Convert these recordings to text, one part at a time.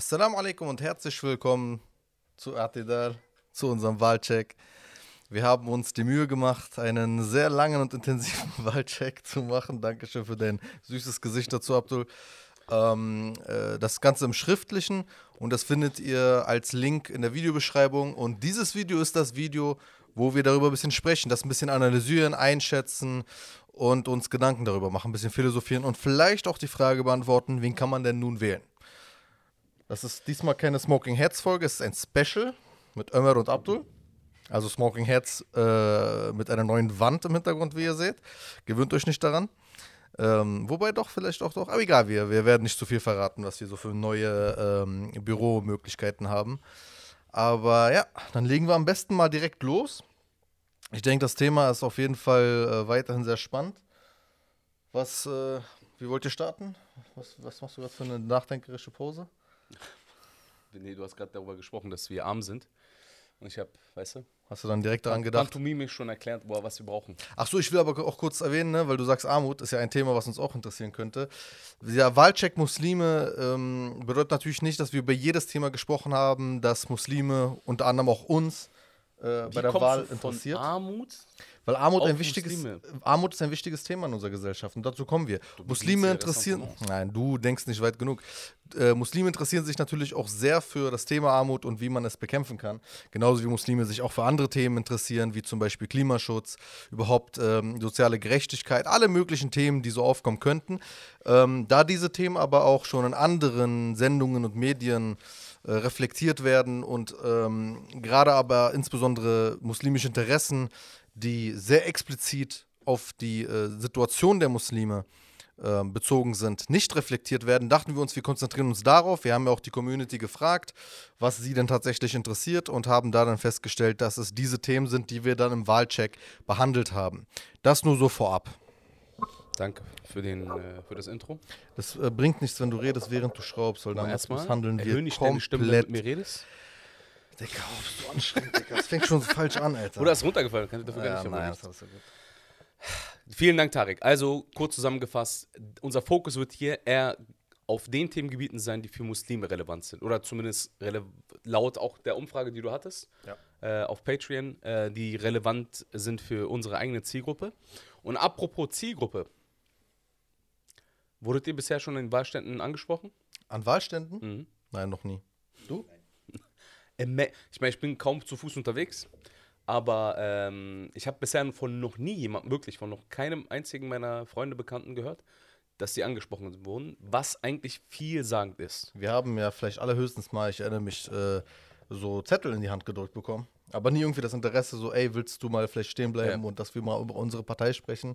Assalamu alaikum und herzlich willkommen zu Atidal, zu unserem Wahlcheck. Wir haben uns die Mühe gemacht, einen sehr langen und intensiven Wahlcheck zu machen. Dankeschön für dein süßes Gesicht dazu, Abdul. Ähm, äh, das Ganze im Schriftlichen und das findet ihr als Link in der Videobeschreibung. Und dieses Video ist das Video, wo wir darüber ein bisschen sprechen, das ein bisschen analysieren, einschätzen und uns Gedanken darüber machen, ein bisschen philosophieren und vielleicht auch die Frage beantworten, wen kann man denn nun wählen? Das ist diesmal keine Smoking Heads Folge, es ist ein Special mit Ömer und Abdul. Also Smoking Heads äh, mit einer neuen Wand im Hintergrund, wie ihr seht. Gewöhnt euch nicht daran. Ähm, wobei doch, vielleicht auch doch. Aber egal, wir, wir werden nicht zu viel verraten, was wir so für neue ähm, Büromöglichkeiten haben. Aber ja, dann legen wir am besten mal direkt los. Ich denke, das Thema ist auf jeden Fall äh, weiterhin sehr spannend. Was, äh, wie wollt ihr starten? Was, was machst du gerade für eine nachdenkerische Pose? Nee, du hast gerade darüber gesprochen, dass wir arm sind. Und ich habe, weißt du, Hast du dann direkt daran gedacht? pantomimisch schon erklärt, boah, was wir brauchen. Ach so, ich will aber auch kurz erwähnen, ne, weil du sagst, Armut ist ja ein Thema, was uns auch interessieren könnte. Der Wahlcheck Muslime ähm, bedeutet natürlich nicht, dass wir über jedes Thema gesprochen haben, das Muslime unter anderem auch uns äh, bei der Wahl du interessiert. Armut? Weil Armut ein wichtiges Muslime? Armut ist ein wichtiges Thema in unserer Gesellschaft und dazu kommen wir. Muslime ja interessieren. Nein, du denkst nicht weit genug. Äh, Muslime interessieren sich natürlich auch sehr für das Thema Armut und wie man es bekämpfen kann. Genauso wie Muslime sich auch für andere Themen interessieren, wie zum Beispiel Klimaschutz, überhaupt ähm, soziale Gerechtigkeit, alle möglichen Themen, die so aufkommen könnten. Ähm, da diese Themen aber auch schon in anderen Sendungen und Medien äh, reflektiert werden und ähm, gerade aber insbesondere muslimische Interessen, die sehr explizit auf die äh, Situation der Muslime äh, bezogen sind, nicht reflektiert werden, dachten wir uns, wir konzentrieren uns darauf. Wir haben ja auch die Community gefragt, was sie denn tatsächlich interessiert und haben da dann festgestellt, dass es diese Themen sind, die wir dann im Wahlcheck behandelt haben. Das nur so vorab. Danke für, den, äh, für das Intro. Das äh, bringt nichts, wenn du redest, während du schraubst, weil dann erstmal handeln wir erhöhen die schnelle Stimme, wenn du komplett. mit mir redest. Digga, oh, bist du anstrengend, Digga. Das fängt schon falsch an, Alter. Oder ist runtergefallen? Kann ich dafür ja, gar nicht nein, das hast du gut. Vielen Dank, Tarek. Also, kurz zusammengefasst, unser Fokus wird hier eher auf den Themengebieten sein, die für Muslime relevant sind. Oder zumindest laut auch der Umfrage, die du hattest Ja. äh, auf Patreon, äh, die relevant sind für unsere eigene Zielgruppe. Und apropos Zielgruppe, wurdet ihr bisher schon in Wahlständen angesprochen? An Wahlständen? Mhm. Nein, noch nie. Du? Ich meine, ich bin kaum zu Fuß unterwegs, aber ähm, ich habe bisher von noch nie jemandem, wirklich von noch keinem einzigen meiner Freunde, Bekannten gehört, dass sie angesprochen wurden, was eigentlich vielsagend ist. Wir haben ja vielleicht allerhöchstens mal, ich erinnere mich, äh, so Zettel in die Hand gedrückt bekommen. Aber nie irgendwie das Interesse, so, ey, willst du mal vielleicht stehen bleiben Ja. und dass wir mal über unsere Partei sprechen.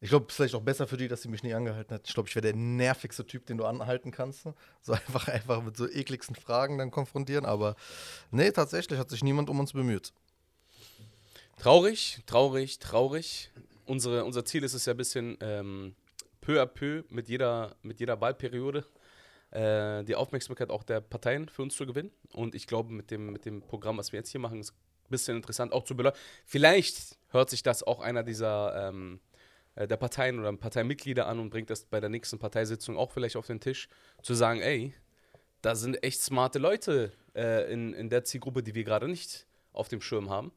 Ich glaube, es ist vielleicht auch besser für die, dass sie mich nie angehalten hat. Ich glaube, ich wäre der nervigste Typ, den du anhalten kannst. So einfach, einfach mit so ekligsten Fragen dann konfrontieren. Aber nee, tatsächlich hat sich niemand um uns bemüht. Traurig, traurig, traurig. Unsere, unser Ziel ist es ja ein bisschen ähm, peu à peu mit jeder, mit jeder Wahlperiode äh, die Aufmerksamkeit auch der Parteien für uns zu gewinnen. Und ich glaube, mit dem, mit dem Programm, was wir jetzt hier machen, ist ein bisschen interessant auch zu beleuchten. Vielleicht hört sich das auch einer dieser ähm, äh, der Parteien oder Parteimitglieder an und bringt das bei der nächsten Parteisitzung auch vielleicht auf den Tisch, zu sagen, ey, da sind echt smarte Leute äh, in, in der Zielgruppe, die wir gerade nicht auf dem Schirm haben.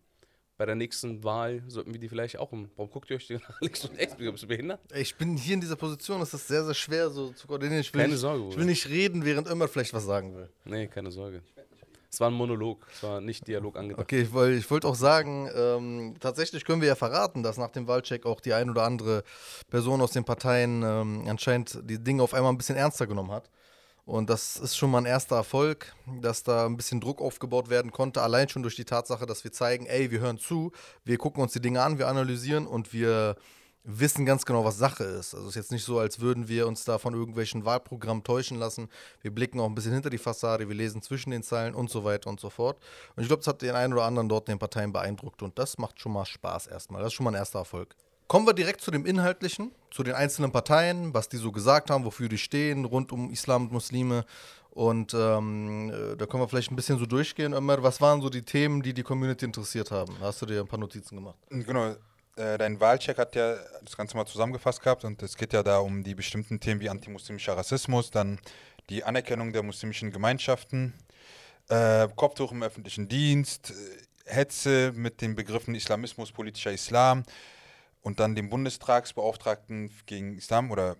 Bei der nächsten Wahl sollten wir die vielleicht auch um. Warum guckt ihr euch die nach links und rechts? Bist du behindert? Ich bin hier in dieser Position, es ist sehr, sehr schwer so zu koordinieren. Ich will, Keine nicht, Sorge, ich will nicht reden, während immer vielleicht was sagen will. Nee, keine Sorge. Es war ein Monolog, es war nicht Dialog angedacht. Okay, ich wollte wollt auch sagen, ähm, tatsächlich können wir ja verraten, dass nach dem Wahlcheck auch die ein oder andere Person aus den Parteien ähm, anscheinend die Dinge auf einmal ein bisschen ernster genommen hat. Und das ist schon mal ein erster Erfolg, dass da ein bisschen Druck aufgebaut werden konnte, allein schon durch die Tatsache, dass wir zeigen, ey, wir hören zu, wir gucken uns die Dinge an, wir analysieren und wir wissen ganz genau, was Sache ist. Also es ist jetzt nicht so, als würden wir uns da von irgendwelchen Wahlprogrammen täuschen lassen. Wir blicken auch ein bisschen hinter die Fassade, wir lesen zwischen den Zeilen und so weiter und so fort. Und ich glaube, das hat den einen oder anderen dort in den Parteien beeindruckt und das macht schon mal Spaß erstmal. Das ist schon mal ein erster Erfolg. Kommen wir direkt zu dem Inhaltlichen, zu den einzelnen Parteien, was die so gesagt haben, wofür die stehen, rund um Islam und Muslime. Und ähm, äh, da können wir vielleicht ein bisschen so durchgehen. Ömer, was waren so die Themen, die die Community interessiert haben? Hast du dir ein paar Notizen gemacht? Genau, äh, dein Wahlcheck hat ja das Ganze mal zusammengefasst gehabt und es geht ja da um die bestimmten Themen wie antimuslimischer Rassismus, dann die Anerkennung der muslimischen Gemeinschaften, äh, Kopftuch im öffentlichen Dienst, äh, Hetze mit den Begriffen Islamismus, politischer Islam und dann dem Bundestagsbeauftragten gegen Islam oder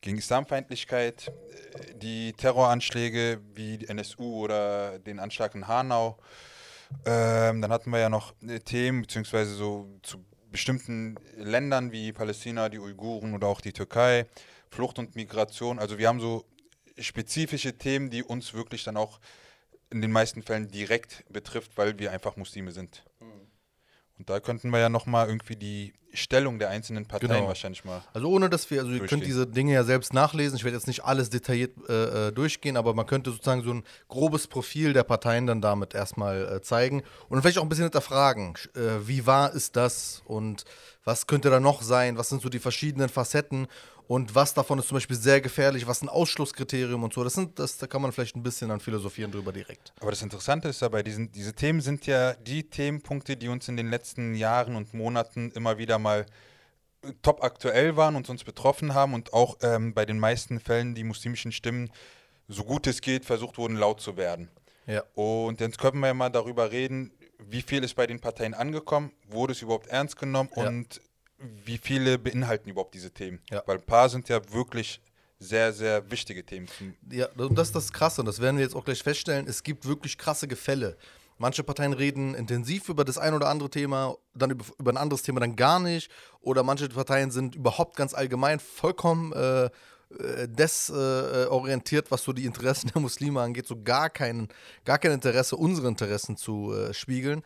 gegen Islamfeindlichkeit, äh, die Terroranschläge wie die NSU oder den Anschlag in Hanau. Ähm, dann hatten wir ja noch Themen, beziehungsweise so zu bestimmten Ländern wie Palästina, die Uiguren oder auch die Türkei, Flucht und Migration. Also wir haben so spezifische Themen, die uns wirklich dann auch in den meisten Fällen direkt betrifft, weil wir einfach Muslime sind. Und da könnten wir ja nochmal irgendwie die Stellung der einzelnen Parteien Genau. wahrscheinlich mal. Also ohne dass wir, also ihr könnt diese Dinge ja selbst nachlesen. Ich werde jetzt nicht alles detailliert äh, äh, durchgehen, aber man könnte sozusagen so ein grobes Profil der Parteien dann damit erstmal äh, zeigen und vielleicht auch ein bisschen hinterfragen, äh, wie wahr ist das und was könnte da noch sein, was sind so die verschiedenen Facetten und was davon ist zum Beispiel sehr gefährlich, was ein Ausschlusskriterium und so. Das sind, das, da kann man vielleicht ein bisschen dann philosophieren drüber direkt. Aber das Interessante ist dabei, diesen, diese Themen sind ja die Themenpunkte, die uns in den letzten Jahren und Monaten immer wieder mal äh, top aktuell waren und uns betroffen haben und auch ähm, bei den meisten Fällen die muslimischen Stimmen, so gut es geht, versucht wurden, laut zu werden. Ja. Und jetzt können wir ja mal darüber reden, wie viel ist bei den Parteien angekommen, wurde es überhaupt ernst genommen Ja. und wie viele beinhalten überhaupt diese Themen. Ja. Weil ein paar sind ja wirklich sehr, sehr wichtige Themen. Ja, und das ist das Krasse, und das werden wir jetzt auch gleich feststellen. Es gibt wirklich krasse Gefälle. Manche Parteien reden intensiv über das ein oder andere Thema, dann über, über ein anderes Thema dann gar nicht. Oder manche Parteien sind überhaupt ganz allgemein vollkommen äh, äh, desorientiert, äh, orientiert, was so die Interessen der Muslime angeht, so gar kein, gar kein Interesse, unsere Interessen zu äh, spiegeln.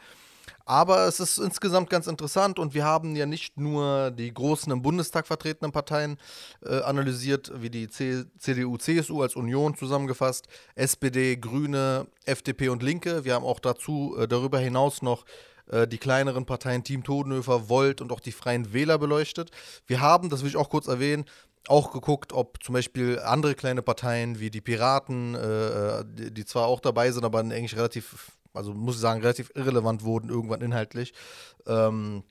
Aber es ist insgesamt ganz interessant und wir haben ja nicht nur die großen im Bundestag vertretenen Parteien äh, analysiert, wie die C CDU, CSU als Union zusammengefasst, SPD, Grüne, FDP und Linke. Wir haben auch dazu äh, darüber hinaus noch äh, die kleineren Parteien Team Todenhöfer, Volt und auch die Freien Wähler beleuchtet. Wir haben, das will ich auch kurz erwähnen, auch geguckt, ob zum Beispiel andere kleine Parteien wie die Piraten, äh, die, die zwar auch dabei sind, aber eigentlich relativ, also muss ich sagen, relativ irrelevant wurden irgendwann inhaltlich, ähm,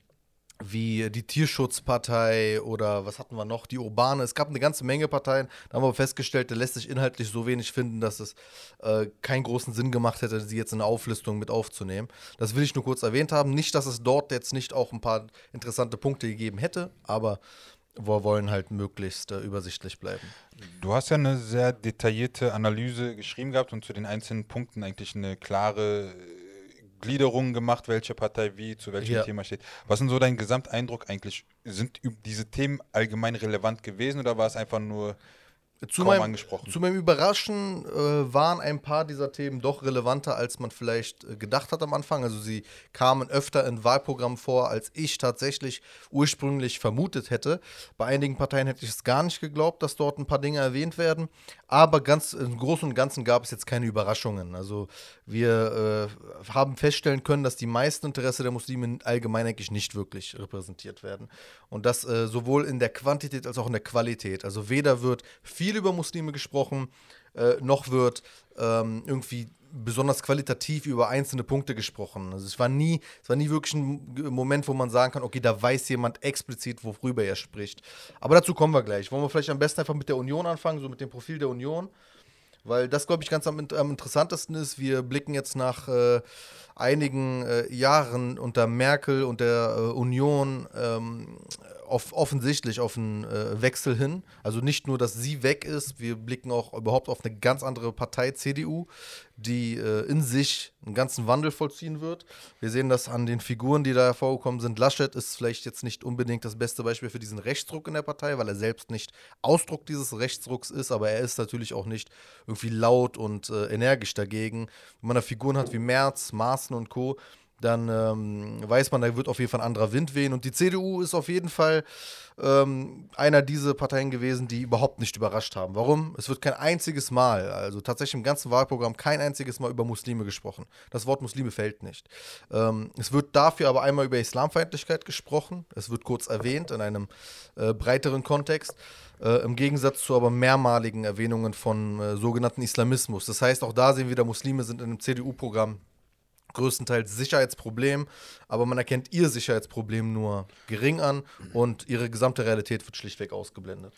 wie die Tierschutzpartei oder was hatten wir noch, die Urbane. Es gab eine ganze Menge Parteien, da haben wir festgestellt, da lässt sich inhaltlich so wenig finden, dass es äh, keinen großen Sinn gemacht hätte, sie jetzt in eine Auflistung mit aufzunehmen. Das will ich nur kurz erwähnt haben. Nicht, dass es dort jetzt nicht auch ein paar interessante Punkte gegeben hätte, aber wir wollen halt möglichst äh, übersichtlich bleiben. Du hast ja eine sehr detaillierte Analyse geschrieben gehabt und zu den einzelnen Punkten eigentlich eine klare äh, Gliederung gemacht, welche Partei wie zu welchem Ja. Thema steht. Was ist denn so dein Gesamteindruck eigentlich? Sind diese Themen allgemein relevant gewesen oder war es einfach nur Zu kaum meinem, angesprochen? zu meinem Überraschen äh, waren ein paar dieser Themen doch relevanter, als man vielleicht äh, gedacht hat am Anfang. Also sie kamen öfter in Wahlprogrammen vor, als ich tatsächlich ursprünglich vermutet hätte. Bei einigen Parteien hätte ich es gar nicht geglaubt, dass dort ein paar Dinge erwähnt werden. Aber ganz im Großen und Ganzen gab es jetzt keine Überraschungen. Also wir äh, haben feststellen können, dass die meisten Interesse der Muslime allgemein eigentlich nicht wirklich repräsentiert werden. Und das äh, sowohl in der Quantität als auch in der Qualität. Also weder wird viel über Muslime gesprochen, äh, noch wird ähm, irgendwie besonders qualitativ über einzelne Punkte gesprochen. Also es war nie, es war nie wirklich ein Moment, wo man sagen kann, okay, da weiß jemand explizit, worüber er spricht. Aber dazu kommen wir gleich. Wollen wir vielleicht am besten einfach mit der Union anfangen, so mit dem Profil der Union? Weil das, glaube ich, ganz am, am interessantesten ist. Wir blicken jetzt nach äh, einigen äh, Jahren unter Merkel und der äh, Union ähm, auf, offensichtlich auf einen äh, Wechsel hin. Also nicht nur, dass sie weg ist, wir blicken auch überhaupt auf eine ganz andere Partei, CDU, die äh, in sich einen ganzen Wandel vollziehen wird. Wir sehen das an den Figuren, die da hervorgekommen sind. Laschet ist vielleicht jetzt nicht unbedingt das beste Beispiel für diesen Rechtsdruck in der Partei, weil er selbst nicht Ausdruck dieses Rechtsdrucks ist, aber er ist natürlich auch nicht irgendwie laut und äh, energisch dagegen. Wenn man da Figuren hat wie Merz, Maaßen und Co., dann ähm, weiß man, da wird auf jeden Fall ein anderer Wind wehen. Und die CDU ist auf jeden Fall ähm, einer dieser Parteien gewesen, die überhaupt nicht überrascht haben. Warum? Es wird kein einziges Mal, also tatsächlich im ganzen Wahlprogramm, kein einziges Mal über Muslime gesprochen. Das Wort Muslime fällt nicht. Ähm, es wird dafür aber einmal über Islamfeindlichkeit gesprochen. Es wird kurz erwähnt in einem äh, breiteren Kontext. Äh, Im Gegensatz zu aber mehrmaligen Erwähnungen von äh, sogenannten Islamismus. Das heißt, auch da sehen wir wieder, Muslime sind in einem CDU-Programm größtenteils Sicherheitsproblem, aber man erkennt ihr Sicherheitsproblem nur gering an und ihre gesamte Realität wird schlichtweg ausgeblendet.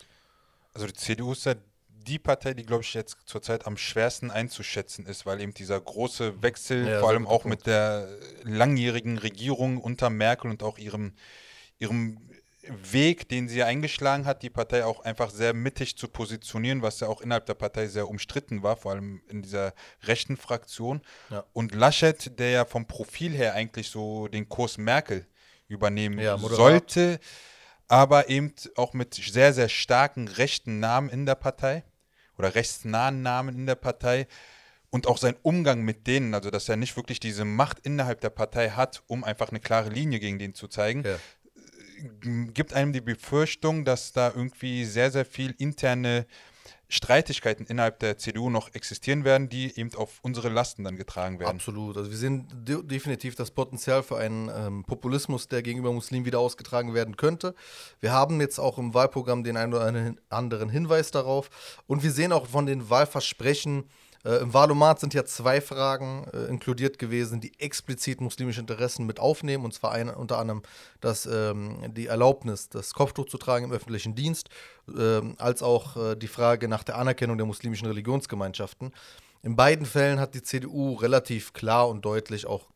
Also die CDU ist ja die Partei, die, glaube ich, jetzt zurzeit am schwersten einzuschätzen ist, weil eben dieser große Wechsel, Ja, vor allem auch Punkt. mit der langjährigen Regierung unter Merkel und auch ihrem, ihrem Weg, den sie eingeschlagen hat, die Partei auch einfach sehr mittig zu positionieren, was ja auch innerhalb der Partei sehr umstritten war, vor allem in dieser rechten Fraktion. Ja. Und Laschet, der ja vom Profil her eigentlich so den Kurs Merkel übernehmen Ja, sollte, aber eben auch mit sehr, sehr starken rechten Namen in der Partei oder rechtsnahen Namen in der Partei und auch sein Umgang mit denen, also dass er nicht wirklich diese Macht innerhalb der Partei hat, um einfach eine klare Linie gegen den zu zeigen, Ja. Gibt einem die Befürchtung, dass da irgendwie sehr, sehr viel interne Streitigkeiten innerhalb der CDU noch existieren werden, die eben auf unsere Lasten dann getragen werden. Absolut. Also wir sehen de definitiv das Potenzial für einen ähm, Populismus, der gegenüber Muslimen wieder ausgetragen werden könnte. Wir haben jetzt auch im Wahlprogramm den einen oder anderen Hinweis darauf. Und wir sehen auch von den Wahlversprechen, äh, im Wahlomat sind ja zwei Fragen äh, inkludiert gewesen, die explizit muslimische Interessen mit aufnehmen. Und zwar eine, unter anderem das, ähm, die Erlaubnis, das Kopftuch zu tragen im öffentlichen Dienst, ähm, als auch äh, die Frage nach der Anerkennung der muslimischen Religionsgemeinschaften. In beiden Fällen hat die CDU relativ klar und deutlich auch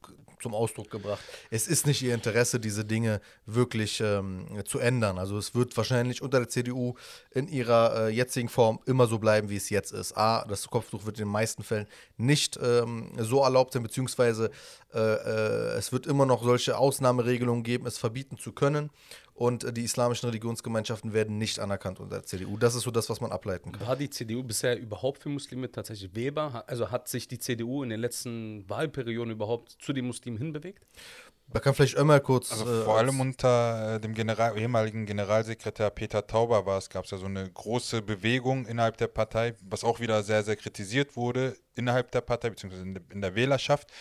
zum Ausdruck gebracht, es ist nicht ihr Interesse, diese Dinge wirklich ähm, zu ändern. Also es wird wahrscheinlich unter der CDU in ihrer äh, jetzigen Form immer so bleiben, wie es jetzt ist. A, das Kopftuch wird in den meisten Fällen nicht ähm, so erlaubt sein, beziehungsweise äh, äh, es wird immer noch solche Ausnahmeregelungen geben, es verbieten zu können. Und äh, die islamischen Religionsgemeinschaften werden nicht anerkannt unter der CDU. Das ist so das, was man ableiten kann. War die CDU bisher überhaupt für Muslime tatsächlich wählbar? Also hat sich die CDU in den letzten Wahlperioden überhaupt zu den Muslimen hinbewegt? Da kann vielleicht Ömer kurz. Also äh, vor als- allem unter äh, dem General, ehemaligen Generalsekretär Peter Tauber war es, gab es ja so eine große Bewegung innerhalb der Partei, was auch wieder sehr, sehr kritisiert wurde innerhalb der Partei, beziehungsweise in der, in der Wählerschaft,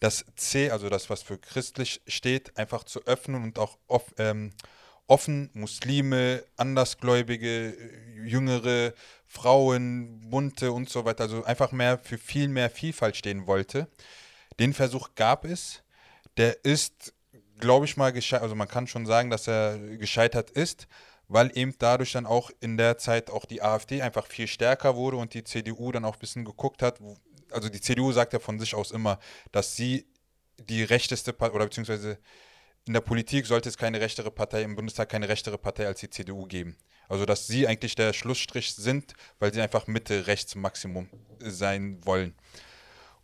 das C, also das, was für christlich steht, einfach zu öffnen und auch off, ähm, offen Muslime, Andersgläubige, Jüngere, Frauen, Bunte und so weiter, also einfach mehr für viel mehr Vielfalt stehen wollte. Den Versuch gab es. Der ist, glaube ich mal, gescheitert. Also man kann schon sagen, dass er gescheitert ist, weil eben dadurch dann auch in der Zeit auch die AfD einfach viel stärker wurde und die CDU dann auch ein bisschen geguckt hat. Also die CDU sagt ja von sich aus immer, dass sie die rechteste Partei oder beziehungsweise in der Politik sollte es keine rechtere Partei, im Bundestag keine rechtere Partei als die CDU geben. Also dass sie eigentlich der Schlussstrich sind, weil sie einfach Mitte-Rechts-Maximum sein wollen.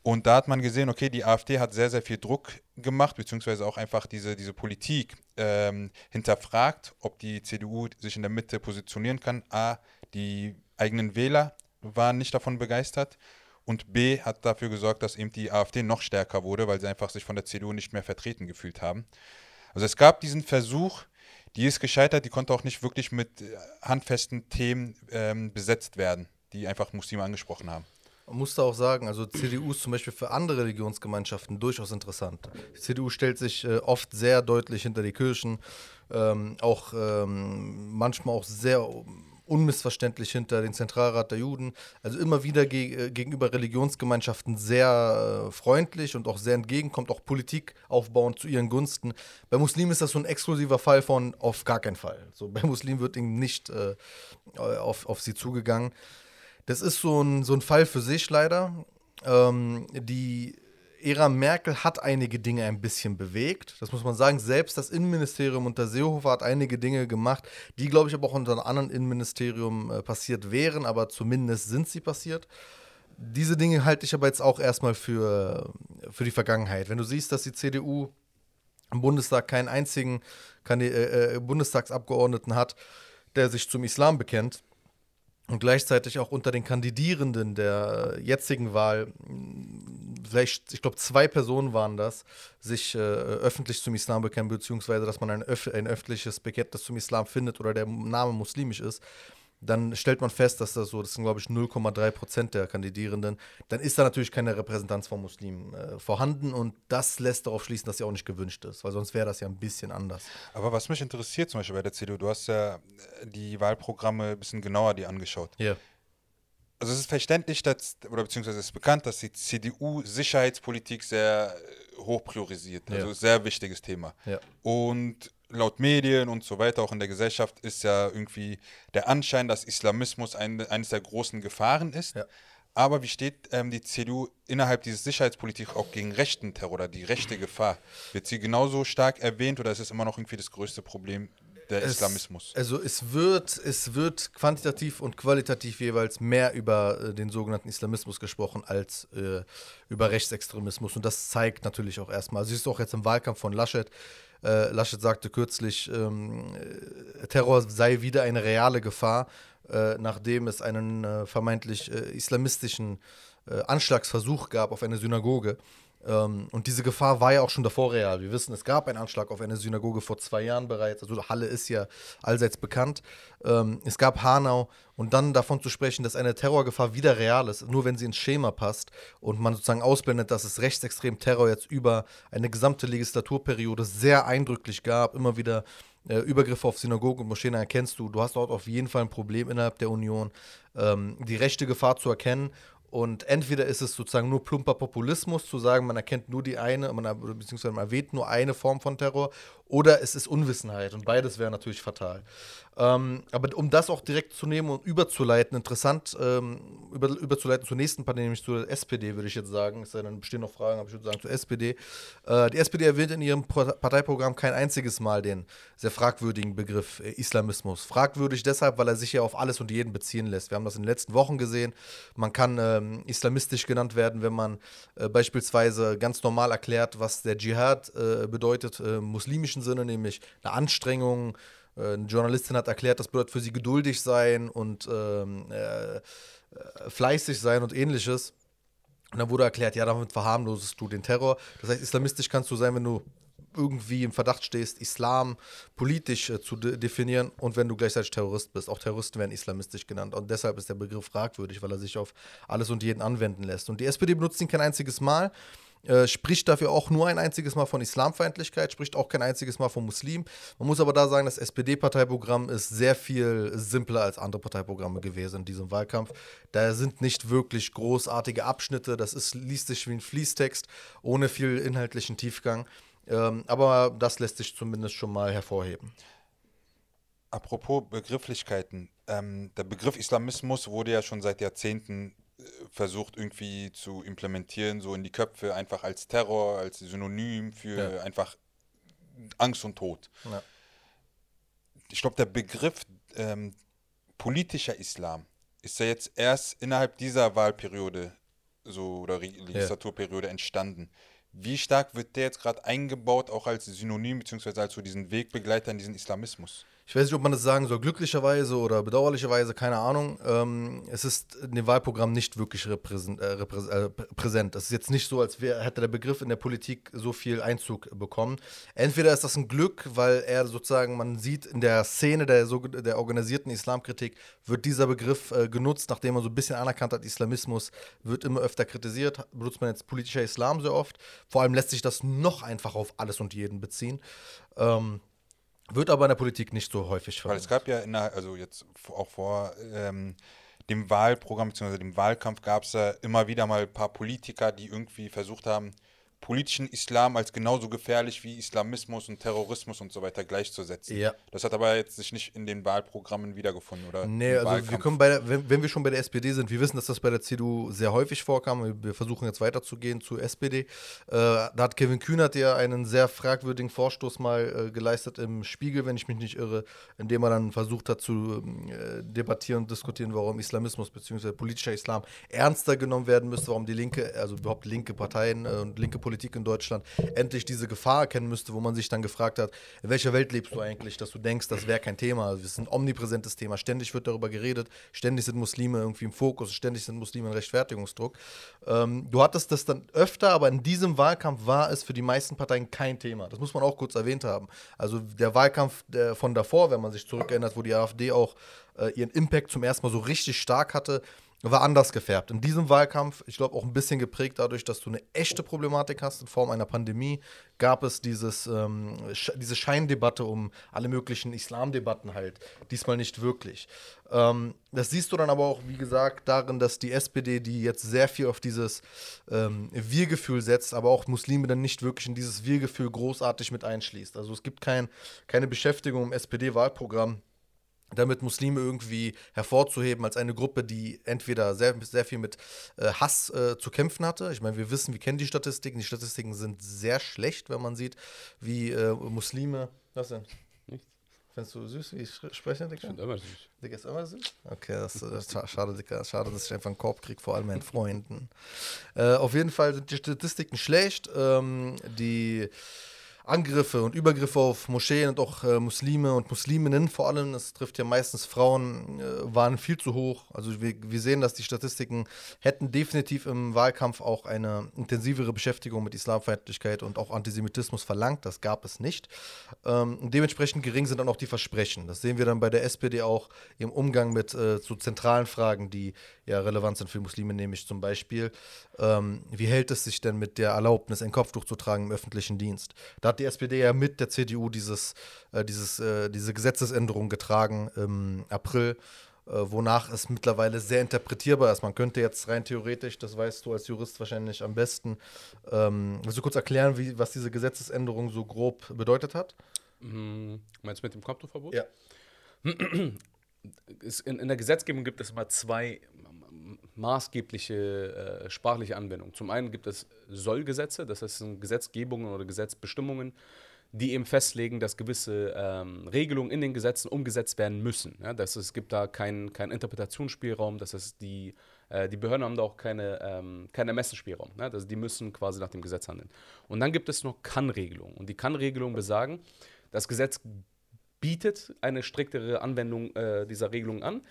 Und da hat man gesehen, okay, die AfD hat sehr, sehr viel Druck gemacht, beziehungsweise auch einfach diese, diese Politik ähm, hinterfragt, ob die CDU sich in der Mitte positionieren kann. A, die eigenen Wähler waren nicht davon begeistert. Und B, hat dafür gesorgt, dass eben die AfD noch stärker wurde, weil sie einfach sich von der CDU nicht mehr vertreten gefühlt haben. Also es gab diesen Versuch, die ist gescheitert, die konnte auch nicht wirklich mit äh, handfesten Themen ähm, besetzt werden, die einfach Muslime angesprochen haben. Man muss da auch sagen, also CDU ist zum Beispiel für andere Religionsgemeinschaften durchaus interessant. Die CDU stellt sich äh, oft sehr deutlich hinter die Kirchen, ähm, auch ähm, manchmal auch sehr unmissverständlich hinter den Zentralrat der Juden. Also immer wieder ge äh, gegenüber Religionsgemeinschaften sehr äh, freundlich und auch sehr entgegenkommt, auch Politik aufbauend zu ihren Gunsten. Bei Muslimen ist das so ein exklusiver Fall von auf gar keinen Fall. So, bei Muslimen wird ihm nicht äh, auf, auf sie zugegangen. Das ist so ein, so ein Fall für sich leider. Ähm, die Ära Merkel hat einige Dinge ein bisschen bewegt. Das muss man sagen. Selbst das Innenministerium unter Seehofer hat einige Dinge gemacht, die, glaube ich, aber auch unter einem anderen Innenministerium äh, passiert wären, aber zumindest sind sie passiert. Diese Dinge halte ich aber jetzt auch erstmal für, für die Vergangenheit. Wenn du siehst, dass die CDU im Bundestag keinen einzigen äh, äh, Bundestagsabgeordneten hat, der sich zum Islam bekennt, und gleichzeitig auch unter den Kandidierenden der jetzigen Wahl, vielleicht, ich glaube, zwei Personen waren das, sich äh, öffentlich zum Islam bekennen, beziehungsweise dass man ein, öff ein öffentliches Bekenntnis zum Islam findet oder der Name muslimisch ist, dann stellt man fest, dass das so, das sind glaube ich 0,3 Prozent der Kandidierenden, dann ist da natürlich keine Repräsentanz von Muslimen äh, vorhanden und das lässt darauf schließen, dass sie auch nicht gewünscht ist, weil sonst wäre das ja ein bisschen anders. Aber was mich interessiert zum Beispiel bei der CDU, du hast ja die Wahlprogramme ein bisschen genauer dir angeschaut. Ja. Also es ist verständlich, dass, oder beziehungsweise es ist bekannt, dass die CDU Sicherheitspolitik sehr äh, hoch priorisiert. Also Ja. sehr wichtiges Thema. Ja. Und laut Medien und so weiter, auch in der Gesellschaft, ist ja irgendwie der Anschein, dass Islamismus ein, eines der großen Gefahren ist. Ja. Aber wie steht ähm, die CDU innerhalb dieses Sicherheitspolitik auch gegen rechten Terror oder die rechte Gefahr? Wird sie genauso stark erwähnt oder ist es immer noch irgendwie das größte Problem der Es- Islamismus? Also es wird, es wird quantitativ und qualitativ jeweils mehr über äh, den sogenannten Islamismus gesprochen als äh, über Rechtsextremismus. Und das zeigt natürlich auch erstmal. Also siehst du auch jetzt im Wahlkampf von Laschet. Äh, Laschet sagte kürzlich, ähm, äh, Terror sei wieder eine reale Gefahr, äh, nachdem es einen äh, vermeintlich islamistischen Anschlagsversuch gab auf eine Synagoge. Ähm, und diese Gefahr war ja auch schon davor real. Wir wissen, es gab einen Anschlag auf eine Synagoge vor zwei Jahren bereits. Also Halle ist ja allseits bekannt. Ähm, es gab Hanau. Und dann davon zu sprechen, dass eine Terrorgefahr wieder real ist, nur wenn sie ins Schema passt und man sozusagen ausblendet, dass es rechtsextrem Terror jetzt über eine gesamte Legislaturperiode sehr eindrücklich gab, immer wieder äh, Übergriffe auf Synagogen und Moscheen erkennst du. Du hast dort auf jeden Fall ein Problem innerhalb der Union, ähm, die rechte Gefahr zu erkennen. Und entweder ist es sozusagen nur plumper Populismus, zu sagen, man erkennt nur die eine, man, beziehungsweise man erwähnt nur eine Form von Terror, oder es ist Unwissenheit. Und beides wäre natürlich fatal. Ähm, aber um das auch direkt zu nehmen und überzuleiten, interessant, ähm, über, überzuleiten zur nächsten Partei, nämlich zur SPD, würde ich jetzt sagen. Es sei denn, bestehen noch Fragen, aber ich würde sagen zur SPD. Äh, die SPD erwähnt in ihrem Pro- Parteiprogramm kein einziges Mal den sehr fragwürdigen Begriff äh, Islamismus. Fragwürdig deshalb, weil er sich ja auf alles und jeden beziehen lässt. Wir haben das in den letzten Wochen gesehen. Man kann ähm, islamistisch genannt werden, wenn man äh, beispielsweise ganz normal erklärt, was der Dschihad äh, bedeutet, äh, im muslimischen Sinne, nämlich eine Anstrengung. Äh, eine Journalistin hat erklärt, das bedeutet für sie geduldig sein und ähm, äh, äh, fleißig sein und ähnliches. Und dann wurde erklärt, ja, damit verharmlosest du den Terror. Das heißt, islamistisch kannst du sein, wenn du irgendwie im Verdacht stehst, Islam politisch äh, zu de definieren und wenn du gleichzeitig Terrorist bist. Auch Terroristen werden islamistisch genannt. Und deshalb ist der Begriff fragwürdig, weil er sich auf alles und jeden anwenden lässt. Und die SPD benutzt ihn kein einziges Mal. Äh, spricht dafür auch nur ein einziges Mal von Islamfeindlichkeit, spricht auch kein einziges Mal von Muslim. Man muss aber da sagen, das SPD-Parteiprogramm ist sehr viel simpler als andere Parteiprogramme gewesen in diesem Wahlkampf. Da sind nicht wirklich großartige Abschnitte, das ist, liest sich wie ein Fließtext, ohne viel inhaltlichen Tiefgang. Ähm, aber das lässt sich zumindest schon mal hervorheben. Apropos Begrifflichkeiten, ähm, der Begriff Islamismus wurde ja schon seit Jahrzehnten versucht irgendwie zu implementieren, so in die Köpfe, einfach als Terror, als Synonym für Ja. einfach Angst und Tod. Ja. Ich glaube, der Begriff ähm, politischer Islam ist ja jetzt erst innerhalb dieser Wahlperiode so oder Legislaturperiode entstanden. Wie stark wird der jetzt gerade eingebaut, auch als Synonym beziehungsweise als so diesen Wegbegleiter in diesen Islamismus? Ich weiß nicht, ob man das sagen soll, glücklicherweise oder bedauerlicherweise, keine Ahnung. Ähm, es ist in dem Wahlprogramm nicht wirklich äh, äh, präsent. Es ist jetzt nicht so, als wär, hätte der Begriff in der Politik so viel Einzug bekommen. Entweder ist das ein Glück, weil er sozusagen, man sieht in der Szene der, der organisierten Islamkritik, wird dieser Begriff äh, genutzt, nachdem man so ein bisschen anerkannt hat, Islamismus wird immer öfter kritisiert, benutzt man jetzt politischer Islam sehr oft. Vor allem lässt sich das noch einfacher auf alles und jeden beziehen. Ähm, wird aber in der Politik nicht so häufig Weil es verwendet. gab ja, in der, also jetzt auch vor ähm, dem Wahlprogramm bzw. dem Wahlkampf gab es ja immer wieder mal ein paar Politiker, die irgendwie versucht haben, politischen Islam als genauso gefährlich wie Islamismus und Terrorismus und so weiter gleichzusetzen. Ja. Das hat aber jetzt sich nicht in den Wahlprogrammen wiedergefunden, oder? Nee, also wir können bei der, wenn, wenn wir schon bei der SPD sind, wir wissen, dass das bei der CDU sehr häufig vorkam. Wir- versuchen jetzt weiterzugehen zur SPD. Äh, da hat Kevin Kühnert ja einen sehr fragwürdigen Vorstoß mal äh, geleistet im Spiegel, wenn ich mich nicht irre, indem er dann versucht hat zu äh, debattieren und diskutieren, warum Islamismus bzw. politischer Islam ernster genommen werden müsste, warum die Linke, also überhaupt linke Parteien äh, und linke Politik in Deutschland endlich diese Gefahr erkennen müsste, wo man sich dann gefragt hat, in welcher Welt lebst du eigentlich, dass du denkst, das wäre kein Thema. Es ist ein omnipräsentes Thema. Ständig wird darüber geredet, ständig sind Muslime irgendwie im Fokus, ständig sind Muslime in Rechtfertigungsdruck. Ähm, du hattest das dann öfter, aber in diesem Wahlkampf war es für die meisten Parteien kein Thema. Das muss man auch kurz erwähnt haben. Also der Wahlkampf von davor, wenn man sich zurückerinnert, wo die AfD auch äh, ihren Impact zum ersten Mal so richtig stark hatte, war anders gefärbt. In diesem Wahlkampf, ich glaube auch ein bisschen geprägt dadurch, dass du eine echte Problematik hast in Form einer Pandemie, gab es dieses, ähm, diese Scheindebatte um alle möglichen Islamdebatten halt. Diesmal nicht wirklich. Ähm, das siehst du dann aber auch, wie gesagt, darin, dass die SPD, die jetzt sehr viel auf dieses ähm, Wir-Gefühl setzt, aber auch Muslime dann nicht wirklich in dieses Wir-Gefühl großartig mit einschließt. Also es gibt kein, keine Beschäftigung im SPD-Wahlprogramm damit Muslime irgendwie hervorzuheben als eine Gruppe, die entweder sehr, sehr viel mit äh, Hass äh, zu kämpfen hatte. Ich meine, wir wissen, wir kennen die Statistiken. Die Statistiken sind sehr schlecht, wenn man sieht, wie äh, Muslime. Was denn? Nichts. Findest du süß, wie ich spreche, Digga? Ich finde immer süß. Digga, ist immer süß? Okay, das, das schade, Digga. Schade, dass ich einfach einen Korb kriege, vor allem meinen Freunden. Äh, auf jeden Fall sind die Statistiken schlecht. Ähm, die Angriffe und Übergriffe auf Moscheen und auch äh, Muslime und Musliminnen vor allem, das trifft ja meistens Frauen, äh, waren viel zu hoch. Also wir, wir sehen, dass die Statistiken hätten definitiv im Wahlkampf auch eine intensivere Beschäftigung mit Islamfeindlichkeit und auch Antisemitismus verlangt. Das gab es nicht. Ähm, dementsprechend gering sind dann auch die Versprechen. Das sehen wir dann bei der SPD auch im Umgang mit äh, so zentralen Fragen, die ja relevant sind für Muslime, nämlich zum Beispiel, ähm, wie hält es sich denn mit der Erlaubnis, ein Kopftuch zu tragen im öffentlichen Dienst? Da hat die SPD ja mit der CDU dieses, äh, dieses, äh, diese Gesetzesänderung getragen im April, äh, wonach es mittlerweile sehr interpretierbar ist. Man könnte jetzt rein theoretisch, das weißt du als Jurist wahrscheinlich am besten, ähm, du kurz erklären, wie, was diese Gesetzesänderung so grob bedeutet hat? Mhm. Meinst du mit dem Kopftuchverbot? Ja. In, in, der Gesetzgebung gibt es immer zwei maßgebliche äh, sprachliche Anwendung. Zum einen gibt es Sollgesetze, das heißt Gesetzgebungen oder Gesetzbestimmungen, die eben festlegen, dass gewisse ähm, Regelungen in den Gesetzen umgesetzt werden müssen. Ja, das ist, es gibt da keinen kein Interpretationsspielraum, das heißt, die, äh, die Behörden haben da auch keine, ähm, keinen Ermessensspielraum. Ja, das, die müssen quasi nach dem Gesetz handeln. Und dann gibt es noch Kann-Regelungen. Und die Kann-Regelungen besagen, das Gesetz bietet eine striktere Anwendung äh, dieser Regelung an,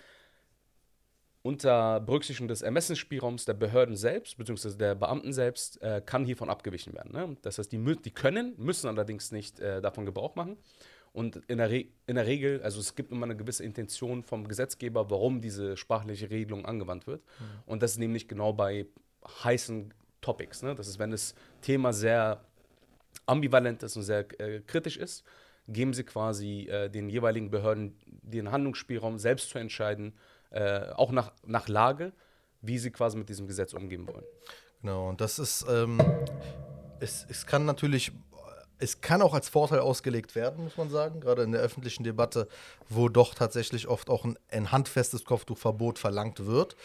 unter Berücksichtigung des Ermessensspielraums der Behörden selbst, beziehungsweise der Beamten selbst, äh, kann hiervon abgewichen werden. Ne? Das heißt, die, die können, müssen allerdings nicht äh, davon Gebrauch machen. Und in der, in der Regel, also es gibt immer eine gewisse Intention vom Gesetzgeber, warum diese sprachliche Regelung angewandt wird. Mhm. Und das ist nämlich genau bei heißen Topics. Ne? Das ist, wenn das Thema sehr ambivalent ist und sehr äh, kritisch ist, geben sie quasi äh, den jeweiligen Behörden den Handlungsspielraum, selbst zu entscheiden, äh, auch nach, nach Lage, wie sie quasi mit diesem Gesetz umgehen wollen. Genau, und das ist, ähm, es, es kann natürlich es kann auch als Vorteil ausgelegt werden, muss man sagen, gerade in der öffentlichen Debatte, wo doch tatsächlich oft auch ein, ein handfestes Kopftuchverbot verlangt wird.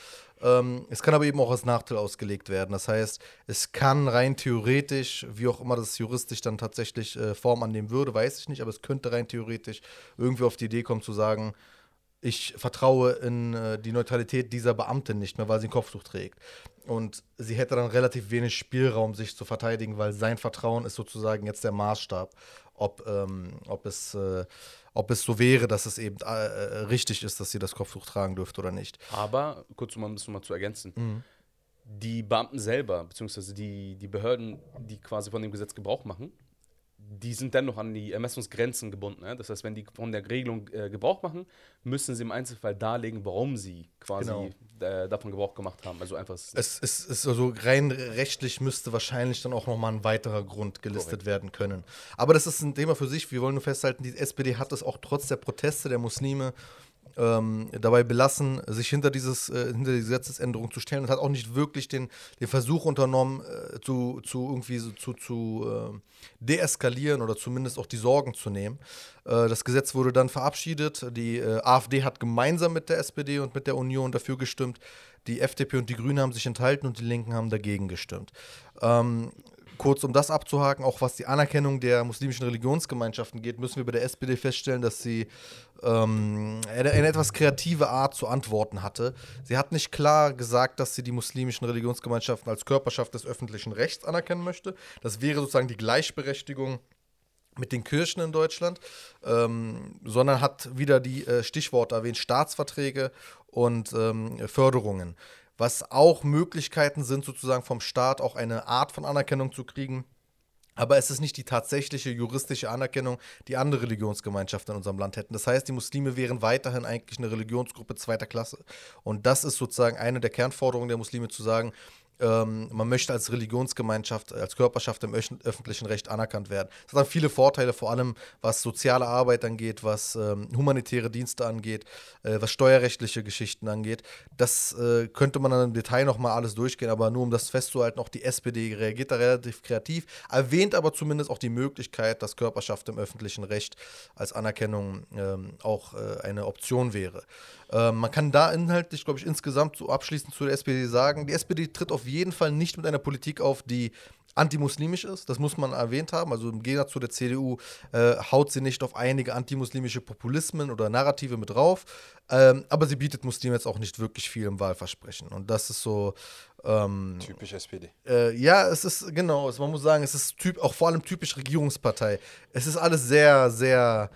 Ähm, es kann aber eben auch als Nachteil ausgelegt werden. Das heißt, es kann rein theoretisch, wie auch immer das juristisch dann tatsächlich äh, Form annehmen würde, weiß ich nicht, aber es könnte rein theoretisch irgendwie auf die Idee kommen zu sagen, ich vertraue in äh, die Neutralität dieser Beamtin nicht mehr, weil sie ein Kopftuch trägt. Und sie hätte dann relativ wenig Spielraum, sich zu verteidigen, weil sein Vertrauen ist sozusagen jetzt der Maßstab, ob, ähm, ob, es, äh, ob es so wäre, dass es eben äh, äh richtig ist, dass sie das Kopftuch tragen dürfte oder nicht. Aber, kurz um das nochmal zu ergänzen, mhm. die Beamten selber, beziehungsweise die, die Behörden, die quasi von dem Gesetz Gebrauch machen, die sind dennoch an die Ermessungsgrenzen gebunden. Ne? Das heißt, wenn die von der Regelung äh, Gebrauch machen, müssen sie im Einzelfall darlegen, warum sie quasi genau. äh, davon Gebrauch gemacht haben. Also einfach. Es, es ist also rein rechtlich müsste wahrscheinlich dann auch nochmal ein weiterer Grund gelistet Correct. werden können. Aber das ist ein Thema für sich. Wir wollen nur festhalten, die SPD hat es auch trotz der Proteste der Muslime ähm, dabei belassen, sich hinter, dieses, äh, hinter die Gesetzesänderung zu stellen und hat auch nicht wirklich den, den Versuch unternommen, äh, zu, zu irgendwie so, zu, zu äh, deeskalieren oder zumindest auch die Sorgen zu nehmen. Äh, das Gesetz wurde dann verabschiedet. Die äh, AfD hat gemeinsam mit der SPD und mit der Union dafür gestimmt. Die FDP und die Grünen haben sich enthalten und die Linken haben dagegen gestimmt. Ähm, kurz um das abzuhaken, auch was die Anerkennung der muslimischen Religionsgemeinschaften geht, müssen wir bei der SPD feststellen, dass sie ähm, eine, etwas kreative Art zu antworten hatte. Sie hat nicht klar gesagt, dass sie die muslimischen Religionsgemeinschaften als Körperschaft des öffentlichen Rechts anerkennen möchte. Das wäre sozusagen die Gleichberechtigung mit den Kirchen in Deutschland, ähm, sondern hat wieder die äh, Stichworte erwähnt, Staatsverträge und ähm, Förderungen was auch Möglichkeiten sind, sozusagen vom Staat auch eine Art von Anerkennung zu kriegen. Aber es ist nicht die tatsächliche juristische Anerkennung, die andere Religionsgemeinschaften in unserem Land hätten. Das heißt, die Muslime wären weiterhin eigentlich eine Religionsgruppe zweiter Klasse. Und das ist sozusagen eine der Kernforderungen der Muslime zu sagen, ähm, man möchte als Religionsgemeinschaft, als Körperschaft im öffentlichen Recht anerkannt werden. Das hat dann viele Vorteile, vor allem was soziale Arbeit angeht, was ähm, humanitäre Dienste angeht, äh, was steuerrechtliche Geschichten angeht. Das äh, könnte man dann im Detail nochmal alles durchgehen, aber nur um das festzuhalten, auch die SPD reagiert da relativ kreativ, erwähnt aber zumindest auch die Möglichkeit, dass Körperschaft im öffentlichen Recht als Anerkennung ähm, auch äh, eine Option wäre. Ähm, man kann da inhaltlich, glaube ich, insgesamt so abschließend zu der SPD sagen, die SPD tritt auf jeden Fall nicht mit einer Politik auf, die antimuslimisch ist, das muss man erwähnt haben. Also im Gegensatz zu der CDU äh, haut sie nicht auf einige antimuslimische Populismen oder Narrative mit drauf, ähm, aber sie bietet Muslimen jetzt auch nicht wirklich viel im Wahlversprechen. Und das ist so. Ähm, typisch SPD. Äh, ja, es ist, genau, man muss sagen, es ist typ, auch vor allem typisch Regierungspartei. Es ist alles sehr, sehr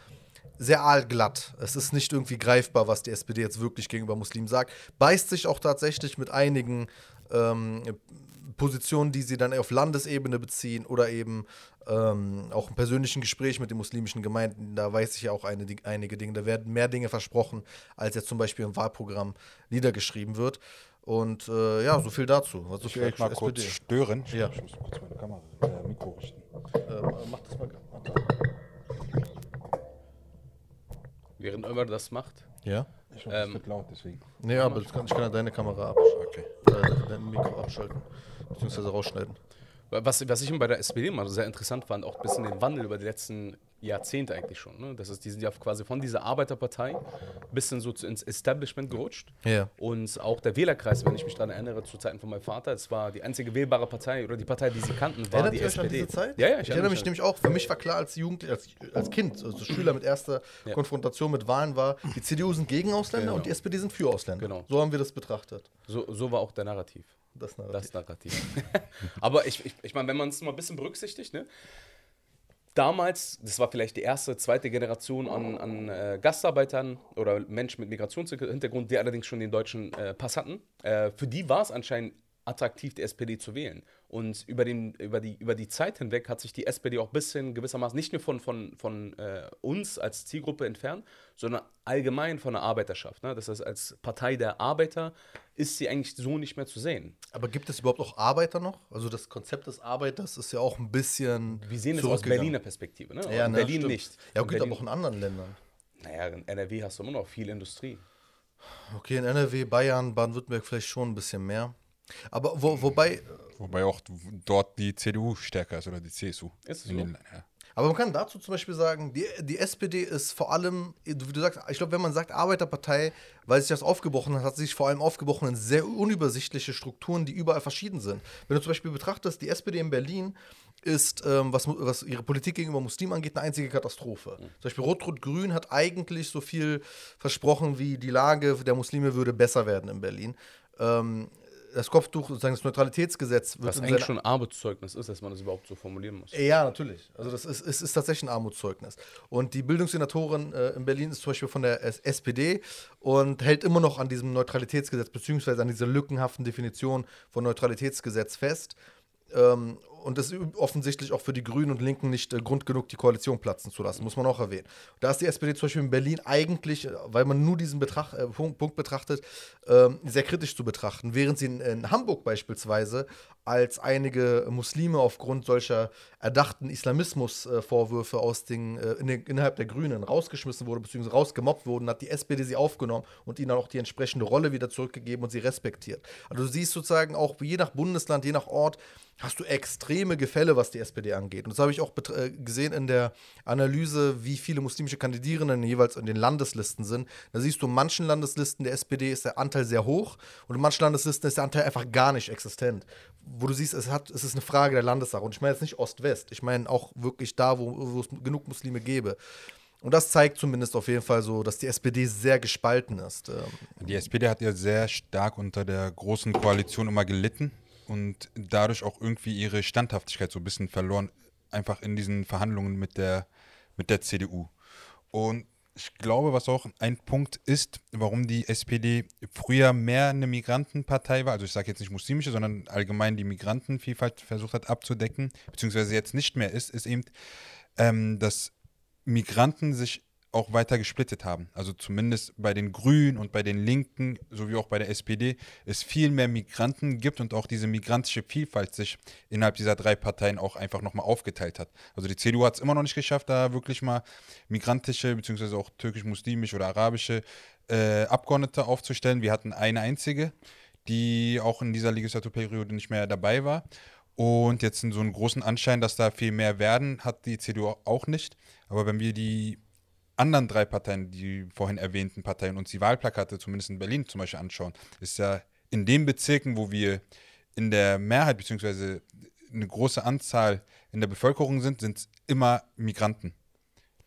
sehr aalglatt. Es ist nicht irgendwie greifbar, was die SPD jetzt wirklich gegenüber Muslimen sagt. Beißt sich auch tatsächlich mit einigen ähm, Positionen, die sie dann auf Landesebene beziehen oder eben ähm, auch im persönlichen Gespräch mit den muslimischen Gemeinden. Da weiß ich ja auch eine, einige Dinge. Da werden mehr Dinge versprochen, als jetzt zum Beispiel im Wahlprogramm niedergeschrieben wird. Und äh, ja, so viel dazu. Also ich werde mal SPD. kurz stören. Ja. Ich muss kurz meine Kamera, äh, Mikro richten. Äh, mach das mal. Während Ömer das macht. Ja. Ich hoffe, ähm, es wird laut, deswegen. Nee, aber kann, ich kann ja deine Kamera abschalten. Okay. Äh, dein Mikro abschalten. Beziehungsweise rausschneiden. Was, was ich bei der SPD mal sehr interessant fand, auch ein bisschen den Wandel über die letzten Jahrzehnte eigentlich schon. Ne? Das ist, die sind ja quasi von dieser Arbeiterpartei ein bisschen so ins Establishment gerutscht. Ja. Und auch der Wählerkreis, wenn ich mich daran erinnere, zu Zeiten von meinem Vater, es war die einzige wählbare Partei oder die Partei, die sie kannten, war Erinnert die SPD. An diese Zeit? Ja, ja, ich, ich erinnere mich nämlich auch. Für mich war klar als Jugend, als, als Kind, also Schüler mit erster ja. Konfrontation mit Wahlen war, die CDU sind gegen Ausländer genau. und die SPD sind für Ausländer. Genau. So haben wir das betrachtet. So, so war auch der Narrativ. Das Narrativ. Das Narrativ. Aber ich, ich, ich meine, wenn man es mal ein bisschen berücksichtigt, ne? damals, das war vielleicht die erste, zweite Generation an, an äh, Gastarbeitern oder Menschen mit Migrationshintergrund, die allerdings schon den deutschen äh, Pass hatten. Äh, für die war es anscheinend attraktiv, die SPD zu wählen. Und über, den, über, die, über die Zeit hinweg hat sich die SPD auch ein bisschen gewissermaßen nicht nur von, von, von äh, uns als Zielgruppe entfernt, sondern allgemein von der Arbeiterschaft. Ne? Das heißt, als Partei der Arbeiter ist sie eigentlich so nicht mehr zu sehen. Aber gibt es überhaupt auch Arbeiter noch? Also das Konzept des Arbeiters ist ja auch ein bisschen. Wir sehen es aus Berliner Perspektive. Ne? Ja, in ne, Berlin stimmt. nicht. Ja, gut, aber auch in anderen Ländern. Naja, in NRW hast du immer noch viel Industrie. Okay, in NRW, Bayern, Baden-Württemberg vielleicht schon ein bisschen mehr. Aber wo, wobei. Wobei auch dort die CDU stärker ist oder die CSU. Ist es so? Den, ja. Aber man kann dazu zum Beispiel sagen, die, die SPD ist vor allem, wie du sagst, ich glaube, wenn man sagt Arbeiterpartei, weil sich das aufgebrochen hat, hat sich vor allem aufgebrochen in sehr unübersichtliche Strukturen, die überall verschieden sind. Wenn du zum Beispiel betrachtest, die SPD in Berlin ist, ähm, was, was ihre Politik gegenüber Muslimen angeht, eine einzige Katastrophe. Mhm. Zum Beispiel Rot-Rot-Grün hat eigentlich so viel versprochen, wie die Lage der Muslime würde besser werden in Berlin. Ähm, das Kopftuch, sozusagen das Neutralitätsgesetz wird. Was eigentlich schon Armutszeugnis ist, dass man das überhaupt so formulieren muss. Ja, natürlich. Also das ist, ist, ist tatsächlich ein Armutszeugnis. Und die Bildungssenatorin äh, in Berlin ist zum Beispiel von der SPD und hält immer noch an diesem Neutralitätsgesetz, beziehungsweise an dieser lückenhaften Definition von Neutralitätsgesetz fest. Ähm, und das ist offensichtlich auch für die Grünen und Linken nicht äh, Grund genug, die Koalition platzen zu lassen, muss man auch erwähnen. Da ist die SPD zum Beispiel in Berlin eigentlich, äh, weil man nur diesen Betracht, äh, Punkt, Punkt, betrachtet, äh, sehr kritisch zu betrachten, während sie in, in Hamburg beispielsweise als einige Muslime aufgrund solcher erdachten Islamismusvorwürfe aus den, äh, in innerhalb der Grünen rausgeschmissen wurde, beziehungsweise rausgemobbt wurden, hat die SPD sie aufgenommen und ihnen auch die entsprechende Rolle wieder zurückgegeben und sie respektiert. Also du siehst sozusagen auch je nach Bundesland, je nach Ort, hast du extreme Gefälle, was die SPD angeht. Und das habe ich auch äh, gesehen in der Analyse, wie viele muslimische Kandidierenden jeweils in den Landeslisten sind. Da siehst du, in manchen Landeslisten der SPD ist der Anteil sehr hoch und in manchen Landeslisten ist der Anteil einfach gar nicht existent. Wo du siehst, es, hat, es ist eine Frage der Landessache. Und ich meine jetzt nicht Ost-West, ich meine auch wirklich da, wo, wo es genug Muslime gäbe. Und das zeigt zumindest auf jeden Fall so, dass die SPD sehr gespalten ist. Ähm. Die SPD hat ja sehr stark unter der großen Koalition immer gelitten und dadurch auch irgendwie ihre Standhaftigkeit so ein bisschen verloren, einfach in diesen Verhandlungen mit der, mit der CDU. Und ich glaube, was auch ein Punkt ist, warum die SPD früher mehr eine Migrantenpartei war, also ich sage jetzt nicht muslimische, sondern allgemein die Migrantenvielfalt versucht hat abzudecken, beziehungsweise jetzt nicht mehr ist, ist eben, ähm, dass Migranten sich auch weiter gesplittet haben. Also zumindest bei den Grünen und bei den Linken sowie auch bei der SPD es viel mehr Migranten gibt und auch diese migrantische Vielfalt sich innerhalb dieser drei Parteien auch einfach nochmal aufgeteilt hat. Also die CDU hat es immer noch nicht geschafft, da wirklich mal migrantische beziehungsweise auch türkisch-muslimische oder arabische äh, Abgeordnete aufzustellen. Wir hatten eine einzige, die auch in dieser Legislaturperiode nicht mehr dabei war. Und jetzt in so einen großen Anschein, dass da viel mehr werden, hat die CDU auch nicht. Aber wenn wir die anderen drei Parteien, die vorhin erwähnten Parteien, uns die Wahlplakate, zumindest in Berlin zum Beispiel, anschauen, ist ja in den Bezirken, wo wir in der Mehrheit beziehungsweise eine große Anzahl in der Bevölkerung sind, sind es immer Migranten,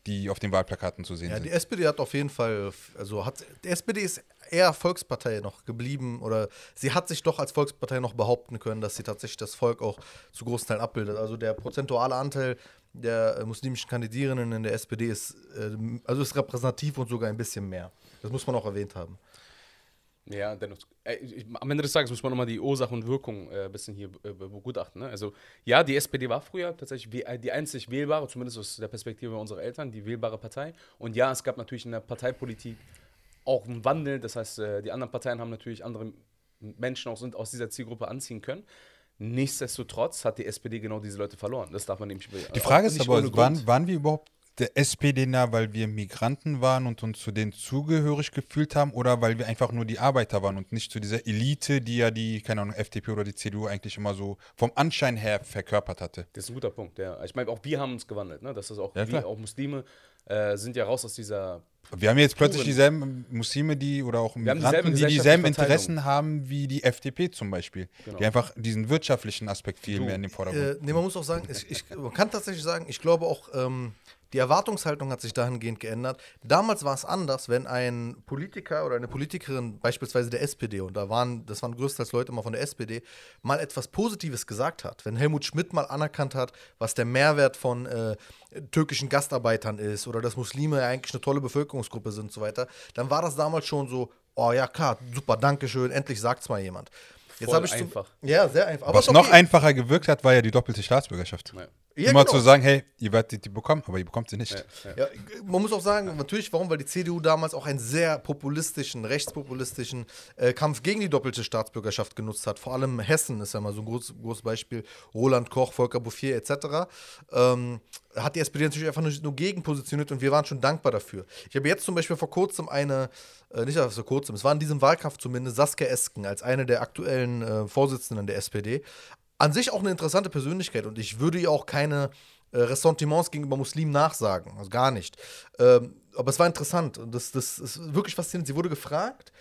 die auf den Wahlplakaten zu sehen Ja, sind. die SPD hat auf jeden Fall, also hat, die SPD ist eher Volkspartei noch geblieben oder sie hat sich doch als Volkspartei noch behaupten können, dass sie tatsächlich das Volk auch zu großen Teilen abbildet. Also der prozentuale Anteil der äh, muslimischen Kandidierenden in der SPD ist, äh, also ist repräsentativ und sogar ein bisschen mehr. Das muss man auch erwähnt haben. Ja, dennoch, äh, am Ende des Tages muss man nochmal die Ursache und Wirkung ein bisschen hier begutachten. Ne? Also, ja, die SPD war früher tatsächlich die einzig wählbare, zumindest aus der Perspektive unserer Eltern, die wählbare Partei. Und ja, es gab natürlich in der Parteipolitik auch einen Wandel. Das heißt, äh, die anderen Parteien haben natürlich andere Menschen sind aus dieser Zielgruppe anziehen können. Nichtsdestotrotz hat die SPD genau diese Leute verloren. Das darf man nämlich Die Frage ist aber, waren, waren wir überhaupt der SPD nah, weil wir Migranten waren und uns zu denen zugehörig gefühlt haben oder weil wir einfach nur die Arbeiter waren und nicht zu dieser Elite, die ja die, keine Ahnung, FDP oder die CDU eigentlich immer so vom Anschein her verkörpert hatte? Das ist ein guter Punkt, ja. Ich meine, auch wir haben uns gewandelt, ne? Das ist auch, Ja, wir, auch Muslime äh, sind ja raus aus dieser Wir haben jetzt plötzlich dieselben Muslime, die oder auch Migranten, die dieselben Interessen haben wie die FDP zum Beispiel. Genau. Die einfach diesen wirtschaftlichen Aspekt viel mehr in den Vordergrund. Äh, nee, man muss auch sagen, ich, ich, man kann tatsächlich sagen, ich glaube auch, ähm, die Erwartungshaltung hat sich dahingehend geändert. Damals war es anders, wenn ein Politiker oder eine Politikerin, beispielsweise der SPD, und da waren, das waren größtenteils Leute immer von der SPD, mal etwas Positives gesagt hat. Wenn Helmut Schmidt mal anerkannt hat, was der Mehrwert von äh, türkischen Gastarbeitern ist oder dass Muslime eigentlich eine tolle Bevölkerungsgruppe sind und so weiter, dann war das damals schon so, oh ja, klar, super, Dankeschön, endlich sagt's mal jemand. Jetzt Voll habe ich zum- einfach. ja, sehr einfach. Aber Was ist noch okay. einfacher gewirkt hat, war ja die doppelte Staatsbürgerschaft. Ja. Ja, Immer genau. zu sagen, hey, ihr werdet die bekommen, aber ihr bekommt sie nicht. Ja, man muss auch sagen, natürlich, warum? Weil die CDU damals auch einen sehr populistischen, rechtspopulistischen äh, Kampf gegen die doppelte Staatsbürgerschaft genutzt hat. Vor allem Hessen ist ja mal so ein groß, großes Beispiel. Roland Koch, Volker Bouffier etc. Ähm, hat die SPD natürlich einfach nur, nur gegen positioniert und wir waren schon dankbar dafür. Ich habe jetzt zum Beispiel vor kurzem eine, äh, nicht vor kurzem, es war in diesem Wahlkampf zumindest, Saskia Esken als eine der aktuellen äh, Vorsitzenden der SPD. An sich auch eine interessante Persönlichkeit und ich würde ihr auch keine äh, Ressentiments gegenüber Muslimen nachsagen. Also gar nicht. Ähm, aber es war interessant und das, das ist wirklich faszinierend. Sie wurde gefragt,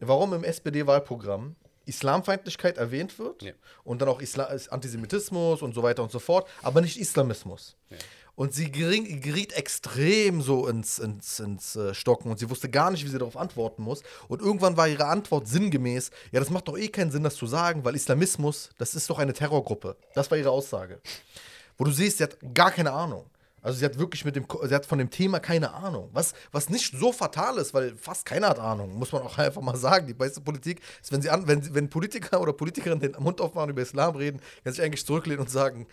warum im SPD-Wahlprogramm Islamfeindlichkeit erwähnt wird Ja. und dann auch Isla Antisemitismus und so weiter und so fort, aber nicht Islamismus. Und sie gering, geriet extrem so ins, ins, ins äh, Stocken und sie wusste gar nicht, wie sie darauf antworten muss. Und irgendwann war ihre Antwort sinngemäß: Ja, das macht doch eh keinen Sinn, das zu sagen, weil Islamismus, das ist doch eine Terrorgruppe. Das war ihre Aussage. Wo du siehst, sie hat gar keine Ahnung. Also sie hat wirklich mit dem, sie hat von dem Thema keine Ahnung. Was, was nicht so fatal ist, weil fast keiner hat Ahnung, muss man auch einfach mal sagen. Die meiste Politik ist, wenn sie an, wenn, wenn Politiker oder Politikerinnen den Mund aufmachen über Islam reden, kann sich eigentlich zurücklehnen und sagen,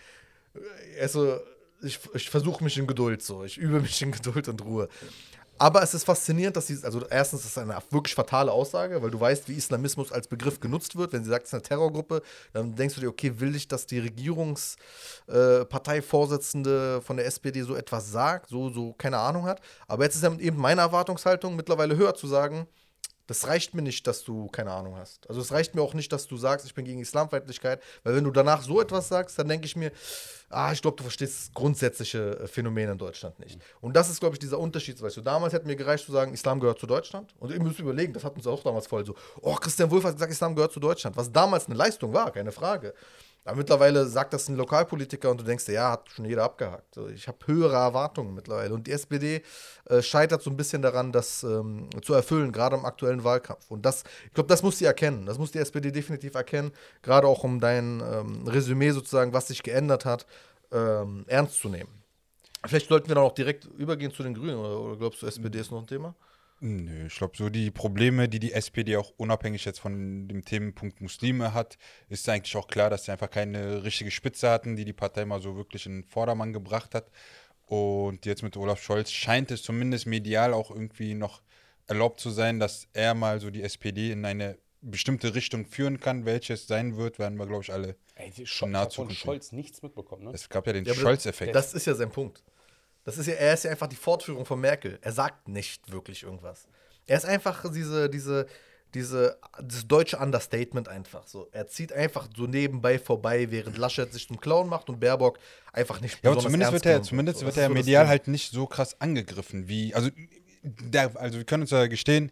äh, also ich, ich versuche mich in Geduld so, ich übe mich in Geduld und Ruhe. Aber es ist faszinierend, dass sie, also erstens ist es eine wirklich fatale Aussage, weil du weißt, wie Islamismus als Begriff genutzt wird. Wenn sie sagt, es ist eine Terrorgruppe, dann denkst du dir, okay, will ich, dass die Regierungsparteivorsitzende von der SPD so etwas sagt, so, so keine Ahnung hat. Aber jetzt ist ja eben meine Erwartungshaltung mittlerweile höher zu sagen, das reicht mir nicht, dass du keine Ahnung hast. Also es reicht mir auch nicht, dass du sagst, ich bin gegen Islamfeindlichkeit, weil wenn du danach so etwas sagst, dann denke ich mir, ah, ich glaube, du verstehst grundsätzliche äh, Phänomene in Deutschland nicht. Und das ist, glaube ich, dieser Unterschied. Weißt du, damals hätte mir gereicht zu sagen, Islam gehört zu Deutschland. Und ihr müsst überlegen, das hat uns auch damals voll so, oh, Christian Wulff hat gesagt, Islam gehört zu Deutschland. Was damals eine Leistung war, keine Frage. Aber mittlerweile sagt das ein Lokalpolitiker und du denkst dir, ja, hat schon jeder abgehakt. Ich habe höhere Erwartungen mittlerweile. Und die SPD äh, scheitert so ein bisschen daran, das ähm, zu erfüllen, gerade im aktuellen Wahlkampf. Und das, ich glaube, das muss sie erkennen. Das muss die SPD definitiv erkennen, gerade auch um dein ähm, Resümee sozusagen, was sich geändert hat, ähm, ernst zu nehmen. Vielleicht sollten wir dann auch direkt übergehen zu den Grünen, oder, oder glaubst du, SPD ist noch ein Thema? Nö, ich glaube, so die Probleme, die die SPD auch unabhängig jetzt von dem Themenpunkt Muslime hat, ist eigentlich auch klar, dass sie einfach keine richtige Spitze hatten, die die Partei mal so wirklich in den Vordermann gebracht hat. Und jetzt mit Olaf Scholz scheint es zumindest medial auch irgendwie noch erlaubt zu sein, dass er mal so die SPD in eine bestimmte Richtung führen kann. Welche es sein wird, werden wir, glaube ich, alle. Ey, die In Scholz, naher hat von Zukunft. Scholz nichts mitbekommen, ne? Es gab ja den Ja, Scholz-Effekt. Das ist ja sein Punkt. Das ist ja, er ist ja einfach die Fortführung von Merkel. Er sagt nicht wirklich irgendwas. Er ist einfach diese, diese, diese, das deutsche Understatement einfach so. Er zieht einfach so nebenbei vorbei, während Laschet sich zum Clown macht und Baerbock einfach nicht Ja, aber zumindest wird er, zumindest So, wird er medial halt nicht so krass angegriffen wie. Also, der, also wir können uns ja gestehen,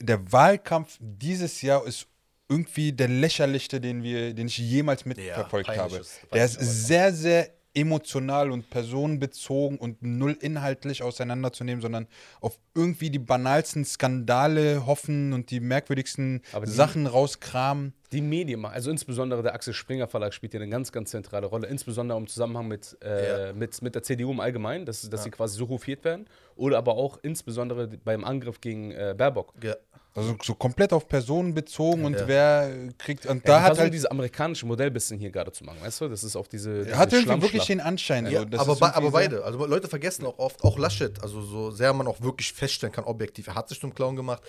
der Wahlkampf dieses Jahr ist irgendwie der lächerlichste, den wir, den ich jemals mitverfolgt peinlich habe. ist- Der ist sehr, sehr emotional und personenbezogen und null inhaltlich auseinanderzunehmen, sondern auf irgendwie die banalsten Skandale hoffen und die merkwürdigsten Aber die- Sachen rauskramen. Die Medien, also insbesondere der Axel Springer Verlag spielt hier eine ganz, ganz zentrale Rolle, insbesondere im Zusammenhang mit, äh, Ja. mit, mit der CDU im Allgemeinen, dass, dass sie quasi so hofiert werden. Oder aber auch insbesondere beim Angriff gegen äh, Baerbock. Ja. Also so komplett auf Personen bezogen und Ja. wer kriegt. Und Da da ja, hat halt dieses amerikanische Modell bisschen hier gerade zu machen, weißt du? Das ist auf diese. diese Hat irgendwie wirklich den Anschein. Ja, so. Aber, aber beide. Also Leute vergessen auch oft, auch Laschet, also so sehr man auch wirklich feststellen kann, objektiv, er hat sich zum Clown gemacht,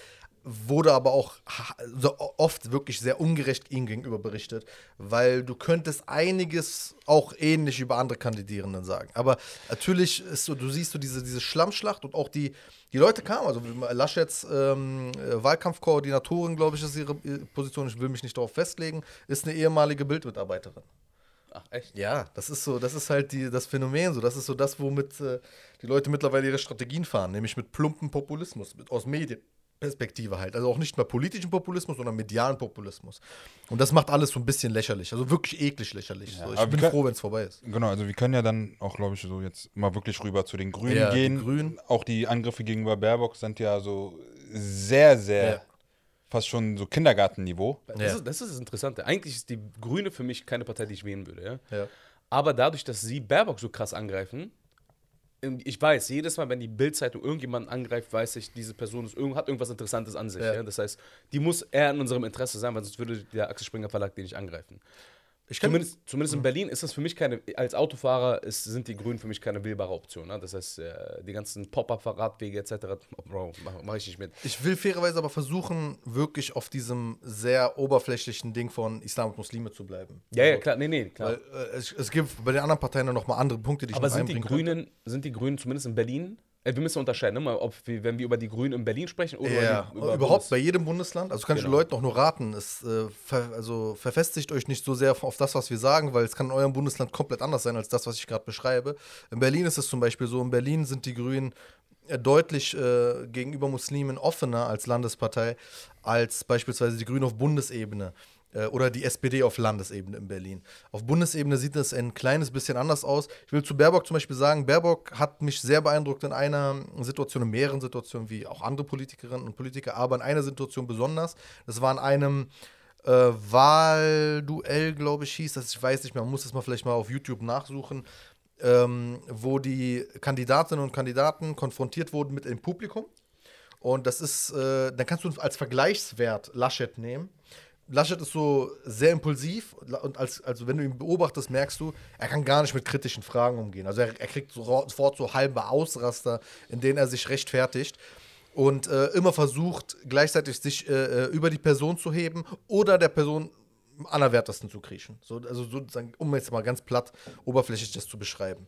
wurde aber auch so oft wirklich sehr ungerecht ihm gegenüber berichtet, weil du könntest einiges auch ähnlich über andere Kandidierenden sagen. Aber natürlich ist so, du siehst so diese, diese Schlammschlacht und auch die, die Leute kamen, also Laschets ähm, äh, Wahlkampfkoordinatorin, glaube ich, ist ihre Position, ich will mich nicht darauf festlegen, ist eine ehemalige Bildmitarbeiterin. Ach, echt? Ja, das ist so, das ist halt die, das Phänomen so. Das ist so das, womit äh, die Leute mittlerweile ihre Strategien fahren, nämlich mit plumpen Populismus, mit, aus Medienperspektive halt. Also auch nicht mehr politischen Populismus, sondern medialen Populismus. Und das macht alles so ein bisschen lächerlich, also wirklich eklig lächerlich. so. Ich bin wir- froh, wenn es vorbei ist. Genau, also wir können ja dann auch, glaube ich, so jetzt mal wirklich rüber zu den Grünen Ja, die gehen. Grünen. Auch die Angriffe gegenüber Baerbock sind ja so sehr, sehr, Ja. fast schon so Kindergartenniveau. Das, Ja. ist, das ist das Interessante. Eigentlich ist die Grüne für mich keine Partei, die ich wählen würde. Ja? Ja. Aber dadurch, dass sie Baerbock so krass angreifen, ich weiß, jedes Mal, wenn die Bildzeitung irgendjemanden angreift, weiß ich, diese Person ist, hat irgendwas Interessantes an sich. Ja. Ja. Das heißt, die muss eher in unserem Interesse sein, weil sonst würde der Axel Springer Verlag den nicht angreifen. Kann, Zumindest, zumindest in Berlin ist das für mich keine, als Autofahrer ist, sind die Grünen für mich keine wählbare Option. Ne? Das heißt, äh, die ganzen Pop-Up-Radwege etc., Bro, mache mach ich nicht mit. ich will fairerweise aber versuchen, wirklich auf diesem sehr oberflächlichen Ding von Islam und Muslime zu bleiben. Ja, ja, Also, klar, nee, nee, klar. Weil, äh, es, es gibt bei den anderen Parteien noch mal andere Punkte, die ich Aber noch sind die. Grünen, sind die Grünen zumindest in Berlin? Äh, wir müssen unterscheiden, ne? mal, ob wir, wenn wir über die Grünen in Berlin sprechen oder Ja, über überhaupt Bundes- bei jedem Bundesland. Also kann ich den Genau. Leuten auch nur raten. Es, äh, ver, also verfestigt euch nicht so sehr auf das, was wir sagen, weil es kann in eurem Bundesland komplett anders sein als das, was ich gerade beschreibe. In Berlin ist es zum Beispiel so, in Berlin sind die Grünen äh, deutlich äh, gegenüber Muslimen offener als Landespartei als beispielsweise die Grünen auf Bundesebene oder die SPD auf Landesebene in Berlin. Auf Bundesebene sieht das ein kleines bisschen anders aus. Ich will zu Baerbock zum Beispiel sagen, Baerbock hat mich sehr beeindruckt in einer Situation, in mehreren Situationen, wie auch andere Politikerinnen und Politiker, aber in einer Situation besonders. Das war in einem äh, Wahlduell, glaube ich, hieß das. Ich weiß nicht mehr, man muss es mal vielleicht mal auf YouTube nachsuchen, ähm, wo die Kandidatinnen und Kandidaten konfrontiert wurden mit dem Publikum. Und das ist, äh, dann kannst du als Vergleichswert Laschet nehmen. Laschet ist so sehr impulsiv und als, also wenn du ihn beobachtest, merkst du, er kann gar nicht mit kritischen Fragen umgehen. Also er, er kriegt sofort so halbe Ausraster, in denen er sich rechtfertigt und äh, immer versucht, gleichzeitig sich äh, äh, über die Person zu heben oder der Person am allerwertesten zu kriechen. So, also sozusagen, um jetzt mal ganz platt, oberflächlich das zu beschreiben.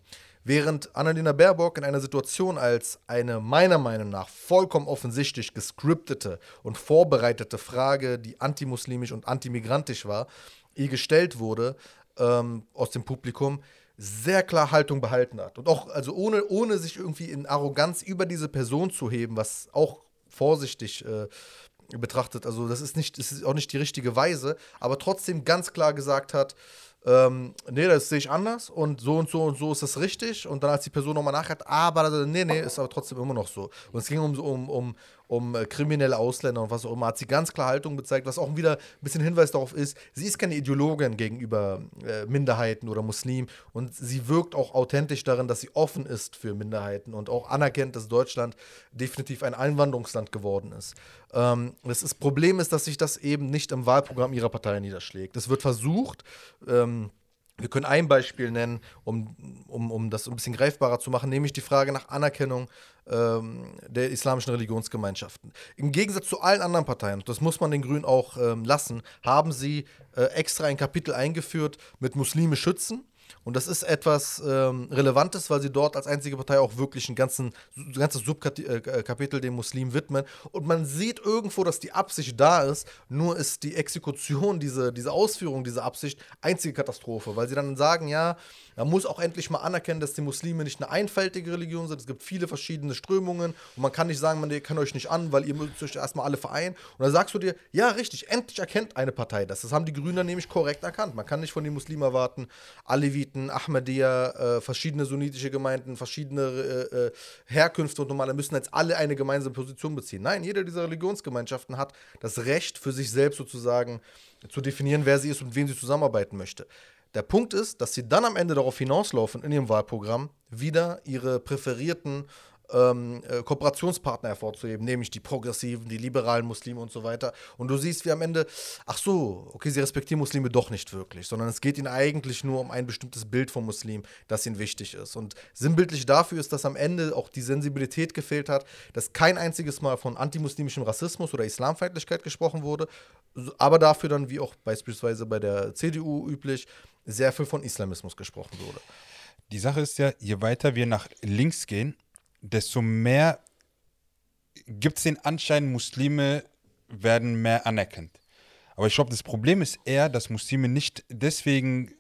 Während Annalena Baerbock in einer Situation als eine meiner Meinung nach vollkommen offensichtlich gescriptete und vorbereitete Frage, die antimuslimisch und antimigrantisch war, ihr gestellt wurde ähm, aus dem Publikum, sehr klar Haltung behalten hat. Und auch, also ohne, ohne sich irgendwie in Arroganz über diese Person zu heben, was auch vorsichtig äh, betrachtet, also das ist nicht, das ist auch nicht die richtige Weise, aber trotzdem ganz klar gesagt hat, ähm, nee, das sehe ich anders und so und so und so ist das richtig. Und dann, als die Person nochmal nachhat, ah, aber nee, nee, ist aber trotzdem immer noch so. Und es ging um, um, um, um äh, kriminelle Ausländer und was auch immer, hat sie ganz klar Haltung gezeigt, was auch wieder ein bisschen Hinweis darauf ist, sie ist keine Ideologin gegenüber äh, Minderheiten oder Muslimen und sie wirkt auch authentisch darin, dass sie offen ist für Minderheiten und auch anerkennt, dass Deutschland definitiv ein Einwanderungsland geworden ist. Ähm, das, das Problem ist, dass sich das eben nicht im Wahlprogramm ihrer Partei niederschlägt. Es wird versucht, ähm, wir können ein Beispiel nennen, um, um, um das ein bisschen greifbarer zu machen, nämlich die Frage nach Anerkennung ähm, der islamischen Religionsgemeinschaften. Im Gegensatz zu allen anderen Parteien, das muss man den Grünen auch ähm, lassen, haben sie äh, extra ein Kapitel eingeführt mit Muslime schützen und das ist etwas ähm, Relevantes, weil sie dort als einzige Partei auch wirklich ein, ganzes Subkapitel äh, dem Muslim widmen. Und man sieht irgendwo, dass die Absicht da ist, nur ist die Exekution, diese, diese Ausführung dieser Absicht einzige Katastrophe, weil sie dann sagen, ja, man muss auch endlich mal anerkennen, dass die Muslime nicht eine einfältige Religion sind. Es gibt viele verschiedene Strömungen und man kann nicht sagen, man kann euch nicht an, weil ihr müsst euch erstmal alle vereinen. Und dann sagst du dir, ja, richtig, endlich erkennt eine Partei das. Das haben die Grünen nämlich korrekt erkannt. Man kann nicht von den Muslimen erwarten, Aleviten, Ahmadiyya, äh, verschiedene sunnitische Gemeinden, verschiedene äh, äh, Herkünfte und normale müssen jetzt alle eine gemeinsame Position beziehen. Nein, jede dieser Religionsgemeinschaften hat das Recht für sich selbst sozusagen zu definieren, wer sie ist und mit wem sie zusammenarbeiten möchte. Der Punkt ist, dass sie dann am Ende darauf hinauslaufen, in ihrem Wahlprogramm wieder ihre präferierten ähm, äh, Kooperationspartner hervorzuheben, nämlich die progressiven, die liberalen Muslime und so weiter. Und du siehst, wie am Ende, ach so, okay, sie respektieren Muslime doch nicht wirklich, sondern es geht ihnen eigentlich nur um ein bestimmtes Bild vom Muslim, das ihnen wichtig ist. Und sinnbildlich dafür ist, dass am Ende auch die Sensibilität gefehlt hat, dass kein einziges Mal von antimuslimischem Rassismus oder Islamfeindlichkeit gesprochen wurde, aber dafür dann, wie auch beispielsweise bei der CDU üblich, sehr viel von Islamismus gesprochen wurde. Die Sache ist ja, je weiter wir nach links gehen, desto mehr gibt es den Anschein, Muslime werden mehr anerkannt. Aber ich glaube, das Problem ist eher, dass Muslime nicht deswegen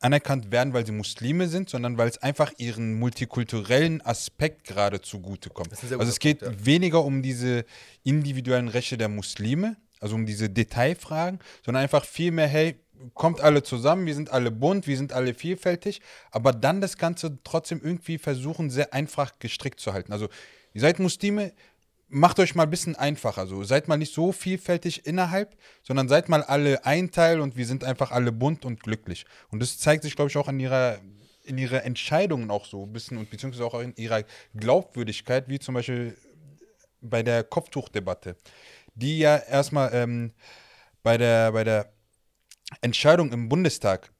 anerkannt werden, weil sie Muslime sind, sondern weil es einfach ihren multikulturellen Aspekt gerade zugutekommt. Also es geht Punkt, ja. weniger um diese individuellen Rechte der Muslime, also um diese Detailfragen, sondern einfach vielmehr, hey, kommt alle zusammen, wir sind alle bunt, wir sind alle vielfältig, aber dann das Ganze trotzdem irgendwie versuchen, sehr einfach gestrickt zu halten. Also, ihr seid Muslime, macht euch mal ein bisschen einfacher. Also, seid mal nicht so vielfältig innerhalb, sondern seid mal alle ein Teil und wir sind einfach alle bunt und glücklich. Und das zeigt sich, glaube ich, auch an ihrer in ihre Entscheidungen auch so ein bisschen und beziehungsweise auch in ihrer Glaubwürdigkeit, wie zum Beispiel bei der Kopftuchdebatte, die ja erstmal ähm, bei der, bei der Entscheidung im Bundestag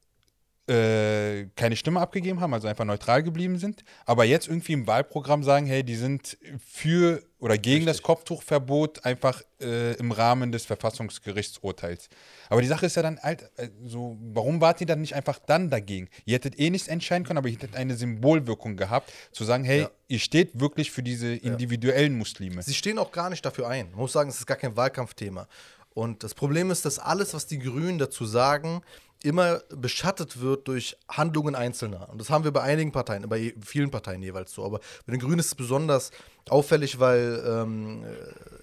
äh, keine Stimme abgegeben haben, also einfach neutral geblieben sind, aber jetzt irgendwie im Wahlprogramm sagen, hey, die sind für oder gegen Richtig. das Kopftuchverbot einfach äh, im Rahmen des Verfassungsgerichtsurteils. Aber die Sache ist ja dann halt, äh, so, warum wart ihr dann nicht einfach dann dagegen? Ihr hättet eh nichts entscheiden können, aber ihr hättet eine Symbolwirkung gehabt, zu sagen, hey, ja. ihr steht wirklich für diese individuellen Muslime. Sie stehen auch gar nicht dafür ein. Man muss sagen, es ist gar kein Wahlkampfthema. Und das Problem ist, dass alles, was die Grünen dazu sagen, immer beschattet wird durch Handlungen Einzelner. Und das haben wir bei einigen Parteien, bei vielen Parteien jeweils so. Aber bei den Grünen ist es besonders auffällig, weil ähm,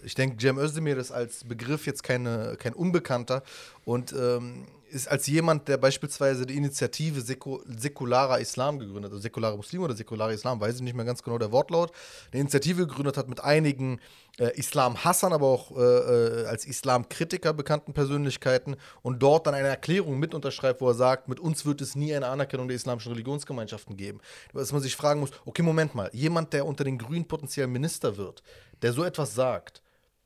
ich denke, Cem Özdemir ist als Begriff jetzt keine, kein Unbekannter. Und ähm, ist als jemand, der beispielsweise die Initiative Säku Säkularer Islam gegründet hat, also säkulare Muslime oder säkularer Islam, weiß ich nicht mehr ganz genau der Wortlaut, eine Initiative gegründet hat mit einigen äh, Islam-Hassern, aber auch äh, äh, als Islam-Kritiker bekannten Persönlichkeiten und dort dann eine Erklärung mit unterschreibt, wo er sagt, mit uns wird es nie eine Anerkennung der islamischen Religionsgemeinschaften geben. Dass man sich fragen muss, okay, Moment mal, jemand, der unter den Grünen potenziell Minister wird, der so etwas sagt,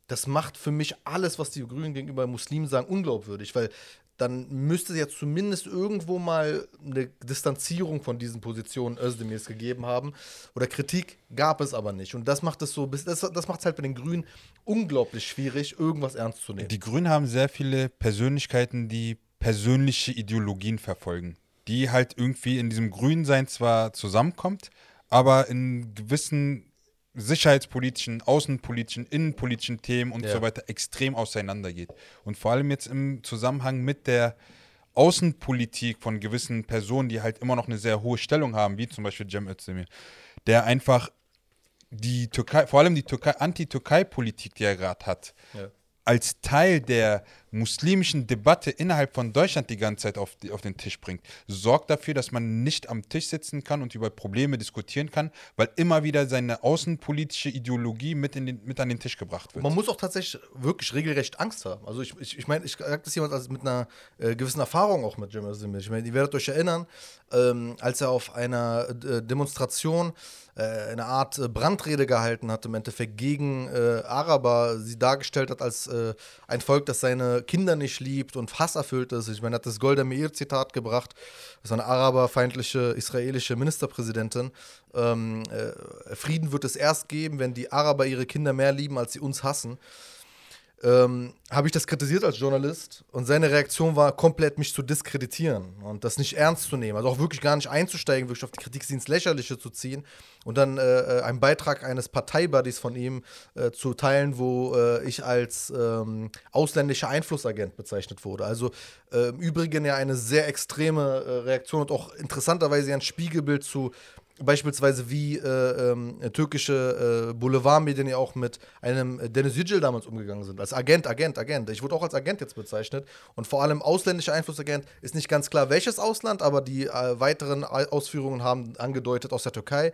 das macht für mich alles, was die Grünen gegenüber Muslimen sagen, unglaubwürdig, weil dann müsste es ja zumindest irgendwo mal eine Distanzierung von diesen Positionen Özdemirs gegeben haben. Oder Kritik gab es aber nicht. Und das macht es so, das, das macht es halt bei den Grünen unglaublich schwierig, irgendwas ernst zu nehmen. Die Grünen haben sehr viele Persönlichkeiten, die persönliche Ideologien verfolgen, die halt irgendwie in diesem Grünsein zwar zusammenkommt, aber in gewissen sicherheitspolitischen, außenpolitischen, innenpolitischen Themen und ja. so weiter extrem auseinandergeht. Und vor allem jetzt im Zusammenhang mit der Außenpolitik von gewissen Personen, die halt immer noch eine sehr hohe Stellung haben, wie zum Beispiel Cem Özdemir, der einfach die Türkei, vor allem die Türkei, Anti-Türkei-Politik, die er gerade hat, ja. als Teil der muslimischen Debatte innerhalb von Deutschland die ganze Zeit auf, die, auf den Tisch bringt, sorgt dafür, dass man nicht am Tisch sitzen kann und über Probleme diskutieren kann, weil immer wieder seine außenpolitische Ideologie mit, in den, mit an den Tisch gebracht wird. Man muss auch tatsächlich wirklich regelrecht Angst haben. Also ich, ich, ich meine, ich sage das jemand also mit einer äh, gewissen Erfahrung auch mit Cem Özdemir. Ich meine, ihr werdet euch erinnern, ähm, als er auf einer äh, Demonstration äh, eine Art äh, Brandrede gehalten hat, im Endeffekt gegen äh, Araber, sie dargestellt hat als äh, ein Volk, das seine Kinder nicht liebt und hasserfüllt ist. Ich meine, er hat das Golda Meir-Zitat gebracht, das ist eine araberfeindliche israelische Ministerpräsidentin. Ähm, äh, Frieden wird es erst geben, wenn die Araber ihre Kinder mehr lieben, als sie uns hassen ähm, habe ich das kritisiert als Journalist und seine Reaktion war komplett, mich zu diskreditieren und das nicht ernst zu nehmen. Also auch wirklich gar nicht einzusteigen, wirklich auf die Kritik ins Lächerliche zu ziehen und dann äh, äh einen Beitrag eines Parteibuddies von ihm äh, zu teilen, wo äh, ich als ähm, ausländischer Einflussagent bezeichnet wurde. Also äh, im Übrigen ja eine sehr extreme äh, Reaktion und auch interessanterweise ein Spiegelbild zu beispielsweise wie äh, ähm, türkische äh, Boulevardmedien ja auch mit einem Dennis Yücel damals umgegangen sind. Als Agent, Agent, Agent. Ich wurde auch als Agent jetzt bezeichnet. Und vor allem ausländischer Einflussagent ist nicht ganz klar, welches Ausland, aber die äh, weiteren Ausführungen haben angedeutet aus der Türkei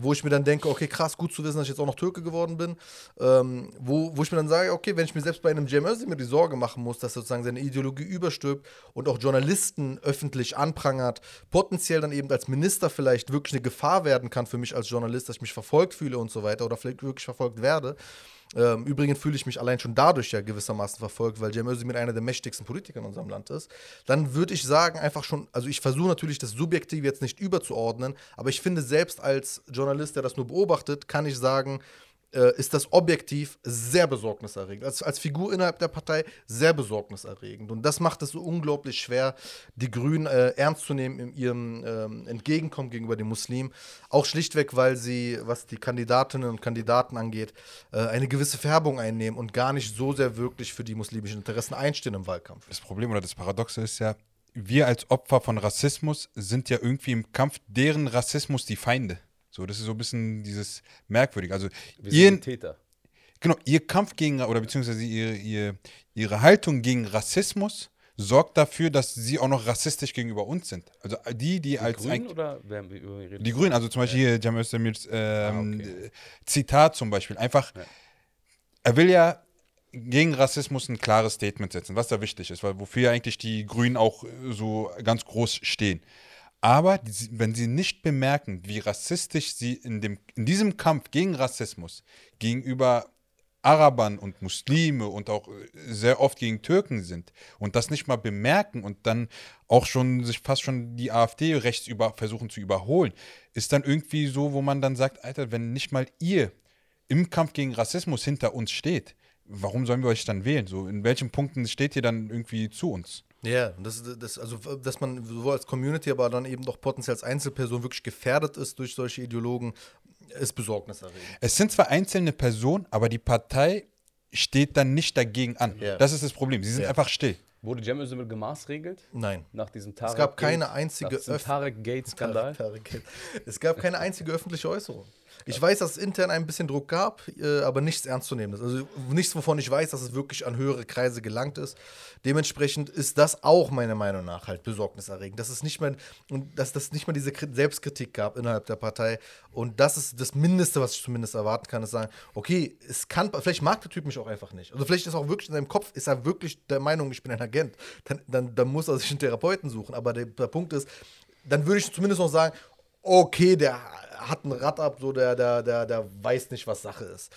wo ich mir dann denke, okay, krass, gut zu wissen, dass ich jetzt auch noch Türke geworden bin, ähm, wo, wo ich mir dann sage, okay, wenn ich mir selbst bei einem Cem mir die Sorge machen muss, dass sozusagen seine Ideologie überstirbt und auch Journalisten öffentlich anprangert, potenziell dann eben als Minister vielleicht wirklich eine Gefahr werden kann für mich als Journalist, dass ich mich verfolgt fühle und so weiter oder vielleicht wirklich verfolgt werde, ähm, übrigens fühle ich mich allein schon dadurch ja gewissermaßen verfolgt, weil Cem mit einer der mächtigsten Politiker in unserem Land ist. Dann würde ich sagen, einfach schon, also ich versuche natürlich das Subjektiv jetzt nicht überzuordnen, aber ich finde selbst als Journalist, der das nur beobachtet, kann ich sagen, äh, ist das objektiv sehr besorgniserregend. Als, als Figur innerhalb der Partei sehr besorgniserregend. Und das macht es so unglaublich schwer, die Grünen äh, ernst zu nehmen in ihrem ähm, Entgegenkommen gegenüber den Muslimen. Auch schlichtweg, weil sie, was die Kandidatinnen und Kandidaten angeht, äh, eine gewisse Färbung einnehmen und gar nicht so sehr wirklich für die muslimischen Interessen einstehen im Wahlkampf. Das Problem oder das Paradoxe ist ja, wir als Opfer von Rassismus sind ja irgendwie im Kampf deren Rassismus die Feinde. So, das ist so ein bisschen dieses Merkwürdige. Also, Wir ihr, sind Täter. Genau, ihr Kampf gegen, oder beziehungsweise ihr, ihr, ihre Haltung gegen Rassismus sorgt dafür, dass sie auch noch rassistisch gegenüber uns sind. Also die, die, die als. Grünen oder wer, Die Grünen, also zum Beispiel ja. hier Jam Özdemirs ähm, ah, okay. Zitat zum Beispiel. Einfach, ja. er will ja gegen Rassismus ein klares Statement setzen, was da wichtig ist, weil wofür eigentlich die Grünen auch so ganz groß stehen. Aber wenn sie nicht bemerken, wie rassistisch sie in, dem, in diesem Kampf gegen Rassismus gegenüber Arabern und Muslime und auch äh, sehr oft gegen Türken sind und das nicht mal bemerken und dann auch schon sich fast schon die AfD rechts über, versuchen zu überholen, ist dann irgendwie so, wo man dann sagt, Alter, wenn nicht mal ihr im Kampf gegen Rassismus hinter uns steht, warum sollen wir euch dann wählen? So, in welchen Punkten steht ihr dann irgendwie zu uns? Ja, das, das, also, dass man sowohl als Community, aber dann eben doch potenziell als Einzelperson wirklich gefährdet ist durch solche Ideologen, ist besorgniserregend. Es sind zwar einzelne Personen, aber die Partei steht dann nicht dagegen an. Ja. Das ist das Problem. Sie sind ja. einfach still. Wurde Cem Özdemir gemaßregelt? Nein. Nach diesem Tarek Es gab keine einzige Tarek Gates Skandal. Tarek, Tarek es gab keine einzige öffentliche Äußerung. Ich weiß, dass es intern ein bisschen Druck gab, äh, aber nichts ernst zu nehmen ist. Also nichts, wovon ich weiß, dass es wirklich an höhere Kreise gelangt ist. Dementsprechend ist das auch meiner Meinung nach halt besorgniserregend. Dass es nicht mehr, dass das nicht mal diese Selbstkritik gab innerhalb der Partei. Und das ist das Mindeste, was ich zumindest erwarten kann, ist sagen, okay, es kann, vielleicht mag der Typ mich auch einfach nicht. Also vielleicht ist auch wirklich in seinem Kopf, ist er wirklich der Meinung, ich bin ein Agent. Dann, dann, dann muss er sich einen Therapeuten suchen. Aber der, der Punkt ist, dann würde ich zumindest noch sagen, okay, der hat ein Rad ab, so der, der, der, der weiß nicht, was Sache ist.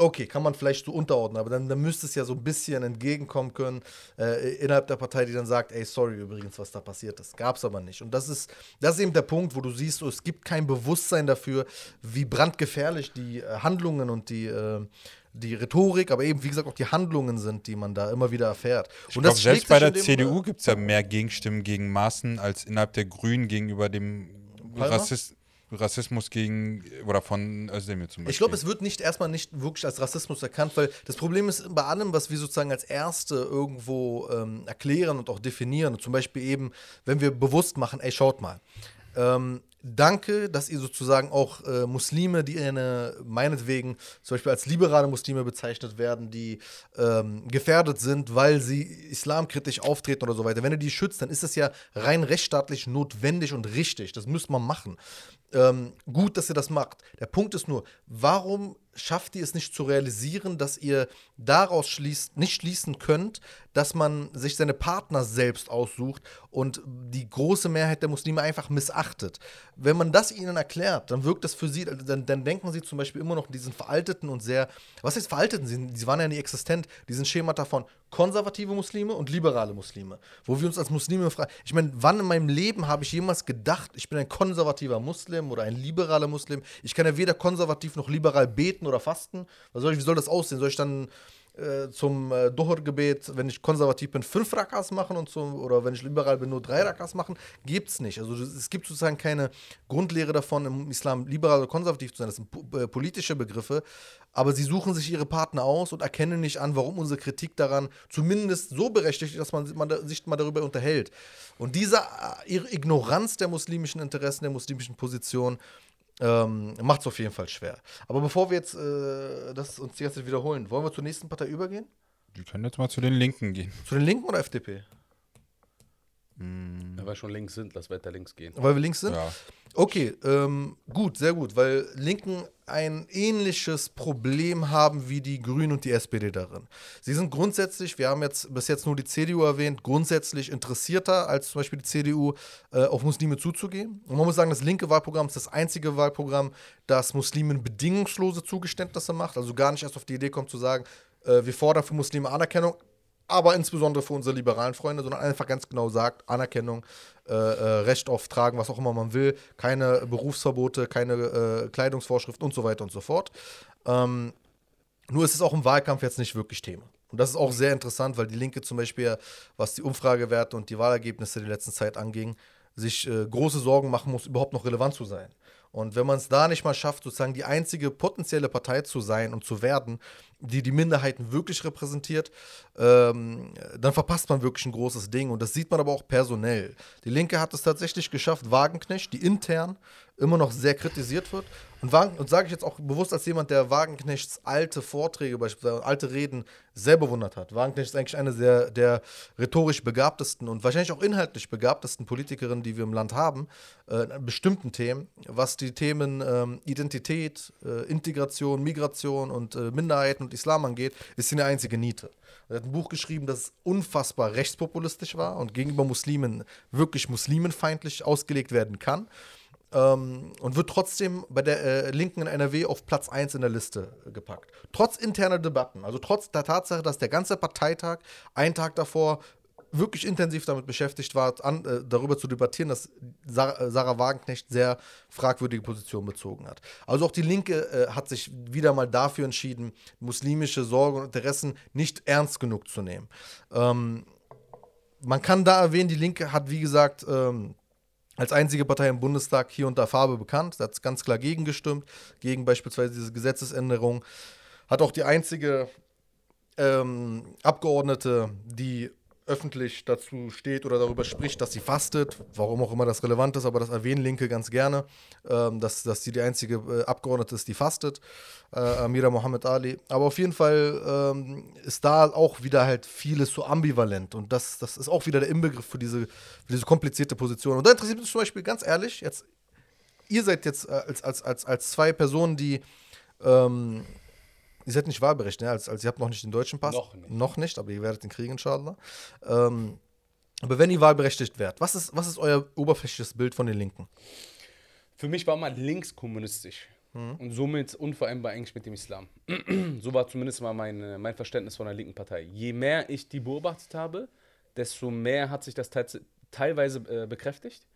Okay, kann man vielleicht so unterordnen, aber dann, dann müsste es ja so ein bisschen entgegenkommen können äh, innerhalb der Partei, die dann sagt, ey, sorry übrigens, was da passiert ist. Gab es aber nicht. Und das ist, das ist eben der Punkt, wo du siehst, so, es gibt kein Bewusstsein dafür, wie brandgefährlich die äh, Handlungen und die, äh, die Rhetorik, aber eben, wie gesagt, auch die Handlungen sind, die man da immer wieder erfährt. Ich und glaub, selbst bei der CDU gibt es ja mehr Gegenstimmen gegen Maßen als innerhalb der Grünen gegenüber dem Rassisten. Rassismus gegen oder von Özdemir zum Beispiel. Ich glaube, es wird nicht erstmal nicht wirklich als Rassismus erkannt, weil das Problem ist bei allem, was wir sozusagen als Erste irgendwo ähm, erklären und auch definieren, zum Beispiel eben, wenn wir bewusst machen, ey, schaut mal, ähm, danke, dass ihr sozusagen auch äh, Muslime, die eine, meinetwegen zum Beispiel als liberale Muslime bezeichnet werden, die ähm, gefährdet sind, weil sie islamkritisch auftreten oder so weiter. Wenn ihr die schützt, dann ist das ja rein rechtsstaatlich notwendig und richtig. Das müsste man machen. Ähm, gut, dass ihr das macht. Der Punkt ist nur, warum schafft ihr es nicht zu realisieren, dass ihr daraus schließt, nicht schließen könnt, dass man sich seine Partner selbst aussucht und die große Mehrheit der Muslime einfach missachtet. Wenn man das ihnen erklärt, dann wirkt das für sie, dann, dann denken sie zum Beispiel immer noch diesen veralteten und sehr, was heißt veralteten? Sie, sie waren ja nicht existent, diesen Schemata von konservative Muslime und liberale Muslime, wo wir uns als Muslime fragen, ich meine, wann in meinem Leben habe ich jemals gedacht, ich bin ein konservativer Muslim oder ein liberaler Muslim? Ich kann ja weder konservativ noch liberal beten oder fasten. Was soll ich, wie soll das aussehen? Soll ich dann äh, zum äh, Dohor-Gebet, wenn ich konservativ bin, fünf Rakas machen und zum, oder wenn ich liberal bin, nur drei Rakas machen? Gibt es nicht. Also es gibt sozusagen keine Grundlehre davon, im Islam liberal oder konservativ zu sein. Das sind äh, politische Begriffe. Aber sie suchen sich ihre Partner aus und erkennen nicht an, warum unsere Kritik daran zumindest so berechtigt ist, dass man, man sich mal darüber unterhält. Und diese äh, Ignoranz der muslimischen Interessen, der muslimischen Position, ähm, Macht es auf jeden Fall schwer. Aber bevor wir jetzt äh, das uns die ganze Zeit wiederholen, wollen wir zur nächsten Partei übergehen? Wir können jetzt mal zu den Linken gehen. Zu den Linken oder FDP? Ja, weil wir schon links sind, lass weiter links gehen. Weil wir links sind? Ja. Okay, ähm, gut, sehr gut, weil Linken ein ähnliches Problem haben wie die Grünen und die SPD darin. Sie sind grundsätzlich, wir haben jetzt bis jetzt nur die CDU erwähnt, grundsätzlich interessierter als zum Beispiel die CDU äh, auf Muslime zuzugehen. Und man muss sagen, das linke Wahlprogramm ist das einzige Wahlprogramm, das Muslimen bedingungslose Zugeständnisse macht, also gar nicht erst auf die Idee kommt zu sagen, äh, wir fordern für Muslime Anerkennung, aber insbesondere für unsere liberalen Freunde, sondern einfach ganz genau sagt, Anerkennung, äh, äh, Recht auf Tragen, was auch immer man will, keine Berufsverbote, keine äh, Kleidungsvorschriften und so weiter und so fort. Ähm, nur ist es auch im Wahlkampf jetzt nicht wirklich Thema. Und das ist auch sehr interessant, weil die Linke zum Beispiel, was die Umfragewerte und die Wahlergebnisse der letzten Zeit anging, sich äh, große Sorgen machen muss, überhaupt noch relevant zu sein. Und wenn man es da nicht mal schafft, sozusagen die einzige potenzielle Partei zu sein und zu werden, die die Minderheiten wirklich repräsentiert, ähm, dann verpasst man wirklich ein großes Ding. Und das sieht man aber auch personell. Die Linke hat es tatsächlich geschafft, Wagenknecht, die intern immer noch sehr kritisiert wird. Und, und sage ich jetzt auch bewusst als jemand, der Wagenknechts alte Vorträge, beispielsweise alte Reden, sehr bewundert hat. Wagenknecht ist eigentlich eine der, der rhetorisch begabtesten und wahrscheinlich auch inhaltlich begabtesten Politikerinnen, die wir im Land haben, äh, bestimmten Themen, was die Themen ähm, Identität, äh, Integration, Migration und äh, Minderheiten und Islam angeht, ist sie eine einzige Niete. Er hat ein Buch geschrieben, das unfassbar rechtspopulistisch war und gegenüber Muslimen wirklich muslimenfeindlich ausgelegt werden kann. Ähm, und wird trotzdem bei der äh, Linken in NRW auf Platz 1 in der Liste gepackt. Trotz interner Debatten, also trotz der Tatsache, dass der ganze Parteitag einen Tag davor wirklich intensiv damit beschäftigt war, an, äh, darüber zu debattieren, dass Sarah, äh, Sarah, Wagenknecht sehr fragwürdige Positionen bezogen hat. Also auch die Linke äh, hat sich wieder mal dafür entschieden, muslimische Sorgen und Interessen nicht ernst genug zu nehmen. Ähm, man kann da erwähnen, die Linke hat, wie gesagt, ähm, als einzige Partei im Bundestag hier unter Farbe bekannt. Sie hat ganz klar gegengestimmt, gegen beispielsweise diese Gesetzesänderung. Hat auch die einzige ähm, Abgeordnete, die öffentlich dazu steht oder darüber spricht, dass sie fastet, warum auch immer das relevant ist, aber das erwähnen Linke ganz gerne, ähm, dass, dass sie die einzige äh, Abgeordnete ist, die fastet, äh, Amira Mohammed Ali. Aber auf jeden Fall ähm, ist da auch wieder halt vieles so ambivalent und das, das ist auch wieder der Inbegriff für diese, für diese komplizierte Position. Und da interessiert mich zum Beispiel ganz ehrlich, jetzt, ihr seid jetzt äh, als, als, als, als zwei Personen, die ähm, ihr seid nicht wahlberechtigt, ne? als, als ihr habt noch nicht den deutschen Pass. Noch nicht. Noch nicht, aber ihr werdet den kriegen, inshallah. Ähm, aber wenn ihr wahlberechtigt werdet, was ist, was ist euer oberflächliches Bild von den Linken? Für mich war mal links kommunistisch und somit unvereinbar eigentlich mit dem Islam. so war zumindest mal mein, äh, mein Verständnis von der linken Partei. Je mehr ich die beobachtet habe, desto mehr hat sich das teils- teilweise äh, bekräftigt.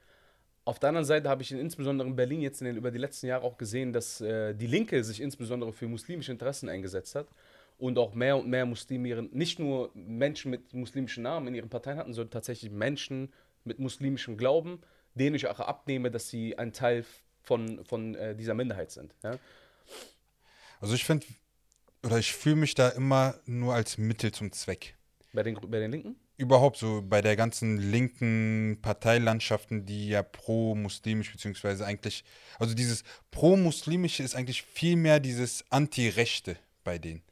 Auf der anderen Seite habe ich in, insbesondere in Berlin jetzt in den, über die letzten Jahre auch gesehen, dass äh, die Linke sich insbesondere für muslimische Interessen eingesetzt hat und auch mehr und mehr Muslime, ihren, nicht nur Menschen mit muslimischen Namen in ihren Parteien hatten, sondern tatsächlich Menschen mit muslimischem Glauben, denen ich auch abnehme, dass sie ein Teil von, von äh, dieser Minderheit sind. Ja? Also ich finde, oder ich fühle mich da immer nur als Mittel zum Zweck. Bei, den, bei den Linken? Überhaupt so bei der ganzen linken Parteilandschaften, die ja pro-muslimisch, beziehungsweise eigentlich, also dieses pro-muslimische ist eigentlich viel mehr dieses Anti-Rechte bei denen.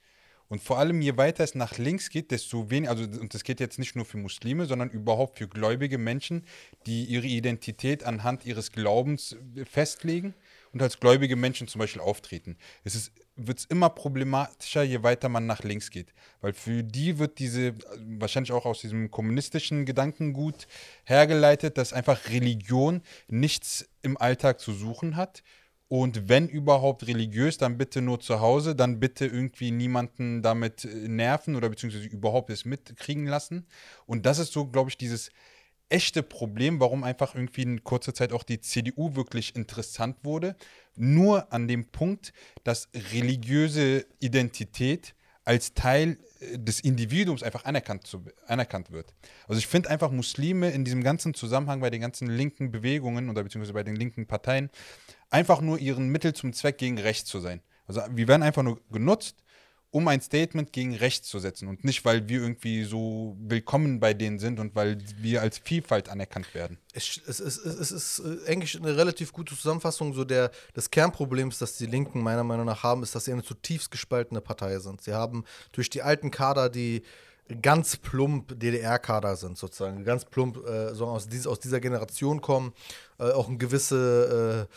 Und vor allem, je weiter es nach links geht, desto weniger, also und das geht jetzt nicht nur für Muslime, sondern überhaupt für gläubige Menschen, die ihre Identität anhand ihres Glaubens festlegen und als gläubige Menschen zum Beispiel auftreten. Es wird immer problematischer, je weiter man nach links geht. Weil für die wird diese, wahrscheinlich auch aus diesem kommunistischen Gedankengut hergeleitet, dass einfach Religion nichts im Alltag zu suchen hat. Und wenn überhaupt religiös, dann bitte nur zu Hause, dann bitte irgendwie niemanden damit nerven oder beziehungsweise überhaupt es mitkriegen lassen. Und das ist so, glaube ich, dieses echte Problem, warum einfach irgendwie in kurzer Zeit auch die CDU wirklich interessant wurde. Nur an dem Punkt, dass religiöse Identität als Teil äh, des Individuums einfach anerkannt, zu, anerkannt wird. Also ich finde einfach Muslime in diesem ganzen Zusammenhang bei den ganzen linken Bewegungen oder beziehungsweise bei den linken Parteien einfach nur ihren Mittel zum Zweck gegen rechts zu sein. Also wir werden einfach nur genutzt, um ein Statement gegen rechts zu setzen und nicht, weil wir irgendwie so willkommen bei denen sind und weil wir als Vielfalt anerkannt werden. Es, es, es, es ist äh, eigentlich eine relativ gute Zusammenfassung so der, des Kernproblems, das die Linken meiner Meinung nach haben, ist, dass sie eine zutiefst gespaltene Partei sind. Sie haben durch die alten Kader, die ganz plump DDR-Kader sind, sozusagen, ganz plump äh, so aus, aus dieser Generation kommen, äh, auch eine gewisse äh,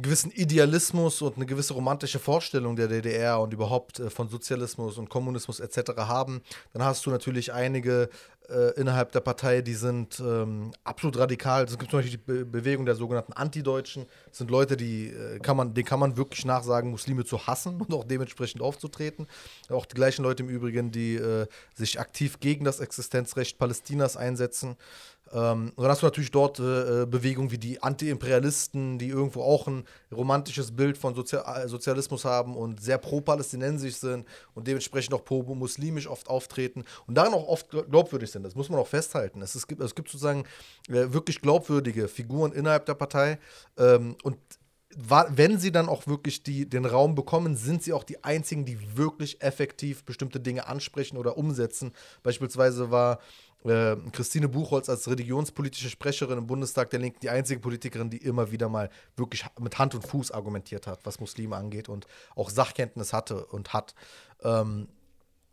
einen gewissen Idealismus und eine gewisse romantische Vorstellung der DDR und überhaupt äh, von Sozialismus und Kommunismus etc. haben, dann hast du natürlich einige äh, innerhalb der Partei, die sind ähm, absolut radikal. Es gibt zum Beispiel die Be Bewegung der sogenannten Antideutschen. Das sind Leute, die äh, kann man, denen kann man wirklich nachsagen, Muslime zu hassen und auch dementsprechend aufzutreten. Auch die gleichen Leute im Übrigen, die äh, sich aktiv gegen das Existenzrecht Palästinas einsetzen. Ähm, und dann hast du natürlich dort äh, äh, Bewegungen wie die Anti-Imperialisten, die irgendwo auch ein romantisches Bild von Sozial Sozialismus haben und sehr pro-palästinensisch sind und dementsprechend auch pro-muslimisch oft auftreten und darin auch oft glaubwürdig sind. Das muss man auch festhalten. Es, es, gibt, es gibt sozusagen äh, wirklich glaubwürdige Figuren innerhalb der Partei ähm, und wenn sie dann auch wirklich die, den Raum bekommen, sind sie auch die einzigen, die wirklich effektiv bestimmte Dinge ansprechen oder umsetzen. Beispielsweise war äh, Christine Buchholz als religionspolitische Sprecherin im Bundestag der Linken die einzige Politikerin, die immer wieder mal wirklich mit Hand und Fuß argumentiert hat, was Muslime angeht und auch Sachkenntnis hatte und hat. Ähm,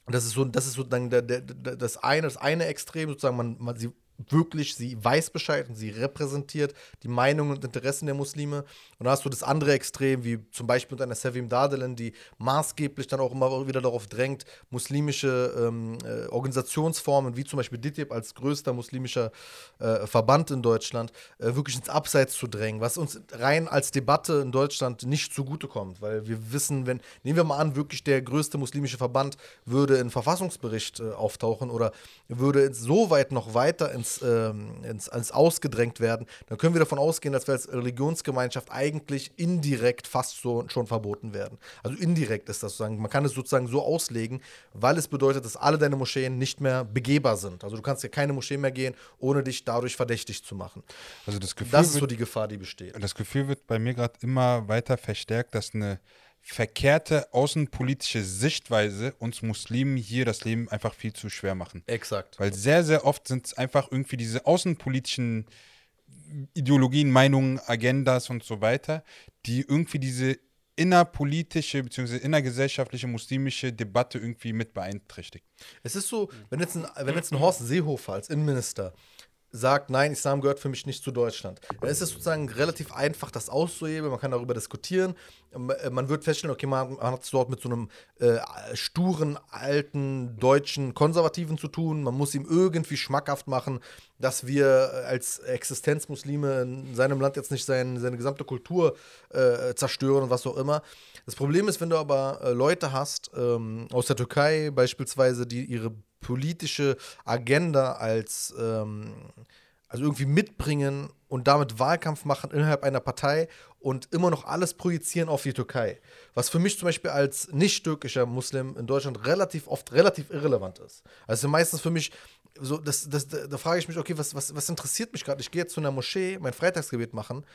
das ist so, das ist sozusagen der, der, das eine, das eine Extrem, sozusagen, man, man, sie wirklich, sie weiß Bescheid und sie repräsentiert die Meinungen und Interessen der Muslime. Und dann hast du das andere Extrem, wie zum Beispiel mit einer Sevim Dadelen, die maßgeblich dann auch immer wieder darauf drängt, muslimische ähm, äh, Organisationsformen, wie zum Beispiel DITIB als größter muslimischer äh, Verband in Deutschland, äh, wirklich ins Abseits zu drängen, was uns rein als Debatte in Deutschland nicht zugutekommt, weil wir wissen, wenn, nehmen wir mal an, wirklich der größte muslimische Verband würde in Verfassungsbericht äh, auftauchen oder würde so weit noch weiter ins ins, ähm, ins, ins Ausgedrängt werden, dann können wir davon ausgehen, dass wir als Religionsgemeinschaft eigentlich indirekt fast so schon verboten werden. Also indirekt ist das sozusagen, man kann es sozusagen so auslegen, weil es bedeutet, dass alle deine Moscheen nicht mehr begehbar sind. Also du kannst ja keine Moschee mehr gehen, ohne dich dadurch verdächtig zu machen. Also das Gefühl das ist so die Gefahr, die besteht. Das Gefühl wird bei mir gerade immer weiter verstärkt, dass eine verkehrte außenpolitische Sichtweise uns Muslimen hier das Leben einfach viel zu schwer machen. Exakt. Weil sehr, sehr oft sind es einfach irgendwie diese außenpolitischen Ideologien, Meinungen, Agendas und so weiter, die irgendwie diese innerpolitische bzw. innergesellschaftliche muslimische Debatte irgendwie mit beeinträchtigt. Es ist so, wenn jetzt ein, wenn jetzt ein Horst Seehofer als Innenminister sagt, nein, Islam gehört für mich nicht zu Deutschland. Dann ist es sozusagen relativ einfach, das auszuhebeln. Man kann darüber diskutieren. Äh, man wird feststellen, okay, man hat es dort mit so einem äh, sturen, alten, deutschen Konservativen zu tun. Man muss ihm irgendwie schmackhaft machen, dass wir als Existenzmuslime in seinem Land jetzt nicht sein, seine gesamte Kultur äh, zerstören und was auch immer. Das Problem ist, wenn du aber äh, Leute hast, ähm, aus der Türkei beispielsweise, die ihre politische Agenda als ähm, also irgendwie mitbringen und damit Wahlkampf machen innerhalb einer Partei und immer noch alles projizieren auf die Türkei. Was für mich zum Beispiel als nicht-türkischer Muslim in Deutschland relativ oft relativ irrelevant ist. Also meistens für mich, so, das, das, da, da frage ich mich, okay, was, was, was interessiert mich gerade? Ich gehe jetzt zu einer Moschee, mein Freitagsgebet machen.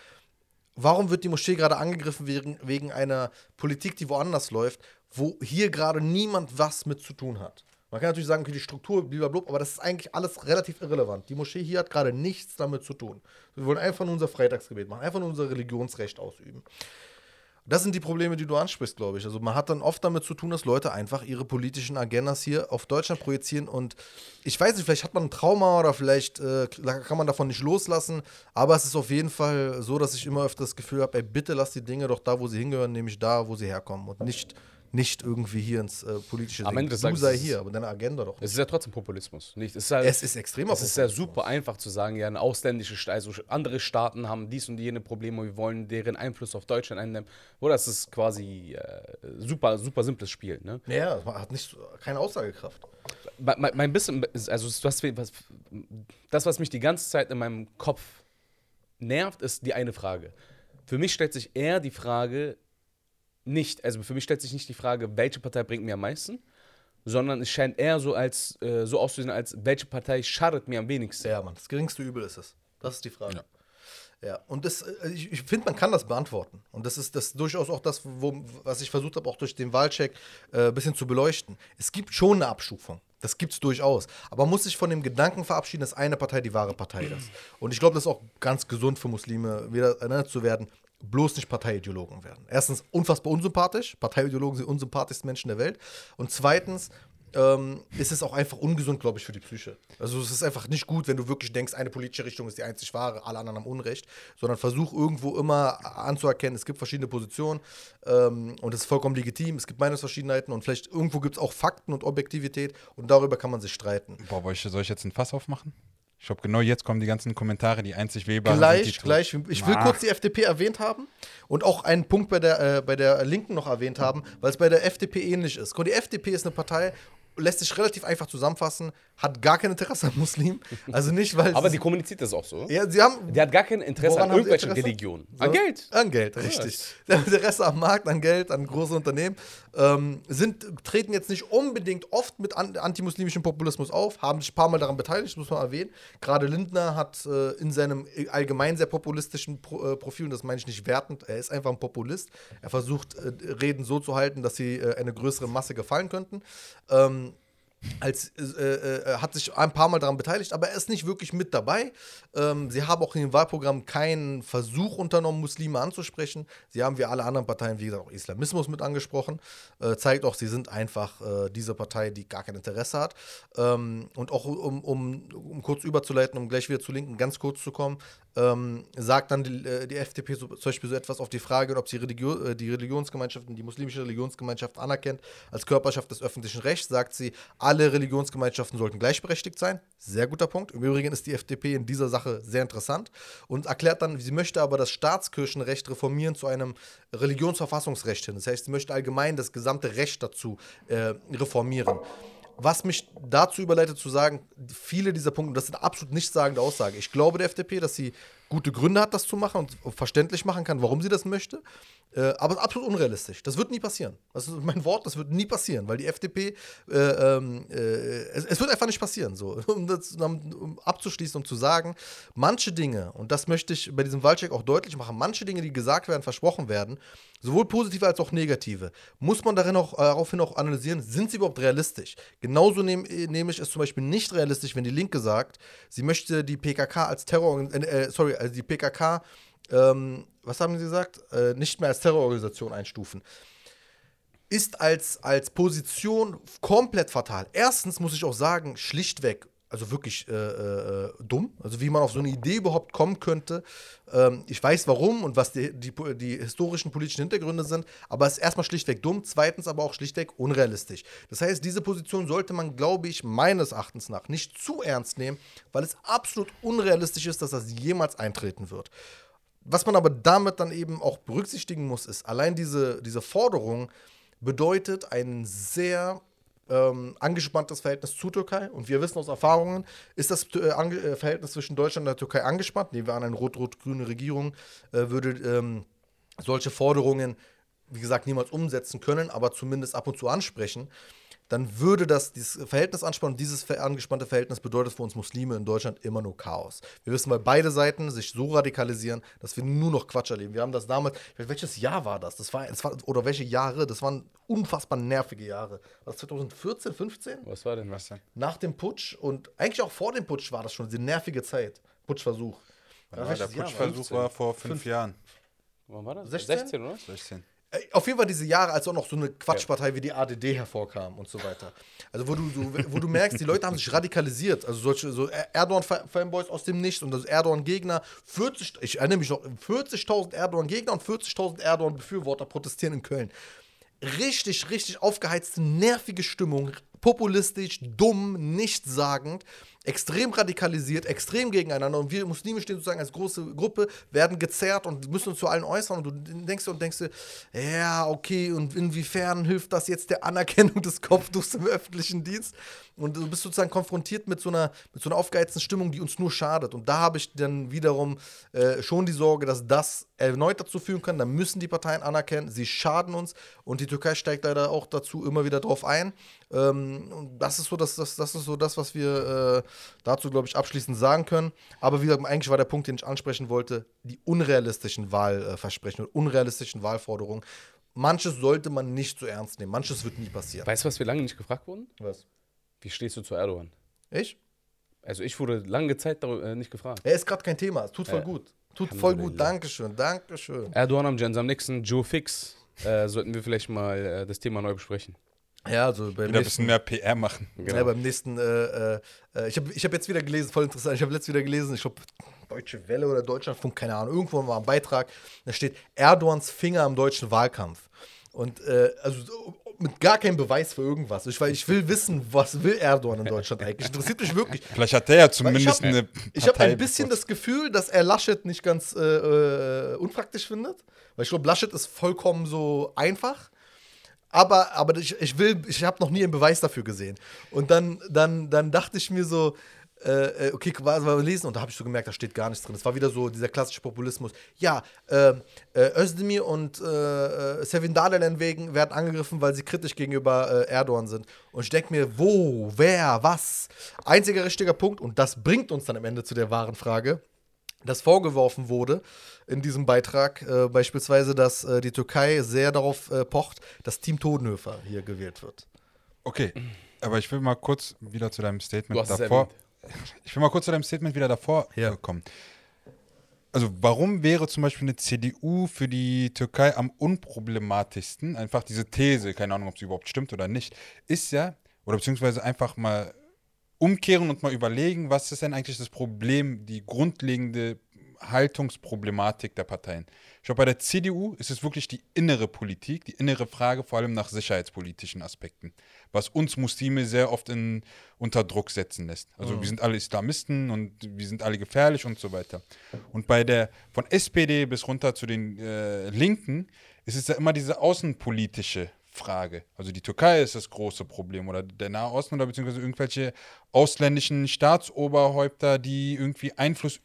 Warum wird die Moschee gerade angegriffen wegen, wegen einer Politik, die woanders läuft, wo hier gerade niemand was mit zu tun hat? Man kann natürlich sagen, okay, die Struktur, blablabla, aber das ist eigentlich alles relativ irrelevant. Die Moschee hier hat gerade nichts damit zu tun. Wir wollen einfach nur unser Freitagsgebet machen, einfach nur unser Religionsrecht ausüben. Das sind die Probleme, die du ansprichst, glaube ich. Also man hat dann oft damit zu tun, dass Leute einfach ihre politischen Agendas hier auf Deutschland projizieren und ich weiß nicht, vielleicht hat man ein Trauma oder vielleicht äh, kann man davon nicht loslassen, aber es ist auf jeden Fall so, dass ich immer öfter das Gefühl habe, ey, bitte lass die Dinge doch da, wo sie hingehören, nämlich da, wo sie herkommen und nicht nicht irgendwie hier ins äh, politische Am Ende des Du sei es- hier, aber deine Agenda doch. Es ist ja trotzdem Populismus. Nicht? Es ist, halt, Es ist extremer Es ist ja super einfach zu sagen, ja, eine ausländische, also andere Staaten haben dies und jene Probleme, wir wollen deren Einfluss auf Deutschland einnehmen. Oder das ist quasi äh, super, super simples Spiel. Ne? Ja, es hat nicht, keine Aussagekraft. Mein, mein- mein bisschen, also das, was, das, was mich die ganze Zeit in meinem Kopf nervt, ist die eine Frage. Für mich stellt sich eher die Frage nicht, also für mich stellt sich nicht die Frage, welche Partei bringt mir am meisten, sondern es scheint eher so als äh, so auszusehen, als welche Partei schadet mir am wenigsten. Ja, Mann, das geringste Übel ist es. Das ist die Frage. Ja, und das, äh, ich, ich finde, man kann das beantworten. Und das ist das durchaus auch das, wo, was ich versucht habe, auch durch den Wahlcheck äh, ein bisschen zu beleuchten. Es gibt schon eine Abstufung. Das gibt es durchaus. Aber man muss sich von dem Gedanken verabschieden, dass eine Partei die wahre Partei ist. Und ich glaube, das ist auch ganz gesund für Muslime, wieder erinnert zu werden, bloß nicht Parteiideologen werden. Erstens, unfassbar unsympathisch. Parteiideologen sind unsympathischsten Menschen der Welt. Und zweitens, ähm, ist es auch einfach ungesund, glaube ich, für die Psyche. Also es ist einfach nicht gut, wenn du wirklich denkst, eine politische Richtung ist die einzig wahre, alle anderen haben Unrecht, sondern versuch irgendwo immer anzuerkennen, es gibt verschiedene Positionen ähm, und es ist vollkommen legitim, es gibt Meinungsverschiedenheiten und vielleicht irgendwo gibt es auch Fakten und Objektivität und darüber kann man sich streiten. Boah, soll ich jetzt ein Fass aufmachen? Ich glaube, genau jetzt kommen die ganzen Kommentare, die einzig wählbaren Gleich, gleich. Ich will Ach. kurz die FDP erwähnt haben und auch einen Punkt bei der, äh, bei der Linken noch erwähnt haben, weil es bei der FDP ähnlich ist. Die FDP ist eine Partei, lässt sich relativ einfach zusammenfassen, hat gar kein Interesse an Muslimen. Also nicht, weil Aber sie, die kommuniziert das auch so. ja, sie haben Der hat gar kein Interesse an irgendwelchen Interesse? Religionen. So? An Geld. An Geld, richtig. Sie haben Interesse am Markt, an Geld, an große Unternehmen. Ähm, sind, treten jetzt nicht unbedingt oft mit an, antimuslimischem Populismus auf, haben sich ein paar Mal daran beteiligt, muss man erwähnen. Gerade Lindner hat äh, in seinem allgemein sehr populistischen Pro, äh, Profil, und das meine ich nicht wertend, er ist einfach ein Populist. Er versucht, äh, Reden so zu halten, dass sie äh, eine größere Masse gefallen könnten. Ähm, als, äh, äh, hat sich ein paar Mal daran beteiligt, aber er ist nicht wirklich mit dabei. Ähm, sie haben auch in dem Wahlprogramm keinen Versuch unternommen, Muslime anzusprechen. Sie haben wie alle anderen Parteien, wie gesagt, auch Islamismus mit angesprochen. Äh, zeigt auch, sie sind einfach äh, diese Partei, die gar kein Interesse hat. Ähm, und auch um, um, um kurz überzuleiten, um gleich wieder zu Linken ganz kurz zu kommen, ähm, sagt dann die, äh, die FDP so, zum Beispiel so etwas auf die Frage, ob sie Religio äh, die Religionsgemeinschaften, die muslimische Religionsgemeinschaft anerkennt als Körperschaft des öffentlichen Rechts, sagt sie, alle Religionsgemeinschaften sollten gleichberechtigt sein. Sehr guter Punkt. Im Übrigen ist die FDP in dieser Sache sehr interessant und erklärt dann, sie möchte aber das Staatskirchenrecht reformieren zu einem Religionsverfassungsrecht hin. Das heißt, sie möchte allgemein das gesamte Recht dazu äh, reformieren. Was mich dazu überleitet zu sagen, viele dieser Punkte, das sind absolut nichtssagende Aussagen. Ich glaube der FDP, dass sie gute Gründe hat, das zu machen und verständlich machen kann, warum sie das möchte. Äh, aber absolut unrealistisch. Das wird nie passieren. Das ist mein Wort, das wird nie passieren, weil die FDP, äh, ähm, äh, es, es wird einfach nicht passieren. So. Um das um abzuschließen, um zu sagen, manche Dinge, und das möchte ich bei diesem Wahlcheck auch deutlich machen, manche Dinge, die gesagt werden, versprochen werden, sowohl positive als auch negative, muss man darin auch, äh, daraufhin auch analysieren, sind sie überhaupt realistisch? Genauso nehm, äh, nehme ich es zum Beispiel nicht realistisch, wenn die Linke sagt, sie möchte die PKK als Terror, äh, sorry, also die PKK, ähm, was haben sie gesagt, äh, nicht mehr als Terrororganisation einstufen ist als, als Position komplett fatal. Erstens muss ich auch sagen, schlichtweg, also wirklich äh, äh, dumm, also wie man auf so eine Idee überhaupt kommen könnte. Ähm, ich weiß warum und was die, die, die historischen politischen Hintergründe sind, aber es ist erstmal schlichtweg dumm, zweitens aber auch schlichtweg unrealistisch. Das heißt, diese Position sollte man, glaube ich, meines Erachtens nach nicht zu ernst nehmen, weil es absolut unrealistisch ist, dass das jemals eintreten wird. Was man aber damit dann eben auch berücksichtigen muss, ist, allein diese, diese Forderung bedeutet ein sehr ähm, angespanntes Verhältnis zur Türkei. Und wir wissen aus Erfahrungen, ist das äh, äh, Verhältnis zwischen Deutschland und der Türkei angespannt. Nehmen wir an, eine rot-rot-grüne Regierung äh, würde ähm, solche Forderungen, wie gesagt, niemals umsetzen können, aber zumindest ab und zu ansprechen. Dann würde das dieses Verhältnis anspannen und dieses angespannte Verhältnis bedeutet für uns Muslime in Deutschland immer nur Chaos. Wir wissen, weil beide Seiten sich so radikalisieren, dass wir nur noch Quatsch erleben. Wir haben das damals, welches Jahr war das? Das war, das war oder welche Jahre? Das waren unfassbar nervige Jahre. War das 2014, 15? Was war denn? Was denn? Nach dem Putsch und eigentlich auch vor dem Putsch war das schon diese nervige Zeit. Putschversuch. Ja, der Putschversuch 15? war vor fünf Jahren. Wann war das? 16? 16, oder? 16. Ey, Auf jeden Fall diese Jahre, als auch noch so eine Quatschpartei wie die ADD hervorkam und so weiter. Also wo du, so, wo du merkst, die Leute haben sich radikalisiert. Also solche so Erdogan-Fanboys aus dem Nichts und also Erdogan-Gegner. 40, ich erinnere mich noch, 40.000 Erdogan-Gegner und 40.000 Erdogan-Befürworter protestieren in Köln. Richtig, richtig aufgeheizte, nervige Stimmung. Populistisch, dumm, nichtssagend, extrem radikalisiert, extrem gegeneinander. Und wir Muslime stehen sozusagen als große Gruppe, werden gezerrt und müssen uns zu allen äußern. Und du denkst und denkst ja, okay, und inwiefern hilft das jetzt der Anerkennung des Kopftuchs im öffentlichen Dienst? Und du bist sozusagen konfrontiert mit so einer, mit so einer aufgeheizten Stimmung, die uns nur schadet. Und da habe ich dann wiederum äh, schon die Sorge, dass das erneut dazu führen kann. Da müssen die Parteien anerkennen, sie schaden uns. Und die Türkei steigt leider auch dazu immer wieder drauf ein. Ähm, und das ist so das, das, das ist so das, was wir äh, dazu, glaube ich, abschließend sagen können. Aber wie gesagt, eigentlich war der Punkt, den ich ansprechen wollte, die unrealistischen Wahlversprechen und unrealistischen Wahlforderungen. Manches sollte man nicht so ernst nehmen. Manches wird nie passieren. Weißt du, was wir lange nicht gefragt wurden? Was? Wie stehst du zu Erdogan? Ich? Also ich wurde lange Zeit darüber, äh, nicht gefragt. Er ist gerade kein Thema. Es tut voll Ja. gut. Tut voll gut. Dankeschön. Dankeschön. Erdogan am Jens, am nächsten Joe Fix äh, sollten wir vielleicht mal äh, das Thema neu besprechen. Ja, also beim Wieder ein nächsten, bisschen mehr PR machen. Genau. ja, beim nächsten äh, äh, äh, ich habe ich hab jetzt wieder gelesen, voll interessant, ich habe letztens wieder gelesen, ich glaube, Deutsche Welle oder Deutschlandfunk, keine Ahnung, irgendwo war ein Beitrag, da steht Erdogans Finger am deutschen Wahlkampf. Und äh, also so, mit gar keinem Beweis für irgendwas. Ich, weil ich will wissen, was will Erdogan in Deutschland eigentlich. Interessiert mich wirklich. Vielleicht hat der ja zumindest eine Ich habe ein bisschen das Gefühl, dass er Laschet nicht ganz äh, äh, unpraktisch findet. Weil ich glaube, Laschet ist vollkommen so einfach. Aber, aber ich, ich will, ich habe noch nie einen Beweis dafür gesehen. Und dann, dann, dann dachte ich mir so, äh, äh, okay, was wir lesen und da habe ich so gemerkt, da steht gar nichts drin. Es war wieder so dieser klassische Populismus. Ja, äh, äh, Özdemir und äh, äh, Sevin Dalen wegen werden angegriffen, weil sie kritisch gegenüber äh, Erdogan sind. Und ich denke mir, wo, wer, was? Einziger richtiger Punkt, und das bringt uns dann am Ende zu der wahren Frage dass vorgeworfen wurde in diesem Beitrag, äh, beispielsweise, dass äh, die Türkei sehr darauf äh, pocht, dass Team Todenhöfer hier gewählt wird. Okay, aber ich will mal kurz wieder zu deinem Statement davor. Ich will mal kurz zu deinem Statement wieder davor Ja. äh, kommen. Also, warum wäre zum Beispiel eine CDU für die Türkei am unproblematischsten? Einfach diese These, keine Ahnung, ob sie überhaupt stimmt oder nicht, ist ja, oder beziehungsweise einfach mal umkehren und mal überlegen, was ist denn eigentlich das Problem, die grundlegende Haltungsproblematik der Parteien. Ich glaube, bei der CDU ist es wirklich die innere Politik, die innere Frage, vor allem nach sicherheitspolitischen Aspekten, was uns Muslime sehr oft in, unter Druck setzen lässt. Also wir sind alle Islamisten und wir sind alle gefährlich und so weiter. Und bei der, von SPD bis runter zu den äh, Linken, ist es ja immer diese außenpolitische Frage. Also die Türkei ist das große Problem oder der Nahe Osten oder beziehungsweise irgendwelche ausländischen Staatsoberhäupter, die irgendwie Einfluss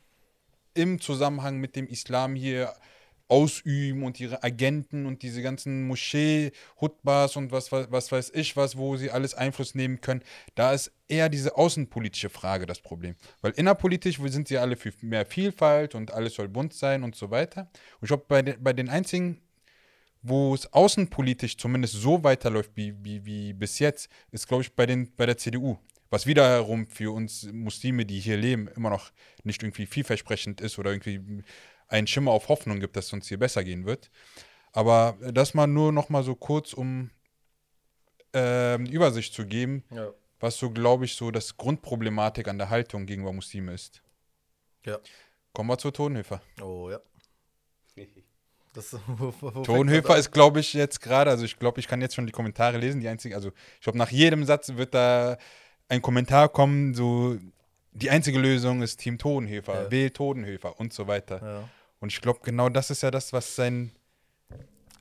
im Zusammenhang mit dem Islam hier ausüben und ihre Agenten und diese ganzen Moschee, Hutbas und was, was, was weiß ich was, wo sie alles Einfluss nehmen können. Da ist eher diese außenpolitische Frage das Problem. Weil innerpolitisch sind sie alle für mehr Vielfalt und alles soll bunt sein und so weiter. Und ich glaube, bei, de, bei den einzigen wo es außenpolitisch zumindest so weiterläuft wie, wie, wie bis jetzt, ist, glaube ich, bei, den, bei der CDU. Was wiederum für uns Muslime, die hier leben, immer noch nicht irgendwie vielversprechend ist oder irgendwie einen Schimmer auf Hoffnung gibt, dass es uns hier besser gehen wird. Aber das mal nur noch mal so kurz, um ähm, Übersicht zu geben, Ja. was so, glaube ich, so das Grundproblematik an der Haltung gegenüber Muslime ist. Ja. Kommen wir zu Tonhöfer. Oh ja. Das, wo, wo Tonhöfer ist, glaube ich, jetzt gerade, also ich glaube, ich kann jetzt schon die Kommentare lesen. Die einzige, also ich glaube, nach jedem Satz wird da ein Kommentar kommen, so die einzige Lösung ist Team Tonhöfer, Ja. wähl Tonhöfer und so weiter. Ja. Und ich glaube, genau das ist ja das, was sein,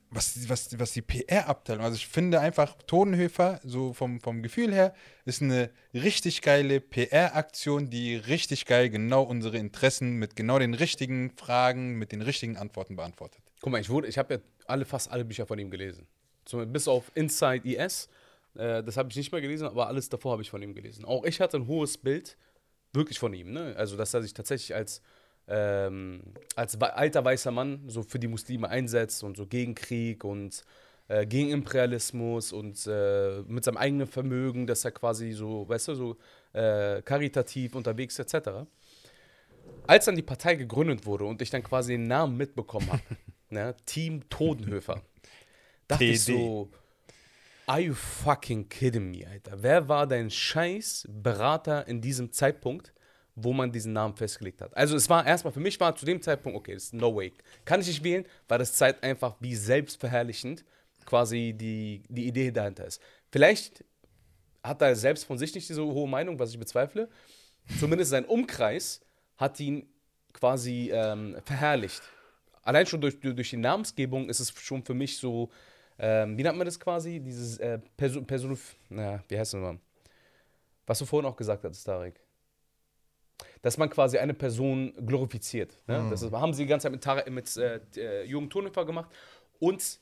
was, was, was die PR-Abteilung, also ich finde einfach, Tonhöfer, so vom, vom Gefühl her, ist eine richtig geile PR-Aktion, die richtig geil genau unsere Interessen mit genau den richtigen Fragen, mit den richtigen Antworten beantwortet. Guck mal, ich, ich habe ja alle, fast alle Bücher von ihm gelesen. Zum, bis auf Inside IS. Äh, das habe ich nicht mehr gelesen, aber alles davor habe ich von ihm gelesen. Auch ich hatte ein hohes Bild, wirklich von ihm. Ne? Also, dass er sich tatsächlich als, ähm, als alter weißer Mann so für die Muslime einsetzt und so gegen Krieg und äh, gegen Imperialismus und äh, mit seinem eigenen Vermögen, dass er quasi so, weißt du, so äh, karitativ unterwegs etc. Als dann die Partei gegründet wurde und ich dann quasi den Namen mitbekommen habe, ne, Team Todenhöfer, dachte ich so, are you fucking kidding me, Alter? Wer war dein scheiß Berater in diesem Zeitpunkt, wo man diesen Namen festgelegt hat? Also es war erstmal, für mich war zu dem Zeitpunkt, okay, das ist no way. Kann ich nicht wählen, weil das zeigt einfach, wie selbstverherrlichend quasi die, die Idee dahinter ist. Vielleicht hat er selbst von sich nicht diese hohe Meinung, was ich bezweifle. Zumindest sein Umkreis hat ihn quasi ähm, verherrlicht. Allein schon durch, durch die Namensgebung ist es schon für mich so, ähm, wie nennt man das quasi? Dieses äh, Person, Person, na, wie heißt das nochmal? Was du vorhin auch gesagt hattest, Tarek. Dass man quasi eine Person glorifiziert. Ne? Mhm. Das ist, haben sie die ganze Zeit mit, mit äh, äh Jürgen Thunhofer gemacht und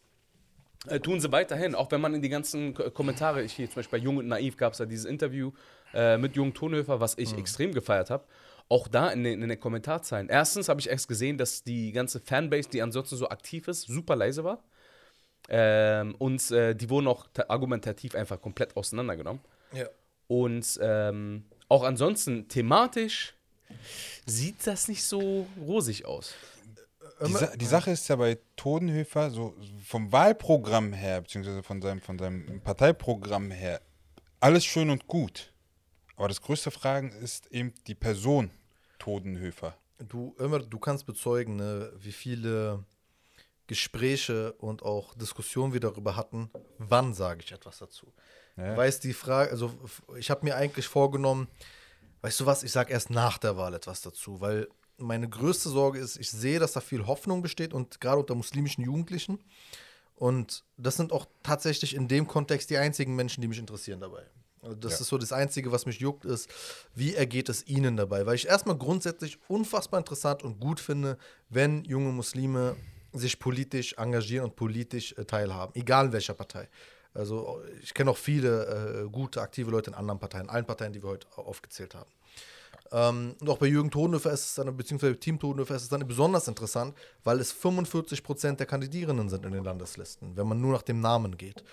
äh, tun sie weiterhin, auch wenn man in die ganzen K Kommentare, ich hier zum Beispiel bei Jung und Naiv gab es da dieses Interview äh, mit Jürgen Thunhofer, was ich mhm. extrem gefeiert habe auch da in den, in den Kommentarzeilen. Erstens habe ich erst gesehen, dass die ganze Fanbase, die ansonsten so aktiv ist, super leise war. Ähm, und äh, die wurden auch argumentativ einfach komplett auseinandergenommen. Ja. Und ähm, auch ansonsten thematisch sieht das nicht so rosig aus. Die, Sa die, Sache ist ja bei Todenhöfer, so vom Wahlprogramm her, beziehungsweise von seinem, von seinem Parteiprogramm her, alles schön und gut. Aber das größte Fragen ist eben die Person Todenhöfer. Du, immer, du kannst bezeugen, ne, wie viele Gespräche und auch Diskussionen wir darüber hatten, wann sage ich etwas dazu. Ja. Du weißt, die Frage, also ich habe mir eigentlich vorgenommen, weißt du was, ich sage erst nach der Wahl etwas dazu, weil meine größte Sorge ist, ich sehe, dass da viel Hoffnung besteht und gerade unter muslimischen Jugendlichen. Und das sind auch tatsächlich in dem Kontext die einzigen Menschen, die mich interessieren dabei. Also das ja. ist so das Einzige, was mich juckt, ist, wie ergeht es ihnen dabei? Weil ich erstmal grundsätzlich unfassbar interessant und gut finde, wenn junge Muslime sich politisch engagieren und politisch äh, teilhaben, egal in welcher Partei. Also ich kenne auch viele äh, gute, aktive Leute in anderen Parteien, allen Parteien, die wir heute aufgezählt haben. Ähm, und auch bei Jürgen Todenhöfer ist es dann, beziehungsweise Team Todenhöfer ist es dann besonders interessant, weil es 45 Prozent der Kandidierenden sind in den Landeslisten, wenn man nur nach dem Namen geht.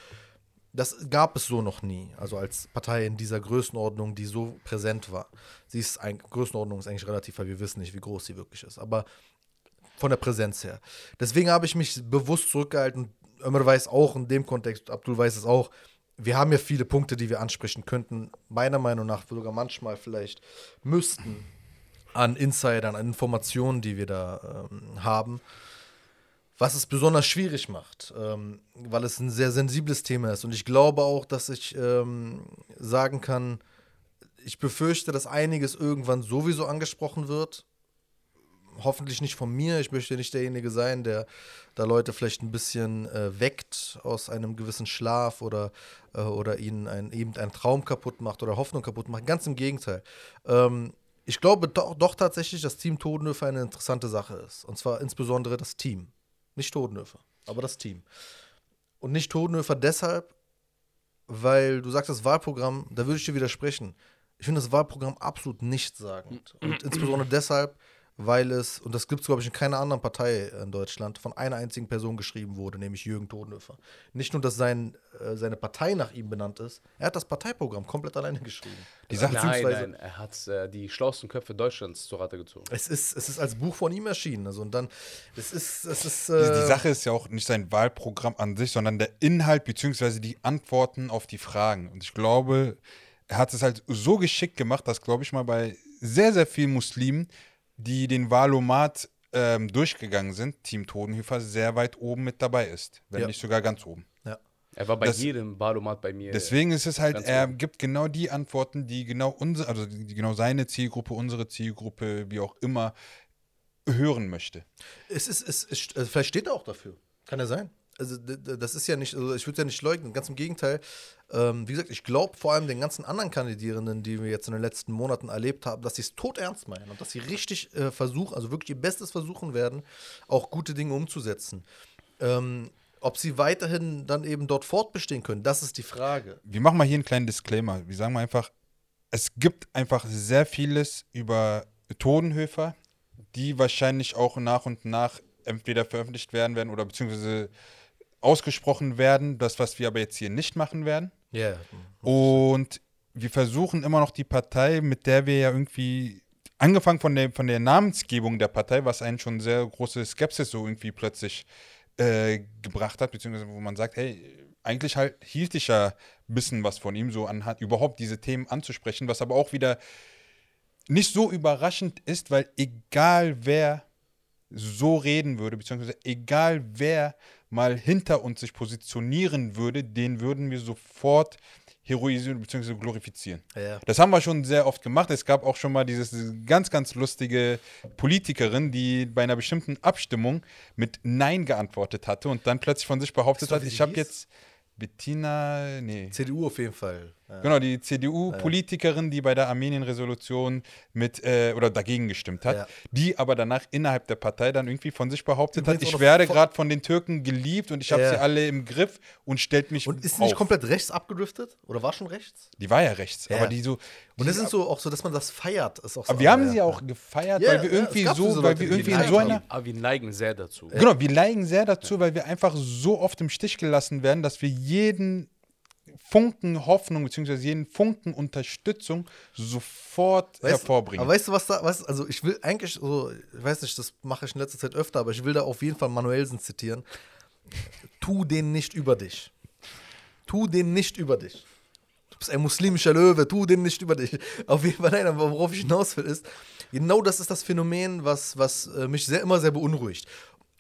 Das gab es so noch nie, also als Partei in dieser Größenordnung, die so präsent war. Sie ist ein, Größenordnung ist eigentlich relativ, weil wir wissen nicht, wie groß sie wirklich ist, aber von der Präsenz her. Deswegen habe ich mich bewusst zurückgehalten. Ömer weiß auch in dem Kontext, Abdul weiß es auch, wir haben ja viele Punkte, die wir ansprechen könnten, meiner Meinung nach sogar manchmal vielleicht müssten an Insidern, an Informationen, die wir da ähm, haben was es besonders schwierig macht, ähm, weil es ein sehr sensibles Thema ist. Und ich glaube auch, dass ich ähm, sagen kann, ich befürchte, dass einiges irgendwann sowieso angesprochen wird. Hoffentlich nicht von mir. Ich möchte nicht derjenige sein, der da Leute vielleicht ein bisschen äh, weckt aus einem gewissen Schlaf oder, äh, oder ihnen ein, eben einen Traum kaputt macht oder Hoffnung kaputt macht. Ganz im Gegenteil. Ähm, ich glaube doch, doch tatsächlich, dass Team Todenhöfer eine interessante Sache ist. Und zwar insbesondere das Team. Nicht Todenhöfer, aber das Team. Und nicht Todenhöfer deshalb, weil du sagst, das Wahlprogramm, da würde ich dir widersprechen. Ich finde das Wahlprogramm absolut nichtssagend. Und insbesondere deshalb, weil es, und das gibt es, glaube ich, in keiner anderen Partei in Deutschland, von einer einzigen Person geschrieben wurde, nämlich Jürgen Todenhöfer. Nicht nur, dass sein, äh, seine Partei nach ihm benannt ist, er hat das Parteiprogramm komplett alleine geschrieben. Die Sache nein, nein, er hat äh, die schlauesten Köpfe Deutschlands zur Rate gezogen. Es ist, es ist als Buch von ihm erschienen. Also, und dann, es ist, es ist. Äh die, die, Sache ist ja auch nicht sein Wahlprogramm an sich, sondern der Inhalt bzw. die Antworten auf die Fragen. Und ich glaube, er hat es halt so geschickt gemacht, dass, glaube ich mal, bei sehr, sehr vielen Muslimen die den Wahlomat ähm, durchgegangen sind, Team Todenhöfer sehr weit oben mit dabei ist, wenn ja. nicht sogar ganz oben. Ja. Er war bei das, jedem Wahlomat bei mir. Deswegen ist es halt, er oben. gibt genau die Antworten, die genau unsere, also die genau seine Zielgruppe, unsere Zielgruppe, wie auch immer, hören möchte. Es ist, es, es, vielleicht steht er auch dafür. Kann ja sein also das ist ja nicht, also ich würde ja nicht leugnen, ganz im Gegenteil. Ähm, wie gesagt, ich glaube vor allem den ganzen anderen Kandidierenden, die wir jetzt in den letzten Monaten erlebt haben, dass sie es tot ernst meinen und dass sie richtig äh, versuchen, also wirklich ihr Bestes versuchen werden, auch gute Dinge umzusetzen. Ähm, ob sie weiterhin dann eben dort fortbestehen können, das ist die Frage. Wir machen mal hier einen kleinen Disclaimer. Wir sagen mal einfach, es gibt einfach sehr vieles über Todenhöfer, die wahrscheinlich auch nach und nach entweder veröffentlicht werden werden oder beziehungsweise ausgesprochen werden. Das, was wir aber jetzt hier nicht machen werden. Ja. Und wir versuchen immer noch die Partei, mit der wir ja irgendwie, angefangen von der, von der Namensgebung der Partei, was einen schon sehr große Skepsis so irgendwie plötzlich äh, gebracht hat, beziehungsweise wo man sagt, hey, eigentlich halt hielt ich ja ein bisschen was von ihm, so anhand, überhaupt diese Themen anzusprechen, was aber auch wieder nicht so überraschend ist, weil egal wer so reden würde, beziehungsweise egal wer mal hinter uns sich positionieren würde, den würden wir sofort heroisieren bzw. glorifizieren. Ja. Das haben wir schon sehr oft gemacht. Es gab auch schon mal diese ganz, ganz lustige Politikerin, die bei einer bestimmten Abstimmung mit Nein geantwortet hatte und dann plötzlich von sich behauptet hat, ich habe jetzt Bettina, nee. CDU auf jeden Fall. Genau, die CDU-Politikerin, die bei der Armenien-Resolution mit äh, oder dagegen gestimmt hat, Ja. die aber danach innerhalb der Partei dann irgendwie von sich behauptet Übrigens hat, ich werde gerade von den Türken geliebt und ich habe Ja. sie alle im Griff und stellt mich Und ist auf. nicht komplett rechts abgedriftet? Oder war schon rechts? Die war ja rechts, Ja. aber die so. Und die, das ist so auch so, dass man das feiert. Ist auch so aber wir haben ja. sie ja auch gefeiert, Ja, weil wir irgendwie so, diese weil Leute, wir irgendwie in so einer. Aber wir neigen sehr dazu. Genau, wir neigen sehr dazu, weil wir einfach so oft im Stich gelassen werden, dass wir jeden Funken Hoffnung bzw. jeden Funken Unterstützung sofort Weißt- hervorbringen. Aber weißt du, was da, was, also ich will eigentlich so, ich weiß nicht, das mache ich in letzter Zeit öfter, aber ich will da auf jeden Fall Manuelsen zitieren. Tu den nicht über dich. Tu den nicht über dich. Du bist ein muslimischer Löwe, tu den nicht über dich. Auf jeden Fall, nein, aber worauf ich hinaus will, ist, genau das ist das Phänomen, was, was äh, mich sehr, immer sehr beunruhigt.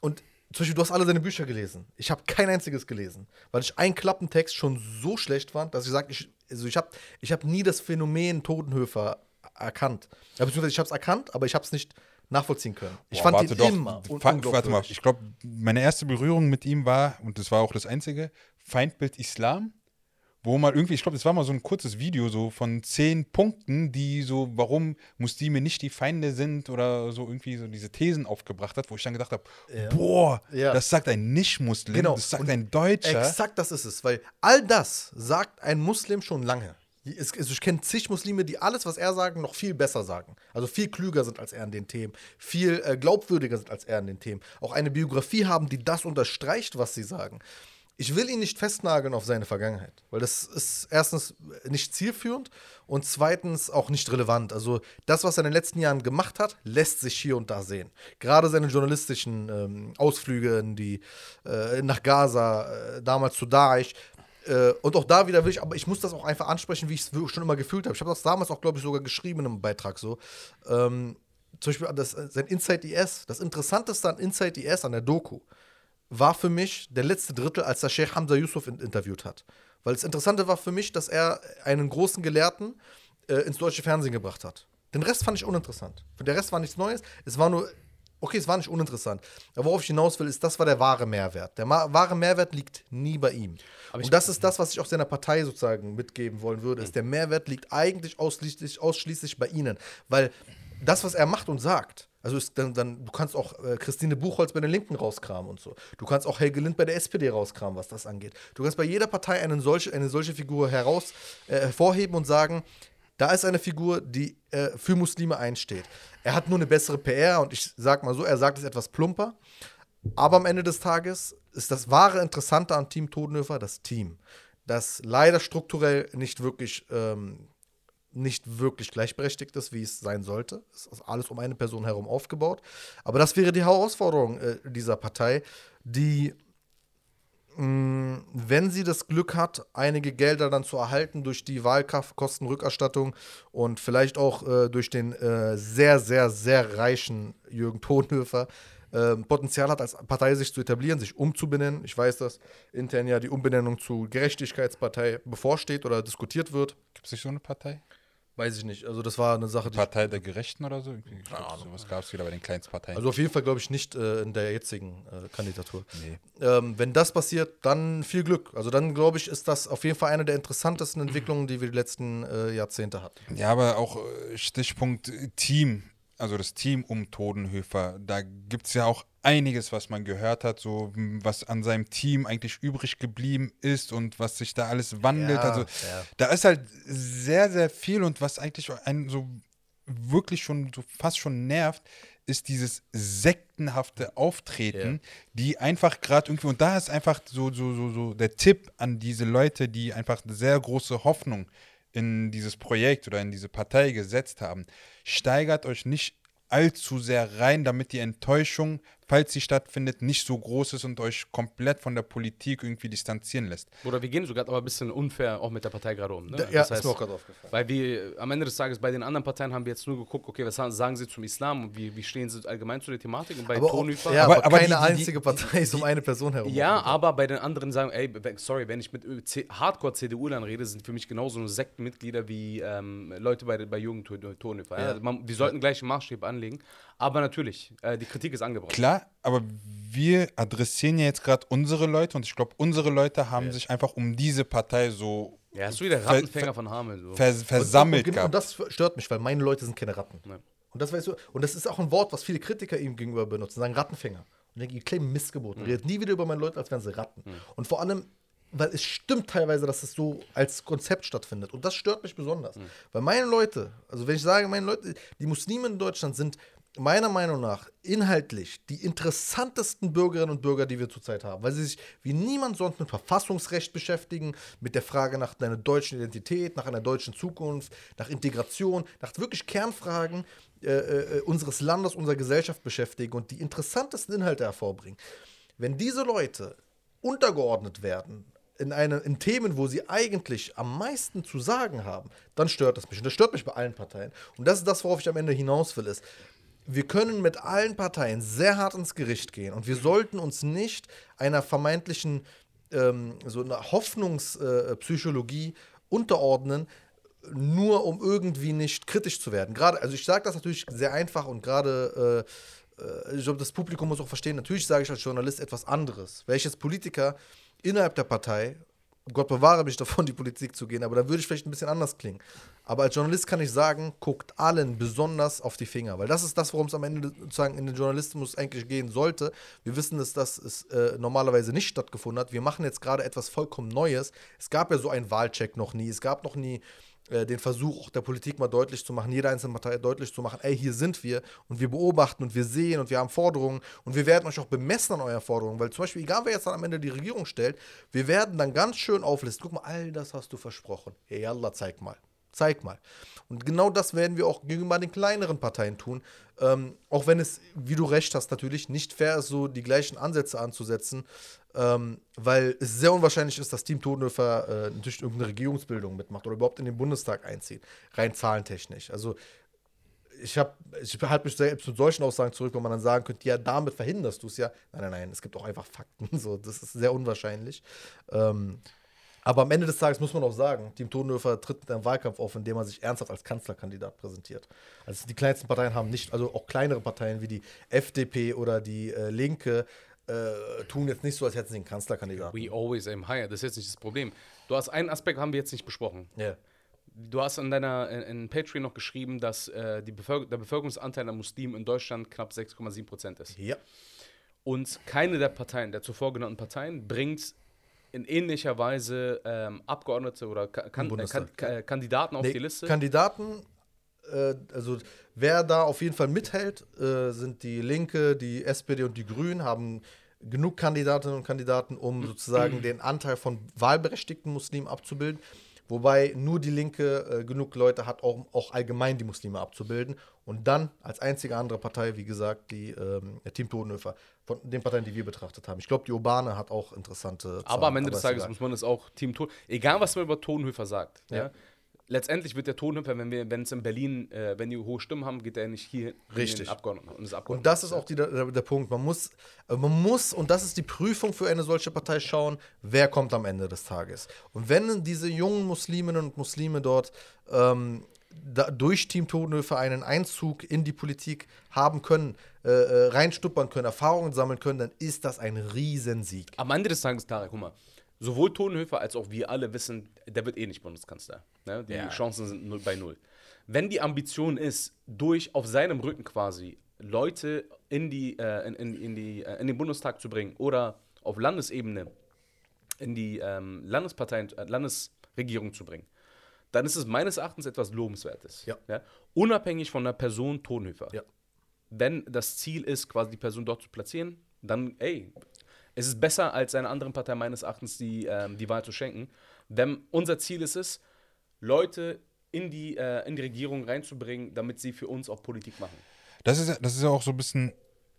Und zum Beispiel, du hast alle seine Bücher gelesen. Ich habe kein einziges gelesen, weil ich einen Klappentext schon so schlecht fand, dass ich sage, ich, also ich habe ich hab nie das Phänomen Totenhöfer erkannt. Ja, beziehungsweise ich habe es erkannt, aber ich habe es nicht nachvollziehen können. Ich Boah, fand ihn doch, immer un Fa- Warte mal, ich glaube, meine erste Berührung mit ihm war, und das war auch das einzige, Feindbild Islam, wo mal irgendwie, ich glaube, das war mal so ein kurzes Video so von zehn Punkten, die so, warum Muslime nicht die Feinde sind oder so irgendwie so diese Thesen aufgebracht hat, wo ich dann gedacht habe, boah, Ja. das sagt ein Nicht-Muslim, Genau. das sagt Und ein Deutscher. Exakt das ist es, weil all das sagt ein Muslim schon lange. Ich kenne zig Muslime, die alles, was er sagt, noch viel besser sagen. Also viel klüger sind als er in den Themen, viel äh, glaubwürdiger sind als er in den Themen. Auch eine Biografie haben, die das unterstreicht, was sie sagen. Ich will ihn nicht festnageln auf seine Vergangenheit, weil das ist erstens nicht zielführend und zweitens auch nicht relevant. Also das, was er in den letzten Jahren gemacht hat, lässt sich hier und da sehen. Gerade seine journalistischen ähm, Ausflüge in die, äh, nach Gaza, äh, damals zu Daesh. Äh, und auch da wieder will ich, aber ich muss das auch einfach ansprechen, wie ich es schon immer gefühlt habe. Ich habe das damals auch, glaube ich, sogar geschrieben in einem Beitrag so. Ähm, zum Beispiel das, äh, sein Inside IS. Das Interessanteste an Inside IS, an der Doku, war für mich der letzte Drittel, als der Sheikh Hamza Yusuf in, interviewt hat. Weil das Interessante war für mich, dass er einen großen Gelehrten äh, ins deutsche Fernsehen gebracht hat. Den Rest fand ich uninteressant. Der Rest war nichts Neues. Es war nur, okay, es war nicht uninteressant. Aber worauf ich hinaus will, ist, das war der wahre Mehrwert. Der wahre Mehrwert liegt nie bei ihm. Und das ist das, was ich auch seiner Partei sozusagen mitgeben wollen würde, ist, der Mehrwert liegt eigentlich ausschließlich, ausschließlich bei ihnen. Weil das, was er macht und sagt, also ist dann, dann, du kannst auch äh, Christine Buchholz bei den Linken rauskramen und so. Du kannst auch Helge Lind bei der SPD rauskramen, was das angeht. Du kannst bei jeder Partei eine solche, eine solche Figur heraus, äh, hervorheben und sagen, da ist eine Figur, die äh, für Muslime einsteht. Er hat nur eine bessere PR und ich sag mal so, er sagt es etwas plumper. Aber am Ende des Tages ist das wahre Interessante an Team Todenhöfer das Team, das leider strukturell nicht wirklich, ähm, nicht wirklich gleichberechtigt ist, wie es sein sollte. Es ist alles um eine Person herum aufgebaut. Aber das wäre die Herausforderung äh, dieser Partei, die mh, wenn sie das Glück hat, einige Gelder dann zu erhalten durch die Wahlkostenrückerstattung und vielleicht auch äh, durch den äh, sehr, sehr, sehr reichen Jürgen Tonhöfer, äh, Potenzial hat, als Partei sich zu etablieren, sich umzubenennen. Ich weiß, dass intern ja die Umbenennung zu Gerechtigkeitspartei bevorsteht oder diskutiert wird. Gibt es nicht so eine Partei? Weiß ich nicht. Also das war eine Sache, die Partei der Gerechten oder so? Ich glaub, sowas gab es wieder bei den Kleinstparteien. Also auf jeden Fall glaube ich nicht äh, in der jetzigen äh, Kandidatur. Nee. Ähm, wenn das passiert, dann viel Glück. Also dann glaube ich, ist das auf jeden Fall eine der interessantesten Entwicklungen, die wir die letzten äh, Jahrzehnte hatten. Ja, aber auch äh, Stichpunkt äh, Team. Also das Team um Todenhöfer, da gibt es ja auch einiges, was man gehört hat, so m, was an seinem Team eigentlich übrig geblieben ist und was sich da alles wandelt. Ja, also ja. da ist halt sehr, sehr viel und was eigentlich einen so wirklich schon so fast schon nervt, ist dieses sektenhafte Auftreten, die einfach gerade irgendwie, und da ist einfach so, so, so, so der Tipp an diese Leute, die einfach eine sehr große Hoffnung in dieses Projekt oder in diese Partei gesetzt haben. Steigert euch nicht allzu sehr rein, damit die Enttäuschung, falls sie stattfindet, nicht so groß ist und euch komplett von der Politik irgendwie distanzieren lässt. Oder wir gehen sogar aber ein bisschen unfair auch mit der Partei gerade um. Ne? Da, ja, Das ist heißt, mir auch gerade aufgefallen. Weil wir am Ende des Tages bei den anderen Parteien haben wir jetzt nur geguckt, okay, was sagen sie zum Islam und wie, wie stehen sie allgemein zu der Thematik? Und bei Aber, auch, Tonhöfer. ja, Aber- aber, aber keine die- die- einzige Partei ist um eine Person herum. Ja, aber bei den anderen sagen, ey, sorry, wenn ich mit Hardcore-CDU-Lern rede, sind für mich genauso nur Sektenmitglieder wie ähm, Leute bei, bei Jugend Tonhöfer. Ja. Ja. Also wir sollten gleich einen Maßstab anlegen. Aber natürlich, äh, die Kritik ist angebracht. Klar, aber wir adressieren ja jetzt gerade unsere Leute und ich glaube, unsere Leute haben sich einfach um diese Partei so Ja, hast du wieder Rattenfänger von Hameln. So. vers versammelt und, und, und gehabt. das stört mich, weil meine Leute sind keine Ratten. Ja. Und das weißt du, und das ist auch ein Wort, was viele Kritiker ihm gegenüber benutzen, sagen Rattenfänger. Und denke, ihr claimen Missgeboten. Redet nie wieder über meine Leute, als wären sie Ratten. Und vor allem, weil es stimmt teilweise, dass es so als Konzept stattfindet. Und das stört mich besonders. Weil meine Leute, also wenn ich sage, meine Leute, die Muslime in Deutschland sind meiner Meinung nach inhaltlich die interessantesten Bürgerinnen und Bürger, die wir zurzeit haben, weil sie sich wie niemand sonst mit Verfassungsrecht beschäftigen, mit der Frage nach einer deutschen Identität, nach einer deutschen Zukunft, nach Integration, nach wirklich Kernfragen äh, äh, unseres Landes, unserer Gesellschaft beschäftigen und die interessantesten Inhalte hervorbringen. Wenn diese Leute untergeordnet werden in, eine, in Themen, wo sie eigentlich am meisten zu sagen haben, dann stört das mich. Und das stört mich bei allen Parteien. Und das ist das, worauf ich am Ende hinaus will, ist, wir können mit allen Parteien sehr hart ins Gericht gehen und wir sollten uns nicht einer vermeintlichen ähm, so einer Hoffnungspsychologie unterordnen, nur um irgendwie nicht kritisch zu werden. Gerade, also ich sage das natürlich sehr einfach und gerade, äh, äh, ich glaube, das Publikum muss auch verstehen, natürlich sage ich als Journalist etwas anderes. Jetzt Politiker innerhalb der Partei, Gott bewahre mich davon, die Politik zu gehen, aber da würde ich vielleicht ein bisschen anders klingen. Aber als Journalist kann ich sagen, guckt allen besonders auf die Finger, weil das ist das, worum es am Ende sozusagen in den Journalismus eigentlich gehen sollte. Wir wissen, dass das äh, normalerweise nicht stattgefunden hat. Wir machen jetzt gerade etwas vollkommen Neues. Es gab ja so einen Wahlcheck noch nie. Es gab noch nie äh, den Versuch auch der Politik mal deutlich zu machen, jeder einzelne Partei deutlich zu machen, ey, hier sind wir und wir beobachten und wir sehen und wir haben Forderungen und wir werden euch auch bemessen an euren Forderungen, weil zum Beispiel, egal wer jetzt dann am Ende die Regierung stellt, wir werden dann ganz schön auflisten, guck mal, all das hast du versprochen. Hey, Allah, zeig mal. Zeig mal. Und genau das werden wir auch gegenüber den kleineren Parteien tun. Ähm, auch wenn es, wie du recht hast, natürlich nicht fair ist, so die gleichen Ansätze anzusetzen, ähm, weil es sehr unwahrscheinlich ist, dass Team Todenhöfer äh, natürlich irgendeine Regierungsbildung mitmacht oder überhaupt in den Bundestag einzieht, rein zahlentechnisch. Also ich ich halte mich selbst mit solchen Aussagen zurück, wo man dann sagen könnte, ja, damit verhinderst du es ja. Nein, nein, nein, es gibt auch einfach Fakten. So, das ist sehr unwahrscheinlich. Ähm, aber am Ende des Tages muss man auch sagen, Team Todenhöfer tritt mit einem Wahlkampf auf, in dem er sich ernsthaft als Kanzlerkandidat präsentiert. Also die kleinsten Parteien haben nicht, also auch kleinere Parteien wie die FDP oder die äh, Linke äh, tun jetzt nicht so, als hätten sie einen Kanzlerkandidaten. We always aim higher. Das ist jetzt nicht das Problem. Du hast einen Aspekt, haben wir jetzt nicht besprochen. Ja. Du hast in deiner in, in Patreon noch geschrieben, dass äh, Bevölker der Bevölkerungsanteil der Muslimen in Deutschland knapp 6,7 Prozent ist. Ja. Und keine der Parteien, der zuvor genannten Parteien, bringt in ähnlicher Weise ähm, Abgeordnete oder Ka kan äh, kan äh, Kandidaten auf Nee, die Liste. Kandidaten, äh, also wer da auf jeden Fall mithält, äh, sind die Linke, die SPD und die Grünen, haben genug Kandidatinnen und Kandidaten, um sozusagen den Anteil von wahlberechtigten Muslimen abzubilden. Wobei nur die Linke äh, genug Leute hat, auch, auch allgemein die Muslime abzubilden. Und dann als einzige andere Partei, wie gesagt, die ähm, Team Todenhöfer, von den Parteien, die wir betrachtet haben. Ich glaube, die Urbane hat auch interessante Zahlen, aber am Ende des Tages muss man es auch Team Ton. Egal, was man über Tonhöfer sagt. Ja. Ja. Letztendlich wird der Tonhöfer, wenn wir, wenn es in Berlin, äh, wenn die hohe Stimmen haben, geht er nicht hier in Richtig. den Abgeordneten. Und, das Und das ist auch die, der, der Punkt. Man muss, äh, man muss, und das ist die Prüfung für eine solche Partei, schauen, wer kommt am Ende des Tages. Und wenn diese jungen Musliminnen und Muslime dort ähm, da, durch Team Todenhöfer einen Einzug in die Politik haben können, äh, äh, reinstuppern können, Erfahrungen sammeln können, dann ist das ein Riesensieg. Am Ende des Tages, Tarek, guck mal, sowohl Tonhöfer als auch wir alle wissen, der wird eh nicht Bundeskanzler. Ne? Die Ja. Chancen sind null bei null. wenn die Ambition ist, durch auf seinem Rücken quasi Leute in, die, äh, in, in, in, die, äh, in den Bundestag zu bringen oder auf Landesebene in die ähm, Landesparteien, äh, Landesregierung zu bringen, dann ist es meines Erachtens etwas Lobenswertes. Ja. Unabhängig von der Person Tonhöfer. Ja. Wenn das Ziel ist, quasi die Person dort zu platzieren, dann, ey, es ist besser, als einer anderen Partei meines Erachtens die, ähm, die Wahl zu schenken. Denn unser Ziel ist es, Leute in die, äh, in die Regierung reinzubringen, damit sie für uns auch Politik machen. Das ist, das ist ja auch so ein bisschen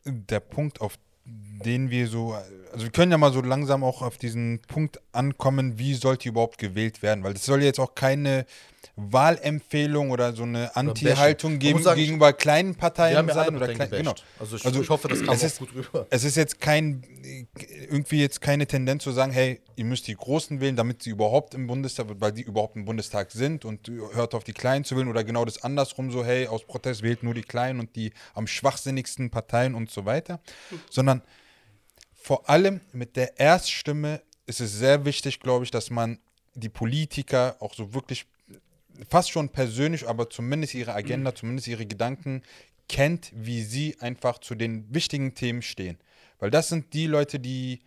der Punkt, auf den wir so, also wir können ja mal so langsam auch auf diesen Punkt ankommen, wie sollte überhaupt gewählt werden, weil es soll jetzt auch keine Wahlempfehlung oder so eine Anti-Haltung geben sagen, gegenüber kleinen Wir Parteien sein oder klein, genau. Also, ich, Also, ich hoffe, das kam es ist- gut rüber. Es ist jetzt kein, irgendwie jetzt keine Tendenz zu sagen, hey, ihr müsst die Großen wählen, damit sie überhaupt im Bundestag, weil die überhaupt im Bundestag sind und hört auf die Kleinen zu wählen oder genau das andersrum so, hey, aus Protest wählt nur die Kleinen und die am schwachsinnigsten Parteien und so weiter, sondern vor allem mit der Erststimme ist es sehr wichtig, glaube ich, dass man die Politiker auch so wirklich fast schon persönlich, aber zumindest ihre Agenda, zumindest ihre Gedanken kennt, wie sie einfach zu den wichtigen Themen stehen. Weil das sind die Leute, die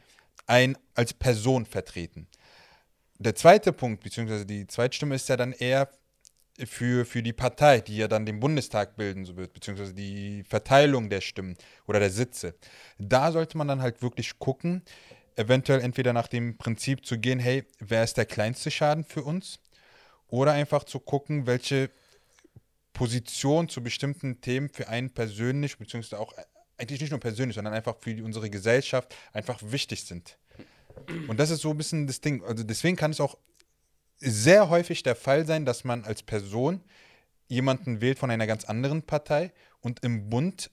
einen als Person vertreten. Der zweite Punkt, beziehungsweise die Zweitstimme ist ja dann eher für, für die Partei, die ja dann den Bundestag bilden so wird, beziehungsweise die Verteilung der Stimmen oder der Sitze. Da sollte man dann halt wirklich gucken, eventuell entweder nach dem Prinzip zu gehen, hey, wer ist der kleinste Schaden für uns? Oder einfach zu gucken, welche Position zu bestimmten Themen für einen persönlich, beziehungsweise auch eigentlich nicht nur persönlich, sondern einfach für unsere Gesellschaft einfach wichtig sind. Und das ist so ein bisschen das Ding. Also deswegen kann es auch sehr häufig der Fall sein, dass man als Person jemanden wählt von einer ganz anderen Partei und im Bund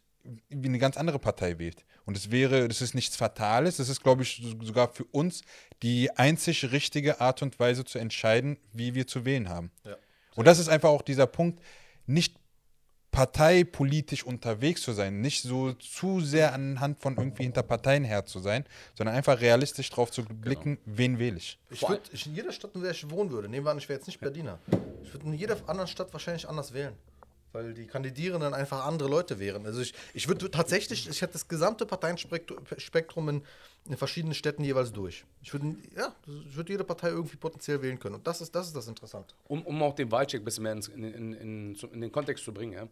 wie eine ganz andere Partei wählt. Und es wäre, das ist nichts Fatales, das ist, glaube ich, so- sogar für uns die einzig richtige Art und Weise zu entscheiden, wie wir zu wählen haben. Ja. Und das ist einfach auch dieser Punkt, nicht parteipolitisch unterwegs zu sein, nicht so zu sehr anhand von irgendwie hinter Parteien her zu sein, sondern einfach realistisch drauf zu blicken, wen wähle ich. Ich würde in jeder Stadt, in der ich wohnen würde, nehmen wir an, ich wäre jetzt nicht Berliner, ich würde in jeder anderen Stadt wahrscheinlich anders wählen. Weil die Kandidierenden einfach andere Leute wären. Also ich, ich würde tatsächlich, ich hätte das gesamte Parteienspektrum in, in verschiedenen Städten jeweils durch. Ich würde, ja, ich würde jede Partei irgendwie potenziell wählen können. Und das ist das, ist das Interessante. um, um auch den Wahlcheck ein bisschen mehr in, in, in, in den Kontext zu bringen, ja.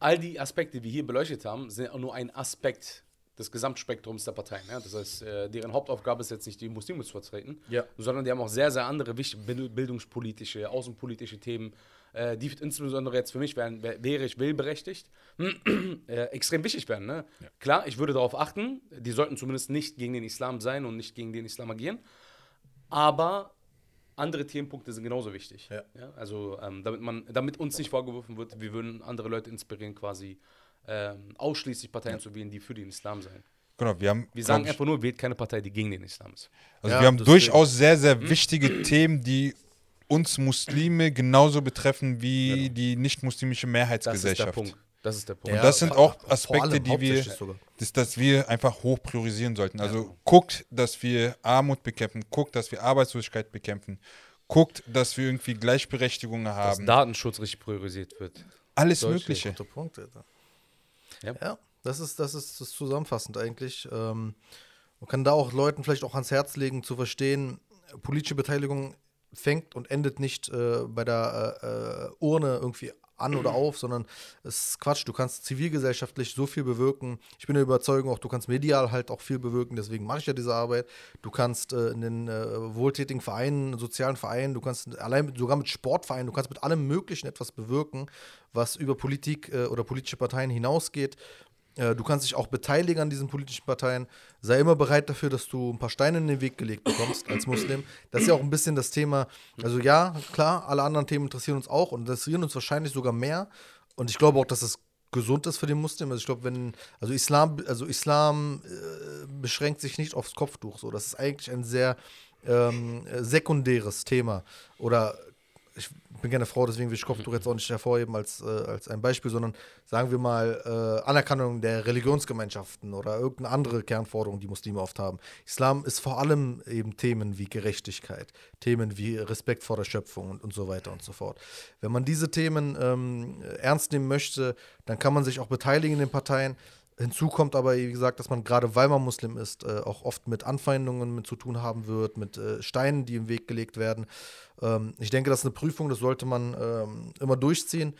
all die Aspekte, die wir hier beleuchtet haben, sind auch nur ein Aspekt des Gesamtspektrums der Parteien. Ja. Das heißt, äh, deren Hauptaufgabe ist jetzt nicht, die Muslime zu vertreten, Ja. sondern die haben auch sehr, sehr andere wichtige bild- bildungspolitische, außenpolitische Themen, äh, die insbesondere jetzt für mich wären, wär, wäre ich willberechtigt, äh, extrem wichtig werden. Ne? Klar, ich würde darauf achten, die sollten zumindest nicht gegen den Islam sein und nicht gegen den Islam agieren, aber andere Themenpunkte sind genauso wichtig. Ja. also ähm, damit man, damit uns nicht vorgeworfen wird, wir würden andere Leute inspirieren, quasi ähm, ausschließlich Parteien zu wählen, die für den Islam sein. Genau, wir haben, Wir sagen ich, einfach nur, wählt keine Partei, die gegen den Islam ist. Also Ja, wir haben durchaus sehr, sehr wichtige Themen, die uns Muslime genauso betreffen wie die nicht-muslimische Das ist der Mehrheitsgesellschaft. Punkt. Das ist der Punkt. Und das sind auch Aspekte, die wir, das, dass wir einfach hoch priorisieren sollten. Also guckt, dass wir Armut bekämpfen, guckt, dass wir Arbeitslosigkeit bekämpfen, guckt, dass wir irgendwie Gleichberechtigung Dass haben. Datenschutz richtig priorisiert wird. Alles Deutlich. Mögliche. Guter Punkt, Alter. Ja. Ja, das ist, das ist das zusammenfassend eigentlich. Ähm, man kann da auch Leuten vielleicht auch ans Herz legen, zu verstehen, politische Beteiligung fängt und endet nicht äh, bei der äh, äh, Urne irgendwie an oder auf, sondern es ist Quatsch. Du kannst zivilgesellschaftlich so viel bewirken. Ich bin der Überzeugung, auch du kannst medial halt auch viel bewirken. Deswegen mache ich ja diese Arbeit. Du kannst äh, in den äh, wohltätigen Vereinen, sozialen Vereinen, du kannst allein mit, sogar mit Sportvereinen, du kannst mit allem Möglichen etwas bewirken, was über Politik äh, oder politische Parteien hinausgeht. Äh, Du kannst dich auch beteiligen an diesen politischen Parteien. Sei immer bereit dafür, dass du ein paar Steine in den Weg gelegt bekommst als Muslim. Das ist ja auch ein bisschen das Thema. Also ja, klar, alle anderen Themen interessieren uns auch und interessieren uns wahrscheinlich sogar mehr. Und ich glaube auch, dass es gesund ist für den Muslim. Also ich glaube, wenn, also Islam, also Islam äh, beschränkt sich nicht aufs Kopftuch. So, das ist eigentlich ein sehr ähm, äh, sekundäres Thema. Oder ich bin gerne Frau, deswegen will ich Kopftuch jetzt auch nicht hervorheben als, äh, als ein Beispiel, sondern sagen wir mal äh, Anerkennung der Religionsgemeinschaften oder irgendeine andere Kernforderung, die Muslime oft haben. Islam ist vor allem eben Themen wie Gerechtigkeit, Themen wie Respekt vor der Schöpfung und, und so weiter und so fort. Wenn man diese Themen ähm, ernst nehmen möchte, dann kann man sich auch beteiligen in den Parteien. Hinzu kommt aber, wie gesagt, dass man gerade weil man Muslim ist, äh, auch oft mit Anfeindungen mit zu tun haben wird, mit äh, Steinen, die im Weg gelegt werden. Ähm, ich denke, das ist eine Prüfung, das sollte man ähm, immer durchziehen.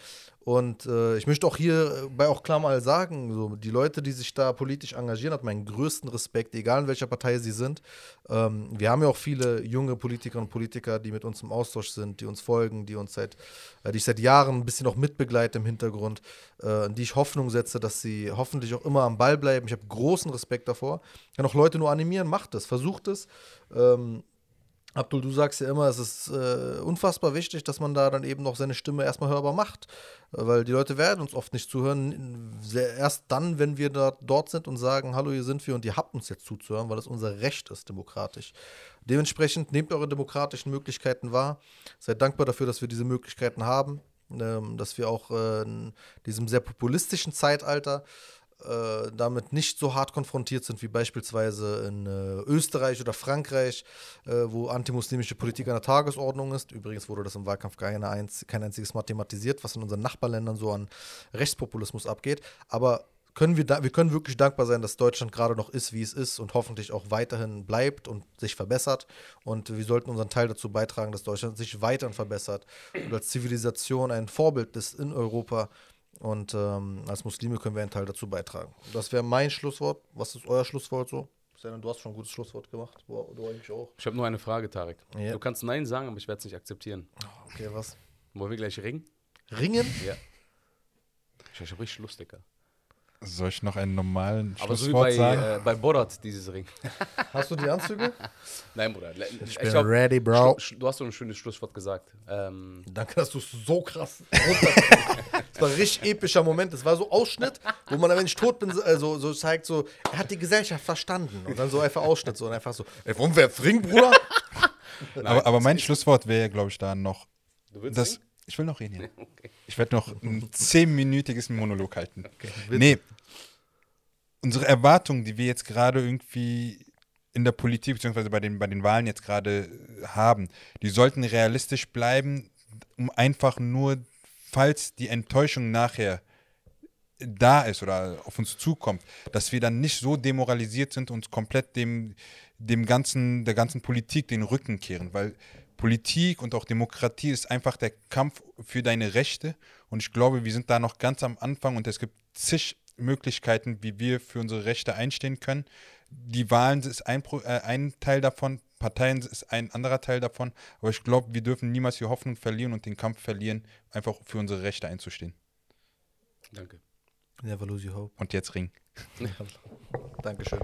Und äh, ich möchte auch hierbei auch klar mal sagen, so, die Leute, die sich da politisch engagieren, hat meinen größten Respekt, egal in welcher Partei sie sind. Ähm, wir haben ja auch viele junge Politikerinnen und Politiker, die mit uns im Austausch sind, die uns folgen, die uns seit, äh, die ich seit Jahren ein bisschen auch mitbegleite im Hintergrund, äh, die ich Hoffnung setze, dass sie hoffentlich auch immer am Ball bleiben. Ich habe großen Respekt davor. Ich kann auch Leute nur animieren, macht es, versucht es. Ähm, Abdul, du sagst ja immer, es ist äh, unfassbar wichtig, dass man da dann eben noch seine Stimme erstmal hörbar macht. Äh, weil die Leute werden uns oft nicht zuhören. Erst dann, wenn wir da, dort sind und sagen, hallo, hier sind wir und ihr habt uns jetzt zuzuhören, weil es unser Recht ist, demokratisch. Dementsprechend nehmt eure demokratischen Möglichkeiten wahr. Seid dankbar dafür, dass wir diese Möglichkeiten haben. Ähm, dass wir auch äh, in diesem sehr populistischen Zeitalter äh, damit nicht so hart konfrontiert sind wie beispielsweise in äh, Österreich oder Frankreich, äh, wo antimuslimische Politik an der Tagesordnung ist. Übrigens wurde das im Wahlkampf keine einz kein einziges Mal thematisiert, was in unseren Nachbarländern so an Rechtspopulismus abgeht. Aber können wir, wir können wirklich dankbar sein, dass Deutschland gerade noch ist, wie es ist und hoffentlich auch weiterhin bleibt und sich verbessert. Und wir sollten unseren Teil dazu beitragen, dass Deutschland sich weiterhin verbessert und als Zivilisation ein Vorbild ist in Europa und ähm, als Muslime können wir einen Teil dazu beitragen. Das wäre mein Schlusswort. Was ist euer Schlusswort so? Du hast schon ein gutes Schlusswort gemacht. Du, du eigentlich auch. Ich habe nur eine Frage, Tarek. Ja. Du kannst Nein sagen, aber ich werde es nicht akzeptieren. Okay, was? Wollen wir gleich ringen? Ringen? Ja. Ich habe richtig Lust, Digga. Soll ich noch einen normalen Aber so wie bei, sagen? Äh, bei Borat, dieses Ring. Hast du die Anzüge? Nein, Bruder. Ich, ich bin glaub, ready, Bro. Du hast so ein schönes Schlusswort gesagt. Ähm, Danke, dass du es so krass Das war ein richtig epischer Moment. Das war so Ausschnitt, wo man, wenn ich tot bin, also, so zeigt, so, er hat die Gesellschaft verstanden. Und dann so einfach Ausschnitt, so und einfach so, ey, warum wer Ring, Bruder? Nein, aber, aber mein Schlusswort wäre, glaube ich, da noch. Du willst das? Ich will noch reden. Ja. Okay. Ich werde noch ein zehnminütiges Monolog halten. Okay, nee. Unsere Erwartungen, die wir jetzt gerade irgendwie in der Politik beziehungsweise bei den, bei den Wahlen jetzt gerade haben, die sollten realistisch bleiben, um einfach nur, falls die Enttäuschung nachher da ist oder auf uns zukommt, dass wir dann nicht so demoralisiert sind und komplett dem, dem ganzen, der ganzen Politik den Rücken kehren, weil Politik und auch Demokratie ist einfach der Kampf für deine Rechte. Und ich glaube, wir sind da noch ganz am Anfang und es gibt zig Möglichkeiten, wie wir für unsere Rechte einstehen können. Die Wahlen ist ein, äh, ein Teil davon, Parteien ist ein anderer Teil davon. Aber ich glaube, wir dürfen niemals die Hoffnung verlieren und den Kampf verlieren, einfach für unsere Rechte einzustehen. Danke. Never lose your hope. Und jetzt Ring. Dankeschön.